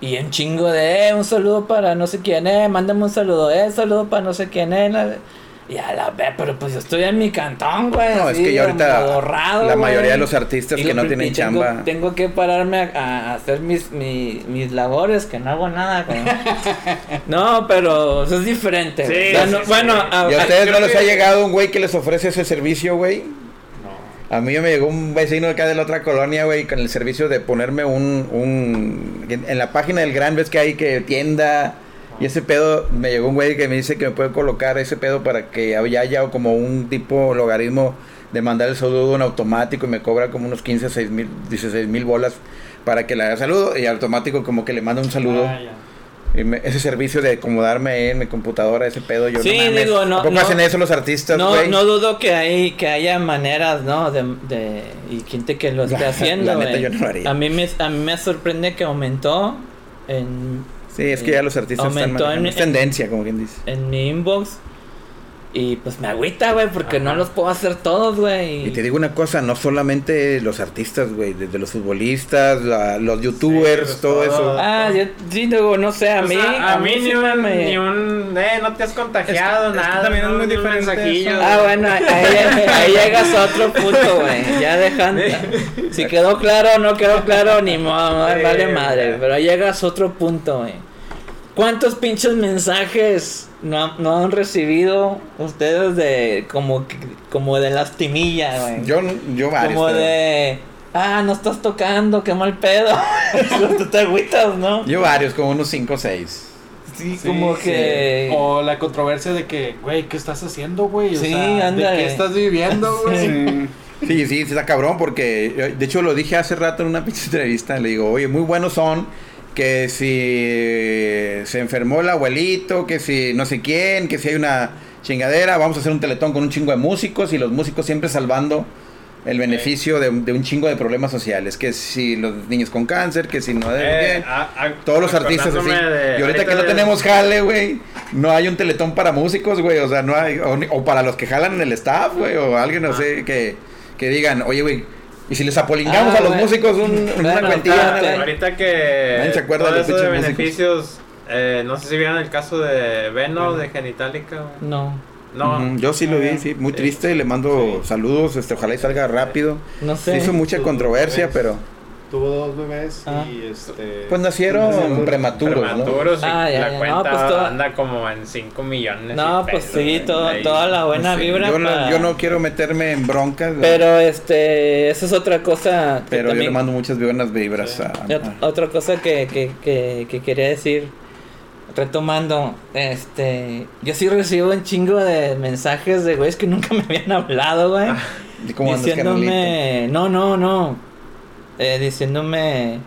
Y un chingo de, eh, un saludo para no sé quién, eh, mándame un saludo, eh, saludo para no sé quién, eh. Y a la vez, pero pues yo estoy en mi cantón, güey. No, es que ya ahorita la güey. mayoría de los artistas Y que lo no tienen tengo, chamba. Tengo que pararme a, a hacer mis, mi- mis labores, que no hago nada, güey. no, pero eso es diferente. Sí, güey. O sea, sí, no- sí. Bueno, a- ¿Y a ustedes no les que- ha llegado un güey que les ofrece ese servicio, güey? No. A mí me llegó un vecino acá de la otra colonia, güey, con el servicio de ponerme un, un... En en la página del Gran, ves que hay que tienda... Y ese pedo, me llegó un güey que me dice que me puede colocar ese pedo para que haya, haya como un tipo logaritmo de mandar el saludo en automático y me cobra como unos 15, 6 mil, 16 mil bolas para que le haga saludo y automático como que le manda un saludo. Ah, ya. Y me- ese servicio de acomodarme en mi computadora, ese pedo, yo Sí, no mames. digo, no- ¿A poco no- hacen eso los artistas, no, güey? no dudo que hay que haya maneras, ¿no? De, de y gente que lo esté haciendo. la neta, güey. yo no lo haría. A mí me a mí me sorprende que aumentó en Sí, es que ya los artistas están en- Es tendencia, como quien dice. en mi inbox y pues me agüita, güey, porque no los puedo hacer todos, güey. Y te digo una cosa, no solamente los artistas, güey, desde los futbolistas, la- los youtubers, pues, todo todo. eso. Ah, yo sí digo, no sé, a O mí sea, a mí ni sí un, me- ni un, eh, no te has contagiado, Es que- es que nada. también es muy ni diferente eso. Ah, bueno, ahí, ahí llegas a otro punto, güey. Ya dejan. Si quedó claro o no quedó claro, ni modo, Sí, vale madre. Pero ahí llegas a otro punto, güey. ¿Cuántos pinches mensajes no, no han recibido ustedes de como, que- como de lastimilla, güey? Yo, yo varios. como pero- de. Ah, no estás tocando, qué mal pedo. Tú te agüitas, ¿no? Yo varios, como unos 5 o 6. Sí, Sí, como sí. que. O la controversia de que, güey, ¿qué estás haciendo, güey? O Sí, sea. ¿De qué estás viviendo, güey? Sí. Sí, sí, está cabrón porque, yo- de hecho lo dije hace rato en una pinche entrevista, le digo, oye, muy buenos son que si se enfermó el abuelito, que si no sé quién, que si hay una chingadera, vamos a hacer un teletón con un chingo de músicos y los músicos siempre salvando el beneficio de, de un chingo de problemas sociales, que si los niños con cáncer, que si no Eh, qué. a- a- Todos los artistas así. de- y ahorita que no de- tenemos jale, güey, no hay un teletón para músicos, güey. O sea, no hay. O, o para los que jalan en el staff, güey. O alguien, no Ah. sé, que, que digan, oye, güey. Y si les apolingamos Ah, a los músicos un, una cuentilla? Ahorita que Nadie se acuerda de los de beneficios, eh, no sé si vieron el caso de Veno de Genitalica. No, No, Yo sí lo vi, sí. Muy Sí. triste. Le mando Sí. saludos. Este, ojalá y salga rápido. no sé. Se hizo mucha controversia, pero. Tuvo dos bebés Ah. y este... Pues nacieron Nacieron prematuros, ¿no? Prematuros y Ah, ya, la ya. cuenta No, pues anda como en 5 millones. No, pues pesos, sí, todo- toda la buena Sí, vibra. yo, no, yo no quiero meterme en broncas, güey, Pero este, esa es otra cosa. que pero yo le mando muchas buenas vibras Sí. a, Otra cosa que, que, que, que quería decir, retomando, este, yo sí recibo un chingo de mensajes de güeyes que nunca me habían hablado, güey. de cómo andas, carnalito. diciéndome, no, no, no, eh, diciéndome,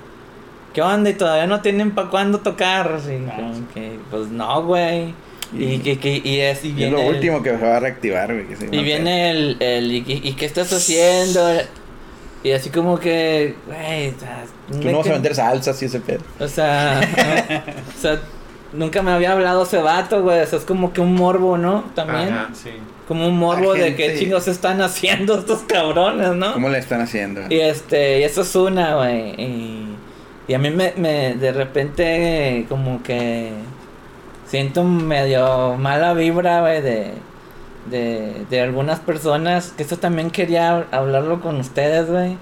¿qué onda? Y todavía no tienen para cuándo tocar. Así, Ah, como sí. que, pues no, güey. Y, Y- que, que, y es, y es viene lo el- último que se va a reactivar, güey. y viene el, el y, y- y qué estás haciendo? Y así como que, güey, Tú no vas a vender salsas y ese pedo. o sea, no, o sea, nunca me había hablado ese vato, güey. O sea, es como que un morbo, ¿no? También. Ajá. Sí. Como un morbo de qué chingos están haciendo estos cabrones, ¿no? ¿Cómo le están haciendo? Y este, y eso es una, güey. Y, y a mí me, me, de repente, como que siento medio mala vibra, güey, de, de, de algunas personas. Que eso también quería hablarlo con ustedes, güey.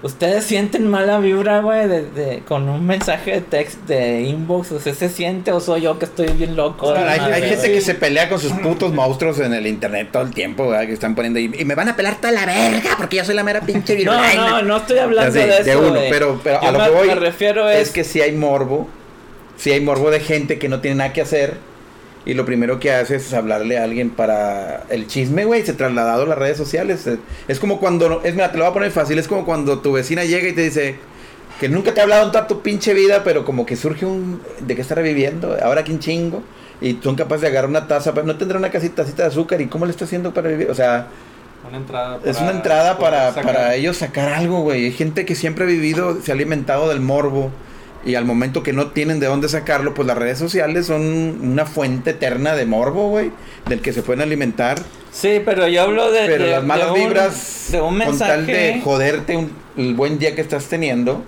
¿Ustedes sienten mala vibra, güey, de, de- con un mensaje de text de inbox? ¿Usted se siente o soy yo que estoy bien loco? O de hay, madre, hay gente que se pelea con sus putos monstruos en el internet todo el tiempo, ¿verdad? Que están poniendo ahí. Y me van a pelar toda la verga porque yo soy la mera pinche No, virulina". no, no estoy hablando Así, de eso, uno, güey. pero, pero Yo a lo me, que voy me refiero es es... que si hay morbo, si hay morbo de gente que no tiene nada que hacer y lo primero que hace es hablarle a alguien para el chisme, güey, se trasladado a las redes sociales. Es- como cuando, es mira, te lo voy a poner fácil, es como cuando tu vecina llega y te dice que nunca te ha hablado en toda tu pinche vida, pero como que surge un de qué estará viviendo, ahora que un chingo y son capaces de agarrar una taza, pero no tendrá una casita, tacita de azúcar y cómo le está haciendo para vivir, o sea, Una entrada es una entrada para, sacar- para ellos sacar algo, güey. Hay gente que siempre ha vivido, se ha alimentado del morbo. Y al momento que no tienen de dónde sacarlo, pues las redes sociales son una fuente eterna de morbo, güey. Del que se pueden alimentar. Sí, pero yo hablo de... Pero de- las malas de un- vibras, De un con tal de mensaje... joderte un- el buen día que estás teniendo.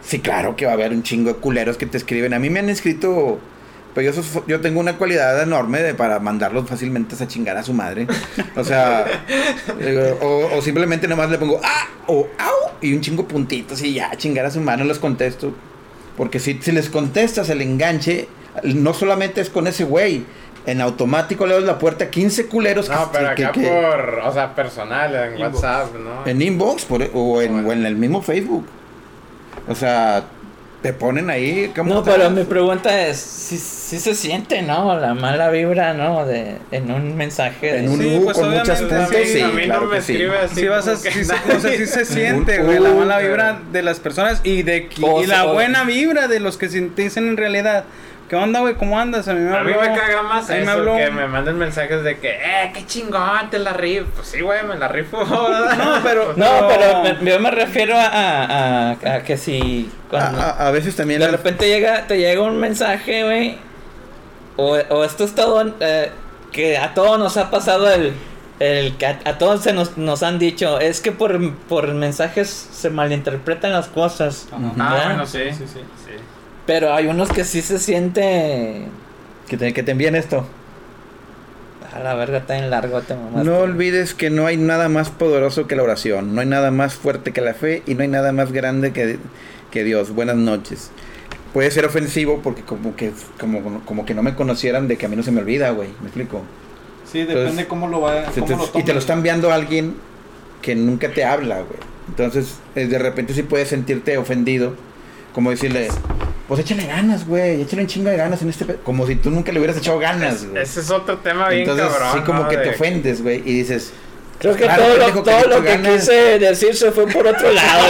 Sí, claro que va a haber un chingo de culeros que te escriben. A mí me han escrito... Pero yo, sos- yo tengo una cualidad enorme de, para mandarlos fácilmente a chingar a su madre. O sea, o, o simplemente nomás le pongo ah o au y un chingo puntitos y ya, chingar a su madre, no les contesto. Porque si, si les contestas el enganche, no solamente es con ese güey. En automático le das la puerta a 15 culeros No, que- pero que- acá que- por, o sea, personal, en Inbox. WhatsApp, ¿no? en inbox por- o, en, Bueno. o en el mismo Facebook. O sea, te ponen ahí. ¿cómo No, pero mi pregunta es, si se siente, ¿no? La mala vibra, ¿no? De, en un mensaje. de- En un Sí, U pues, con muchas puntos, Sí, sí, a mí claro no me que sí. escribe así. Sí, vas a, sí, se- o sea, sí se siente, güey, la mala vibra de las personas y de y la buena vibra de los que se te dicen en realidad. ¿Qué onda, güey? ¿Cómo andas? A mí me A mí habló- me caga más a mí me habló- que me manden mensajes de que, eh, qué chingón, te la rifo. Pues sí, güey, me la rifo. No, pero... No, pero me- yo me refiero a, a, a- a que si cuando A, a- a veces también de repente llega, te llega un mensaje, güey, o, o esto es todo, eh, que a todos nos ha pasado el, el que a, a todos se nos, nos han dicho, es que por, por mensajes se malinterpretan las cosas. Ajá. Ah, bueno, sí. Sí, sí. sí. Pero hay unos que sí se siente... que te, que te envíen esto. A la verga, está en largo, te mamaste. No olvides que no hay nada más poderoso que la oración, no hay nada más fuerte que la fe y no hay nada más grande que, que Dios. Buenas noches. Puede ser ofensivo porque como que como, como que no me conocieran de que a mí no se me olvida, güey. ¿Me explico? Sí, depende Entonces, cómo lo va cómo lo y te lo está enviando alguien que nunca te habla, güey. Entonces, eh, de repente sí puedes sentirte ofendido. Como decirle, pues échale ganas, güey. Échale un chingo de ganas en este... pe-". Como si tú nunca le hubieras echado ganas, güey. Ese es otro tema bien Entonces, cabrón. sí como ¿no? que te De- ofendes, güey. Y dices, Creo que Claro, todo, lo, que todo lo que quise decir se fue por otro lado.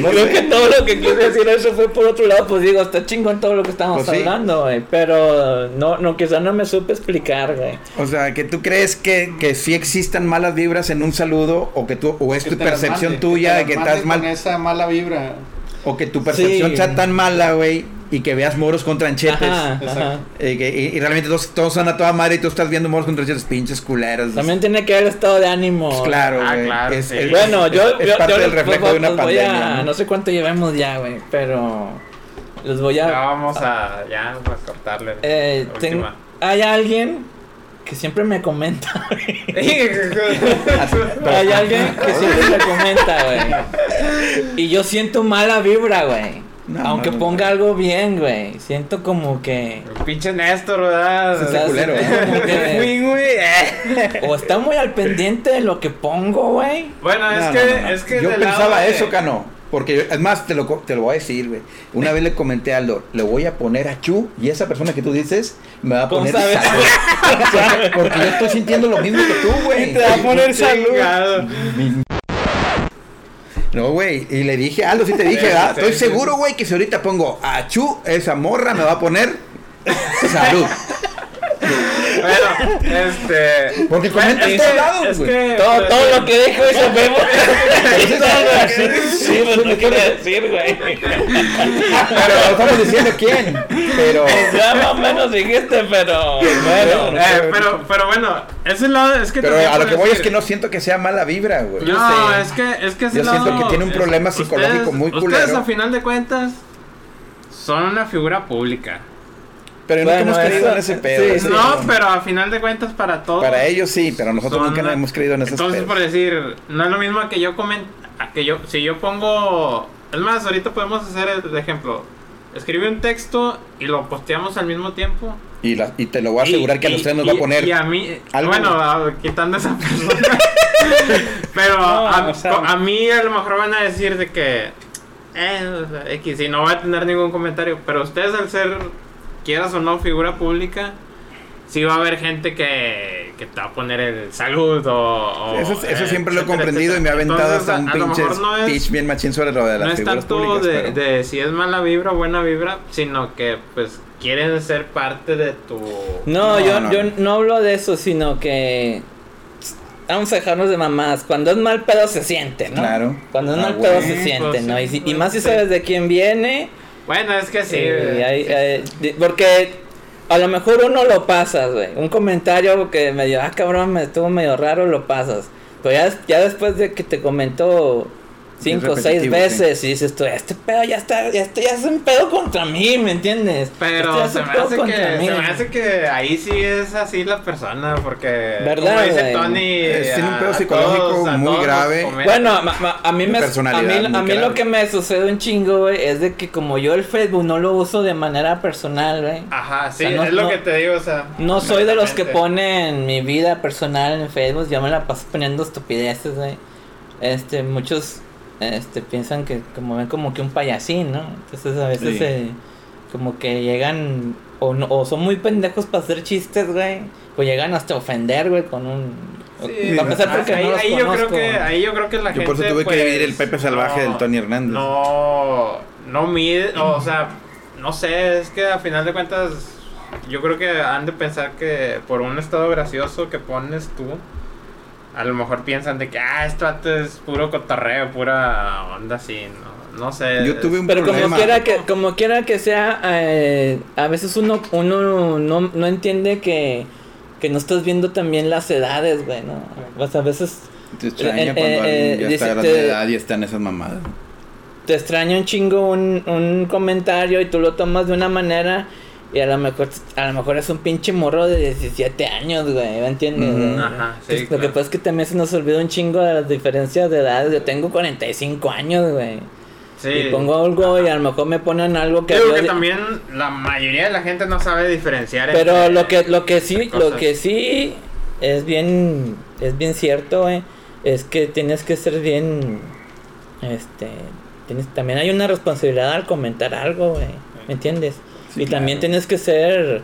no Creo sé. que todo lo que quise decir eso fue por otro lado. Pues digo, está chingón todo lo que estamos Pues sí. hablando, güey. Pero no, no, quizá no me supe explicar, güey. O sea, que tú crees que, que sí existan malas vibras en un saludo o que tú o es Que tu percepción mande, tuya de que las estás mal Con esa mala vibra. O que tu percepción Sí. sea tan mala, güey, y que veas moros con tranchetes. Ajá, Exacto. ajá. eh, que- y, y realmente todos, todos son a toda madre y tú estás viendo moros con tranchetes, pinches culeros. También tiene que haber estado de ánimo. Pues claro, Ah, güey. claro, es, sí. es- Bueno, es- yo, es yo, parte yo del reflejo pues, de una pandemia. a- ¿no? ¿no? sé cuánto llevamos ya, güey, pero les voy a... Ya vamos a, ya, a cortarle. Eh, ten- hay alguien que siempre me comenta, güey. Hay alguien que siempre me comenta, güey. Y yo siento mala vibra, güey. No, Aunque no, no. ponga algo bien, güey. Siento como que. Pinche Néstor, ¿verdad? Ese culero, ¿eh? que- o está muy al pendiente de lo que pongo, güey. Bueno, es No, que, no, no, no. es que yo lado pensaba eso, Cano. Porque, yo- es más, te lo, te lo voy a decir, güey. Una vez le comenté a Aldo, le voy a poner a Chu y esa persona que tú dices me va a ¿Cómo poner salud. Porque yo estoy sintiendo lo mismo que tú, güey. Te va a poner salud. No, güey. Y le dije, Aldo, sí te dije, ¿verdad? Estoy seguro, güey, que si ahorita pongo a Chu, esa morra me va a poner salud. Bueno, este. Porque comenta en es todos que- lados, es güey. que, Todo, pues, todo lo que dijo eso vemos. Sí, pues no quiero Pero decir, güey. estamos diciendo quién. Pero. Ya más o menos dijiste, pero. Bueno. eh, pero, pero bueno, ese lado es que. Pero a lo que voy es que no siento que sea mala vibra, güey. Yo no, es que, es que ese Yo siento lado- que tiene un problema psicológico muy Ustedes culero. a final de cuentas son una figura pública. Pero nunca Bueno, hemos creído en ese pedo. sí, ese- sí. no, pero a final de cuentas para todos. Para ellos sí, pero nosotros son nunca una- hemos creído en esos Entonces, pedos. por decir, no es lo mismo que yo comen a que yo si yo pongo es más, ahorita podemos hacer el ejemplo. Escribe un texto y lo posteamos al mismo tiempo. Y, la- y te lo voy a asegurar Y- que a los tres nos y- va a poner. Y a mí, algo. bueno, a- quitando esa persona. Pero No, a, o sea- a mí a lo mejor van a decir de que. Eh, o sea, X, y no va a tener ningún comentario. Pero ustedes, al ser, quieras o no, figura pública, sí va a haber gente que, que te va a poner el salud o. o, eso, eso eh, siempre lo he etcétera, comprendido y me ha aventado Entonces, hasta un pinche no es- speech bien machín sobre lo de las no es tanto públicas. de, pero- de si es mala vibra o buena vibra, sino que pues quieren ser parte de tu... No, No, yo, no, yo no. hablo de eso, sino que. Vamos a dejarnos de mamás. Cuando es mal pedo se siente, ¿no? Claro. Cuando es Ah, mal pedo se siente, pues, ¿no? Y, si- y pues, más si sabes de quién viene. Bueno, es que sí. Porque a lo mejor uno lo pasas, güey. Un comentario que medio, ah, cabrón, me estuvo medio raro, lo pasas. Pero ya, ya después de que te comentó cinco o seis veces y dices tú, este pedo ya está, ya, este ya es un pedo contra mí, ¿me entiendes? Pero Este se me, hace que, mí. se me hace que ahí sí es así la persona, porque ¿Verdad, como dice? Tony, Es- tiene un a- pedo psicológico todos- muy grave. Bueno, a mí me a mí, a mí lo que me sucede un chingo, güey, es de que como yo el Facebook no lo uso de manera personal, güey. Ajá, sí, O sea, no- es lo no- que te digo, o sea... No soy de los que ponen mi vida personal en Facebook, yo me la paso poniendo estupideces, güey. Este, muchos este piensan que como ven como que un payasín, ¿no? Entonces a veces Sí. eh, como que llegan o no, o son muy pendejos para hacer chistes, güey, o llegan hasta ofender, güey, con un Sí, para empezar porque ahí, no los ahí yo creo que ahí yo creo que la Yo gente por eso tuve pues, que dividir el Pepe Salvaje no- del Tony Hernández. No, no mide, o sea, no sé, es que a final de cuentas yo creo que han de pensar que por un estado gracioso que pones tú, a lo mejor piensan de que, ah, esto es puro cotorreo, pura onda así, no, no sé. Yo tuve un Pero como quiera que como quiera que sea, eh, a veces uno uno no, no entiende que que no estás viendo también las edades, güey, ¿no? O sea, a veces Te extraña Eh, cuando eh, alguien eh, ya dice- está grande te- de edad y está en esas mamadas. te extraña un chingo un, un comentario y tú lo tomas de una manera y a lo mejor a lo mejor es un pinche morro de 17 años, güey, ¿me entiendes? Güey? Ajá, sí, Entonces, Lo que pasa es que también se nos olvida un chingo de las diferencias de edades. Yo tengo 45 años, güey. Sí. Y pongo algo y a lo mejor me ponen algo que... Digo que también la mayoría de la gente no sabe diferenciar Pero entre lo que lo que sí, lo que sí es bien es bien cierto, güey, es que tienes que ser bien este tienes también hay una responsabilidad al comentar algo, güey. ¿Me entiendes? Sí, y también tienes que ser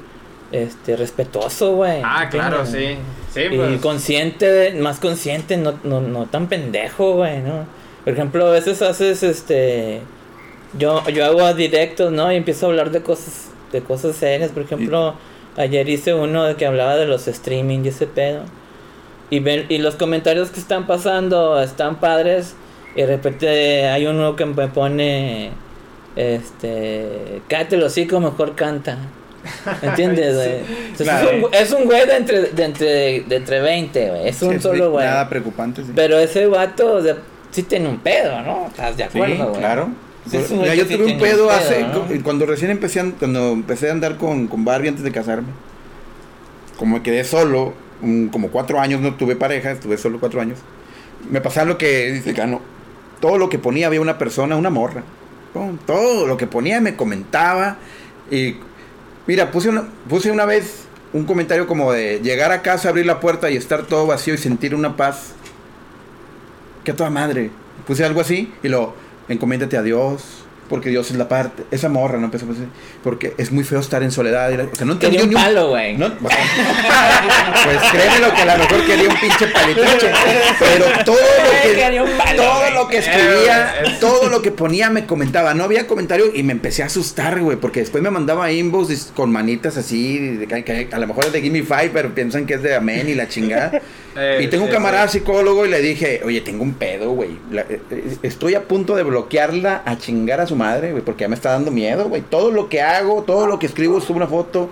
este respetuoso, güey. Ah, claro, sí. Sí, Y pues. consciente, más consciente, no, no, no tan pendejo, güey, ¿no? Por ejemplo, a veces haces este. Yo, yo hago directos, ¿no? Y empiezo a hablar de cosas, de cosas serias. Por ejemplo, ayer hice uno de que hablaba de los streaming y ese pedo. Y, ven, y los comentarios que están pasando están padres. Y de repente hay uno que me pone. Este. Cállate el hocico, mejor canta. ¿Entiendes, güey? Entonces, claro. es, un, es un güey de entre, de entre, de entre 20, güey. Es un solo güey. Nada preocupante, sí. Pero ese vato, o sea, sí tiene un pedo, ¿no? ¿Estás de Sí, acuerdo, güey? claro. Sí, Mira, yo tuve un pedo un pedo, hace ¿no? cu- cuando recién empecé a, cuando empecé a andar con, con Barbie antes de casarme. como me quedé solo, un- como cuatro años no tuve pareja, estuve solo cuatro años, me pasaba lo que dice Cano, todo lo que ponía había una persona, una morra, Todo lo que ponía me comentaba y mira, puse una, puse una vez un comentario como de llegar a casa, abrir la puerta y estar todo vacío y sentir una paz. Que a toda madre. Puse algo así y lo encomiéndate a Dios, porque Dios es la parte. Esa morra no empezó a decir, porque es muy feo estar en soledad. y la- O sea, no entendió un ni un palo, güey. no, pues créeme lo que a lo mejor quería un pinche palitoche. Pero todo lo que, palo, todo lo que escribía, Eh, todo lo que ponía me comentaba. No había comentario y me empecé a asustar, güey. Porque después me mandaba inbox con manitas así. de que- que a lo mejor es de Gimme Five, pero piensan que es de Amén y la chingada. Eh, y tengo un camarada sí. psicólogo y le dije, oye, tengo un pedo, güey. Eh, Estoy a punto de bloquearla a chingar a su madre, güey, porque ya me está dando miedo, güey. Todo lo que hago, todo lo que escribo, subo una foto.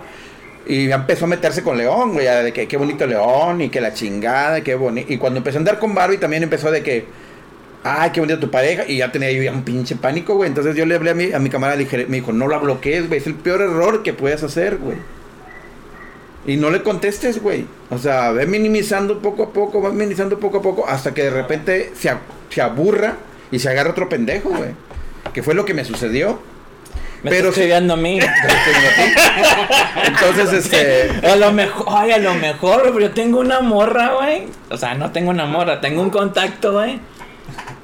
Y ya empezó a meterse con León, güey, de que qué bonito León y que la chingada, qué bonito. Y cuando empecé a andar con Barbie también empezó de que, ay, qué bonito tu pareja. Y ya tenía yo ya un pinche pánico, güey. Entonces yo le hablé a mi, a mi camarada, le dije, me dijo, no la bloquees, güey, es el peor error que puedes hacer, güey. Y no le contestes, güey. O sea, ve minimizando poco a poco, va minimizando poco a poco, hasta que de repente se, se aburra y se agarra otro pendejo, güey. Que fue lo que me sucedió. Me Pero está escribiendo a mí. Entonces, este. A lo mejor, ay, a lo mejor, pero yo tengo una morra, güey. O sea, no tengo una morra, tengo un contacto, güey.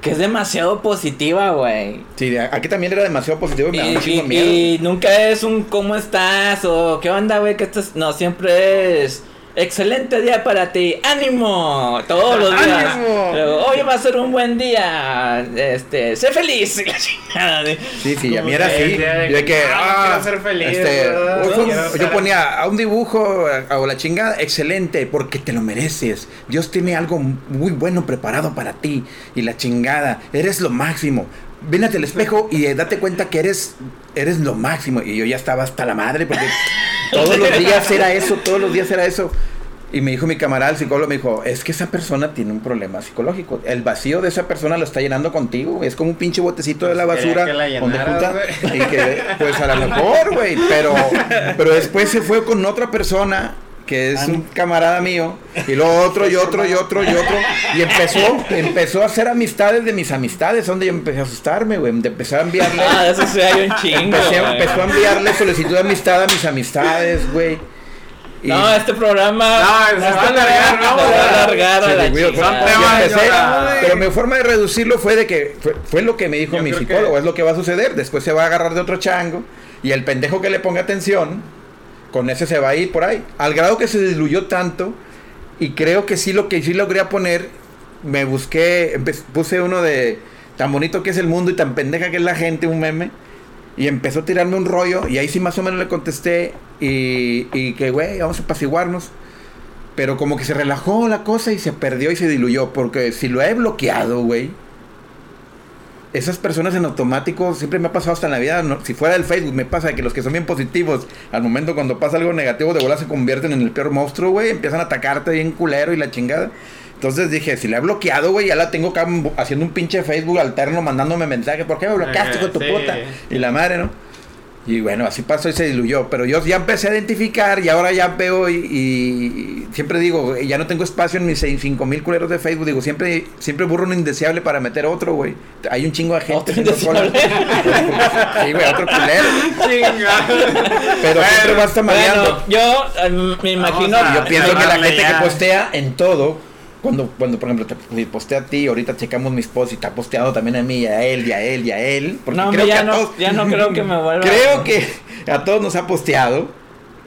Que es demasiado positiva, güey. Sí, aquí también era demasiado positivo y me Y, y- miedo. y nunca es un ¿cómo estás? o ¿qué onda, güey? que estás? No, siempre es excelente día para ti, ánimo, todos los días. ¡Ánimo! Luego, Hoy va a ser un buen día, este, sé feliz. La chingada de- Sí, sí, a mí era así. Yo de que, ah, ah, quiero ser feliz, este, yo ponía a un dibujo a- o la chingada, excelente, porque te lo mereces. Dios tiene algo muy bueno preparado para ti. Y la chingada, eres lo máximo. Ven el espejo y eh, date cuenta que eres, eres lo máximo. Y yo ya estaba hasta la madre, porque todos los días era eso, todos los días era eso. Y me dijo mi camarada, el psicólogo, me dijo, es que esa persona tiene un problema psicológico. El vacío de esa persona lo está llenando contigo. Es como un pinche botecito de la Pues basura. que la donde junta- y que, pues a lo mejor, güey. Pero, pero después se fue con otra persona que es un camarada mío. Y luego otro y otro y otro y otro. Y empezó, empezó a hacer amistades de mis amistades. Donde yo empecé a asustarme, güey. Empezar a enviarle. Ah, eso sí hay un chingo. Empecé, empezó a enviarle solicitud de amistad a mis amistades, güey. Y- No, este programa. No, se va a este alargar, ¿no? se va a alargar a la empecé- pero mi forma de reducirlo fue de que fue, fue lo que me dijo Yo mi psicólogo, que- es lo que va a suceder. Después se va a agarrar de otro chango y el pendejo que le ponga atención, con ese se va a ir por ahí. Al grado que se diluyó tanto y creo que sí lo que sí logré poner, me busqué, puse uno de tan bonito que es el mundo y tan pendeja que es la gente, un meme. Y empezó a tirarme un rollo y ahí sí más o menos le contesté y, y que, güey, vamos a apaciguarnos. Pero como que se relajó la cosa y se perdió y se diluyó. Porque si lo he bloqueado, güey. Esas personas en automático siempre me ha pasado hasta en la vida. no- si fuera del Facebook, me pasa que los que son bien positivos, al momento cuando pasa algo negativo, de bola se convierten en el peor monstruo, güey. Empiezan a atacarte bien culero y la chingada. Entonces dije, si la he bloqueado, güey, ya la tengo acá haciendo un pinche Facebook alterno, mandándome mensajes. ¿Por qué me bloqueaste con tu sí. puta? Y la madre, ¿no? Y bueno, así pasó y se diluyó. Pero yo ya empecé a identificar y ahora ya veo y, y siempre digo, ya no tengo espacio en mis 5 mil culeros de Facebook. Digo, siempre, siempre burro un indeseable para meter otro, güey. Hay un chingo de gente. Otro haciendo cola. sí, güey, otro culero. Chinga. Pero siempre va a. Bueno, yo eh, me imagino. Yo pienso que la gente ya. que postea en todo, cuando, cuando por ejemplo te postea a ti, ahorita checamos mis posts y te ha posteado también a mí, y a él, y a él, y a él. Porque No, creo que ya a no, todos- ya no creo que me vuelva. Creo que a todos nos ha posteado,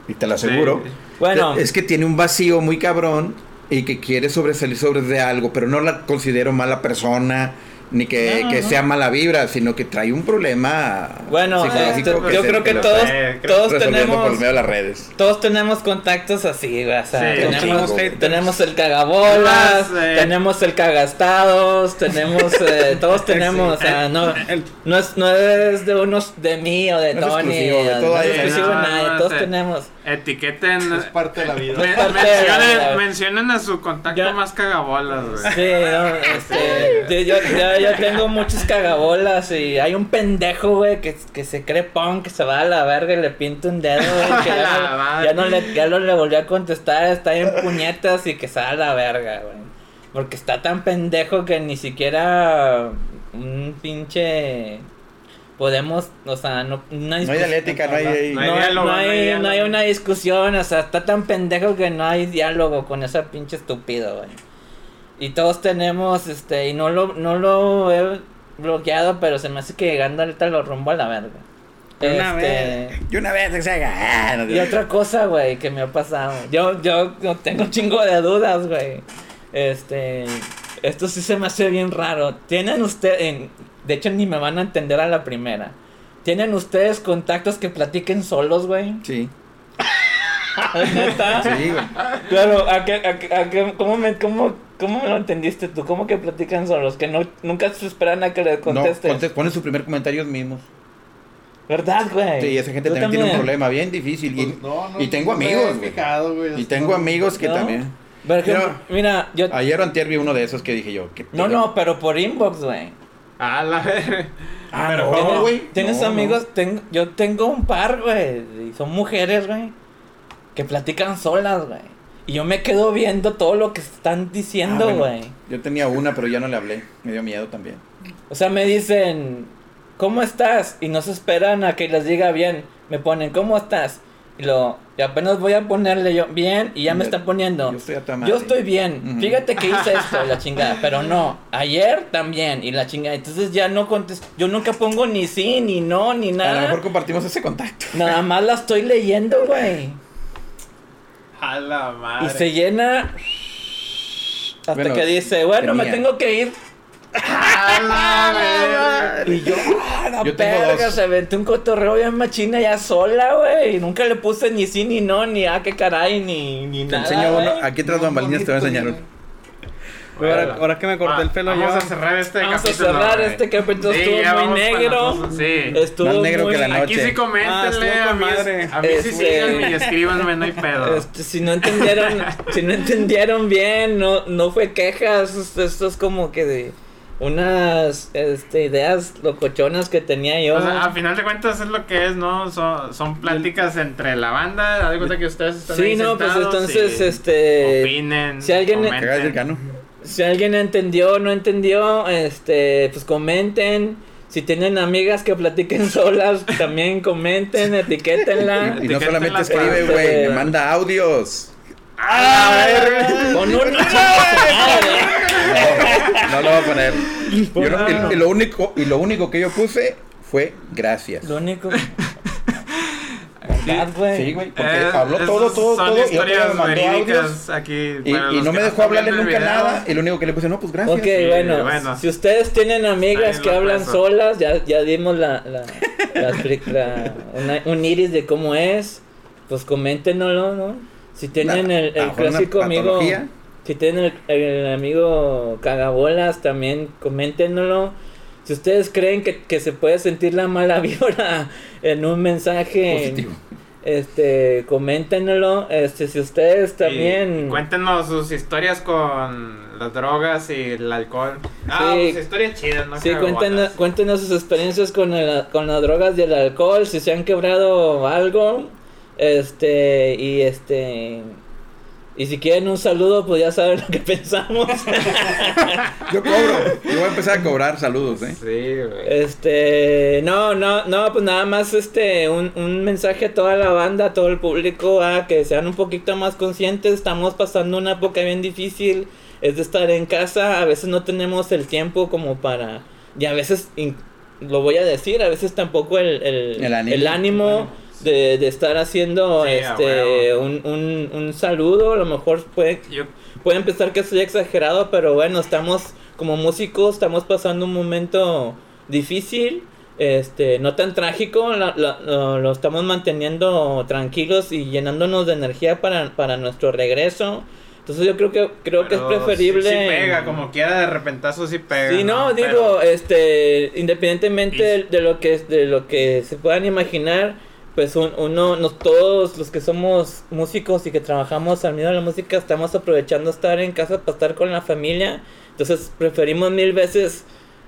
y te lo aseguro. Sí. Bueno. Es que tiene un vacío muy cabrón y que quiere sobresalir sobre de algo, pero no la considero mala persona, ni que, No, que no. sea mala vibra, sino que trae un problema Bueno, psicológico este, que yo se- creo que lo todos, sé, todos resolviendo por tenemos, medio de las redes. todos tenemos contactos así, o sea, Sí, tenemos, tenemos el cagabolas, Más, eh. tenemos el cagastados, tenemos, eh, todos tenemos, o sea, no, El- no es, no es de unos, de mí o de No es Tony, exclusivo, de no todo No, no, todos sí. tenemos. Etiqueten. Es parte de la vida. men- la mencionen, mencionen a su contacto Ya. más cagabolas, güey. Sí, no, este, yo, yo- tengo muchos cagabolas y hay un pendejo, güey, que, que se cree punk, que se va a la verga y le pinta un dedo, güey, que ya, ya no le, ya no le volvió a contestar, está en puñetas y que se va a la verga, güey. Porque está tan pendejo que ni siquiera un pinche... Podemos, o sea, no, una No hay discusión- dialéctica, no hay... No hay no, diálogo, no no hay hay, diálogo. no hay una discusión, o sea, está tan pendejo que no hay diálogo con esa pinche estúpido, güey. Y todos tenemos, este, y no lo, no lo he bloqueado, pero se me hace que llegando ahorita lo rumbo a la verga. Una Este, Y una vez que se haga... ah, no y otra cosa, güey, que me ha pasado. Yo, yo, yo tengo un chingo de dudas, güey. Este, esto sí se me hace bien raro. ¿Tienen ustedes, de hecho ni me van a entender a la primera. ¿Tienen ustedes contactos que platiquen solos, güey? Sí, ¿Neta? sí, güey. Claro, ¿a qué, a qué- a qué- cómo, me, cómo, ¿cómo me lo entendiste tú? ¿Cómo que platican solos? Que no, nunca se esperan a que le No, contestes. conte- ponen su primer comentario ellos mismos. ¿Verdad, güey? Sí, esa gente también, tiene un problema bien difícil. Y, Pues no, no, y tengo no amigos, güey. fijado, güey, Y tengo no- amigos que ¿No? también. Por ejemplo, mira, yo... Ayer o antier vi uno de esos que dije yo. ¿qué No, no, pero por inbox, güey. A la verga. Ah, Pero no, ¿cómo? güey. ¿Tienes No, amigos? Tengo, yo tengo un par, güey. y Son mujeres, güey. Que platican solas, güey. Y yo me quedo viendo todo lo que están diciendo, Ah, güey. bueno, Yo tenía una, pero ya no le hablé. Me dio miedo también. O sea, me dicen, ¿cómo estás? Y no se esperan a que les diga bien. Me ponen, ¿cómo estás? Y lo, y apenas voy a ponerle yo bien y ya me están poniendo. yo estoy a toda madre. Yo estoy bien. Fíjate que hice esto, la chingada. Pero no, ayer también y la chingada. Entonces ya no contesto. Yo nunca pongo ni sí, ni no, ni A lo nada. mejor compartimos ese contacto. Nada más la estoy leyendo, güey. A la madre. Y se llena. Hasta Bueno, que dice, bueno, me tengo que ir. A. Y yo, ah, la Yo dos. se aventó un cotorreo bien machina ya sola, güey. Y Nunca le puse ni sí, ni no, ni ah, qué caray, ni, ni Te nada. enseño uno. Aquí tras bambalinas te voy a enseñar uno. Ahora, ahora que me corté el pelo vamos yo. a cerrar este Vamos a capítulo. cerrar güey. este capítulo, Sí, estuvo muy vamos negro. Sí. Estuvo Más negro muy- que la Aquí noche. sí coméntenle, Ah, a mí, madre. a mí sí Este- síganme y escríbanme, no hay pedo. Este, si no entendieron, si no entendieron bien, no, no fue quejas, esto, esto es como que de unas este, ideas locochonas que tenía yo. O sea, a final de cuentas es lo que es, ¿no? Son, son pláticas entre la banda. Haz de cuenta que ustedes están sí, ahí no, pues entonces, y este, Opinen. si alguien- comenten. Si alguien entendió o no entendió, este, pues comenten. Si tienen amigas que platiquen solas, también comenten, etiquétenla. Y no solamente escribe, güey, me manda audios. ¡A la verga! Con un No lo voy a poner. Yo no- y, y lo único, y lo único que yo puse fue gracias. Lo único. ¿Verdad, güey? Sí, güey, porque Eh, habló esas todo, todo, son todo. Y otro día historias me mandó audios. verídicas aquí. Y, para y los no que me dejó están hablarle viendo el nunca video. nada. Y lo único que le puse, no, pues gracias. Ok, bueno, bueno. si ustedes tienen amigas Ahí que lo hablan paso. solas, ya, ya dimos la, la, la la- una- un iris de cómo es, pues coméntenoslo, ¿no? Si tienen el, a el clásico amigo, si tienen el, el amigo cagabolas, también coméntenoslo. Si ustedes creen que, que se puede sentir la mala vibra en un mensaje, Positivo. este, coméntenoslo. Este, si ustedes también... Y cuéntenos sus historias con las drogas y el alcohol. Ah, Sí. pues historias chidas, ¿no? Sí, cuéntenos, cuéntenos sus experiencias con, el- con las drogas y el alcohol, si se han quebrado algo, este, y este, y si quieren un saludo, pues ya saben lo que pensamos. Yo cobro. Yo voy a empezar a cobrar saludos, ¿eh? Sí, güey. este, no, no, no, pues nada más este, un, un mensaje a toda la banda, a todo el público, a que sean un poquito más conscientes, estamos pasando una época bien difícil, es de estar en casa, a veces no tenemos el tiempo como para, y a veces, in- lo voy a decir, a veces tampoco el, el, El ánimo. el ánimo de, de estar haciendo Sí, este un, un, un saludo, a lo mejor puede, Yo, Pueden pensar que estoy exagerado, pero bueno, estamos como músicos, estamos pasando un momento difícil, este, no tan trágico, la- la- lo, lo estamos manteniendo tranquilos y llenándonos de energía para, para nuestro regreso. Entonces yo creo que creo que es preferible. Sí, sí pega, como quiera de repentazo sí pega. Sí, no, digo, este, independientemente Y- de, de lo que de lo que se puedan imaginar, pues un- uno, nos, todos los que somos músicos y que trabajamos al medio de la música, estamos aprovechando estar en casa para estar con la familia. Entonces preferimos mil veces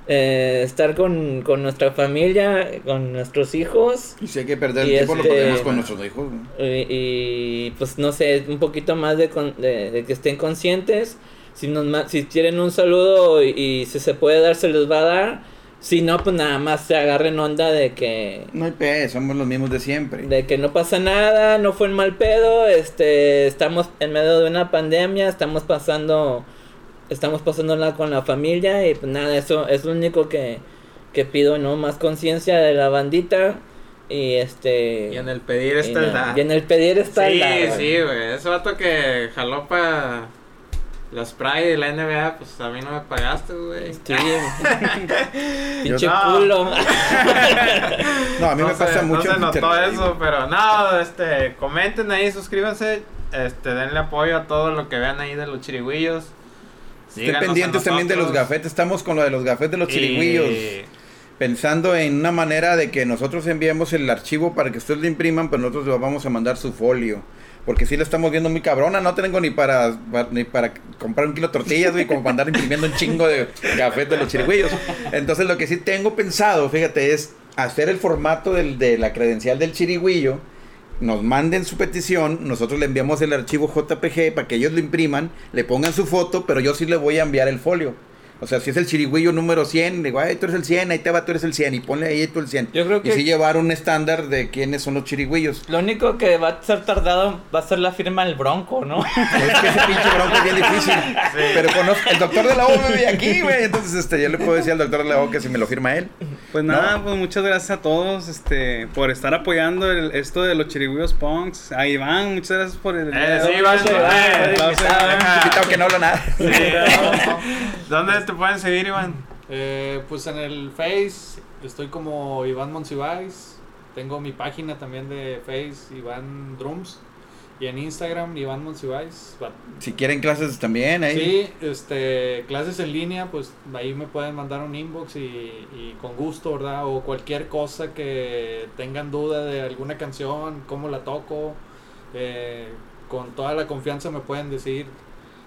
eh, estar con, con nuestra familia, con nuestros hijos. Y si hay que perder el tiempo, lo este- perdemos con nuestros hijos. Y, y, pues no sé, un poquito más de, con- de, de que estén conscientes. Si, nos, si quieren un saludo y, y si se puede dar, se les va a dar. Si no, pues nada más se agarren onda de que No hay pe, somos los mismos de siempre. de que no pasa nada, no fue un mal pedo, este, estamos en medio de una pandemia, estamos pasando, estamos pasándola con la familia y pues nada, eso es lo único que, que pido, ¿no? Más conciencia de la bandita y este... Y en el pedir y está el dar. y en el pedir está el Sí, dar, güey. sí, güey. Ese vato que jaló para la Sprite de la NBA, pues a mí no me pagaste, güey. Sí, pinche no. culo. No, a mí no me se- pasa mucho. No se notó eso, pero no, este, comenten ahí, suscríbanse, este, denle apoyo a todo lo que vean ahí de los chirigüillos. Estén pendientes también de los nosotros. gafetes. Estamos con lo de los gafetes de los Y- chirigüillos. Pensando en una manera de que nosotros enviemos el archivo para que ustedes lo impriman, pero nosotros le vamos a mandar su folio. Porque si lo estamos viendo muy cabrona, no tengo ni para, pa- ni para comprar un kilo de tortillas, güey, como para andar imprimiendo un chingo de café de los chirigüillos. Entonces lo que sí tengo pensado, fíjate, es hacer el formato de la credencial del chirigüillo, nos manden su petición, nosotros le enviamos el archivo JPG para que ellos lo impriman, le pongan su foto, pero yo sí le voy a enviar el folio. O sea, si es el chirigüillo número 100, le digo, ay, tú eres el 100, ahí te va, tú eres el 100, y ponle ahí tú el 100. Yo creo Y que- sí llevar un estándar de quiénes son los chirigüillos. Lo único que va a ser tardado va a ser la firma del Bronco, ¿no? Es que ese pinche bronco es bien difícil. Pero conozco, el doctor de la O vive aquí, güey. Entonces, este, yo le puedo decir al doctor de la O que si me lo firma él. Pues nada, pues muchas gracias a todos este, por estar apoyando el- esto de los chirigüillos punks. A Iván, muchas gracias por el. Eh, sí, Iván, eh, Iván, Iván. Que no habla nada. Sí, ¿Dónde te pueden seguir, Iván? Eh, pues en el Face estoy como Iván Monsiváis. Tengo mi página también de Face, Iván Drums. Y en Instagram, Iván Monsiváis. Si quieren clases también, ahí. Sí, este, clases en línea, pues ahí me pueden mandar un inbox y, y con gusto, ¿verdad? O cualquier cosa que tengan duda de alguna canción, cómo la toco, eh, con toda la confianza me pueden decir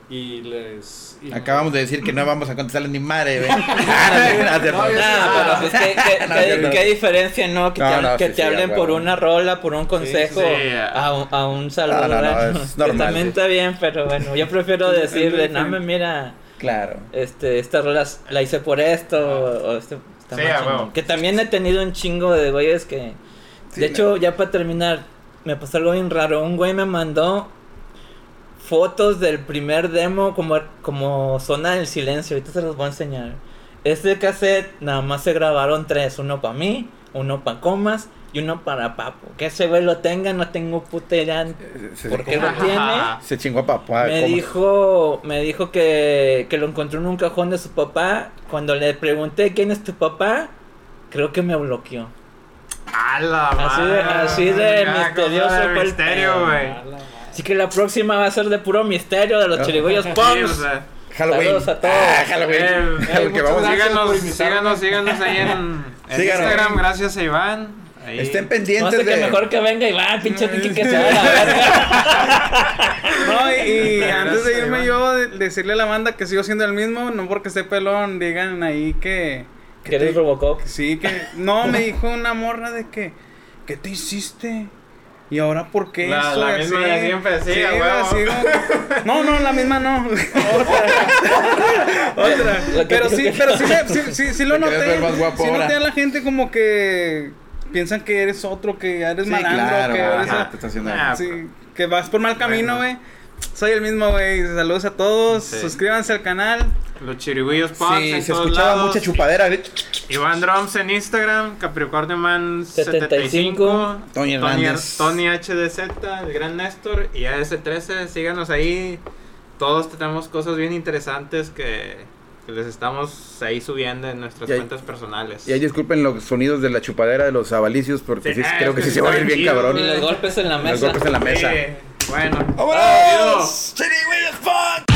y les... y- Acabamos de decir que no vamos a contestarle ni madre, güey. Ah, pues qué, qué- No, qué- no. qué diferencia, ¿no? Que te, No, que sí, te sí, hablen por una rola, por un consejo, sí. a, un- a un saludo. No, no, no, ¿verdad? es Que normal, También sí. está bien, pero bueno, yo prefiero decirle, no me mira, Claro. este, esta rola la hice por esto, o este, está Sí, más a chingón. huevo. Que también he tenido un chingo de güeyes que, Sí, de hecho, ya para terminar, me pasó algo bien raro, un güey me mandó fotos del primer demo como, como Zona del Silencio. Ahorita se los voy a enseñar. Este cassette nada más se grabaron tres. Uno para mí, uno para Comas y uno para Papo. Que ese güey lo tenga, no tengo puta idea Se, por qué lo tiene. se chingó a papá. Me ¿cómo? dijo, me dijo que, que lo encontró en un cajón de su papá. Cuando le pregunté quién es tu papá, creo que me bloqueó. A la Así de- así misterioso de misterio, güey. Así que la próxima va a ser de puro misterio de los Ah. o sea, Halloween. Saludos a todos. Ah, Halloween. Eh, vamos gracias. síganos, síganos, síganos ahí en, en Síganos. Instagram, gracias a Iván. Ahí. Estén No pendientes sé que de. mejor que venga Iván, pinche Tiki que se va a la verga. No, y, antes de irme yo, de- decirle a la banda que sigo siendo el mismo, no porque esté pelón, digan ahí que. Que eres Robocop. que sí, que. No, me dijo una morra de que. ¿Qué te hiciste? ¿Y ahora por qué La- eso? la misma de siempre, sí, No, no, la misma no. Otra. Que Pero sí, pero sí, sí, sí, sí lo noté. ver más guapo Sí noté a la gente como que piensan que eres otro, que eres Sí, malandro, claro, que eres Ah, que vas por mal camino, Bueno. güey. Soy el mismo, güey. Saludos a todos. Sí. Suscríbanse al canal. Los chirigüillos Punks Sí, en se todos escuchaba lados. mucha chupadera. ¿eh? Iván Drums en Instagram, Capricornio Man 75, 75, Tony Hernández. Tony HDZ, el gran Néstor y AS13, síganos ahí. Todos tenemos cosas bien interesantes que, que les estamos ahí subiendo en nuestras cuentas personales. Y ahí disculpen los sonidos de la chupadera de los avalicios porque sí, ah, creo que sí se va a ir bien cabrón. Y los golpes en la mesa. Los golpes en la mesa. Bueno. ¡Vámonos! Fuck!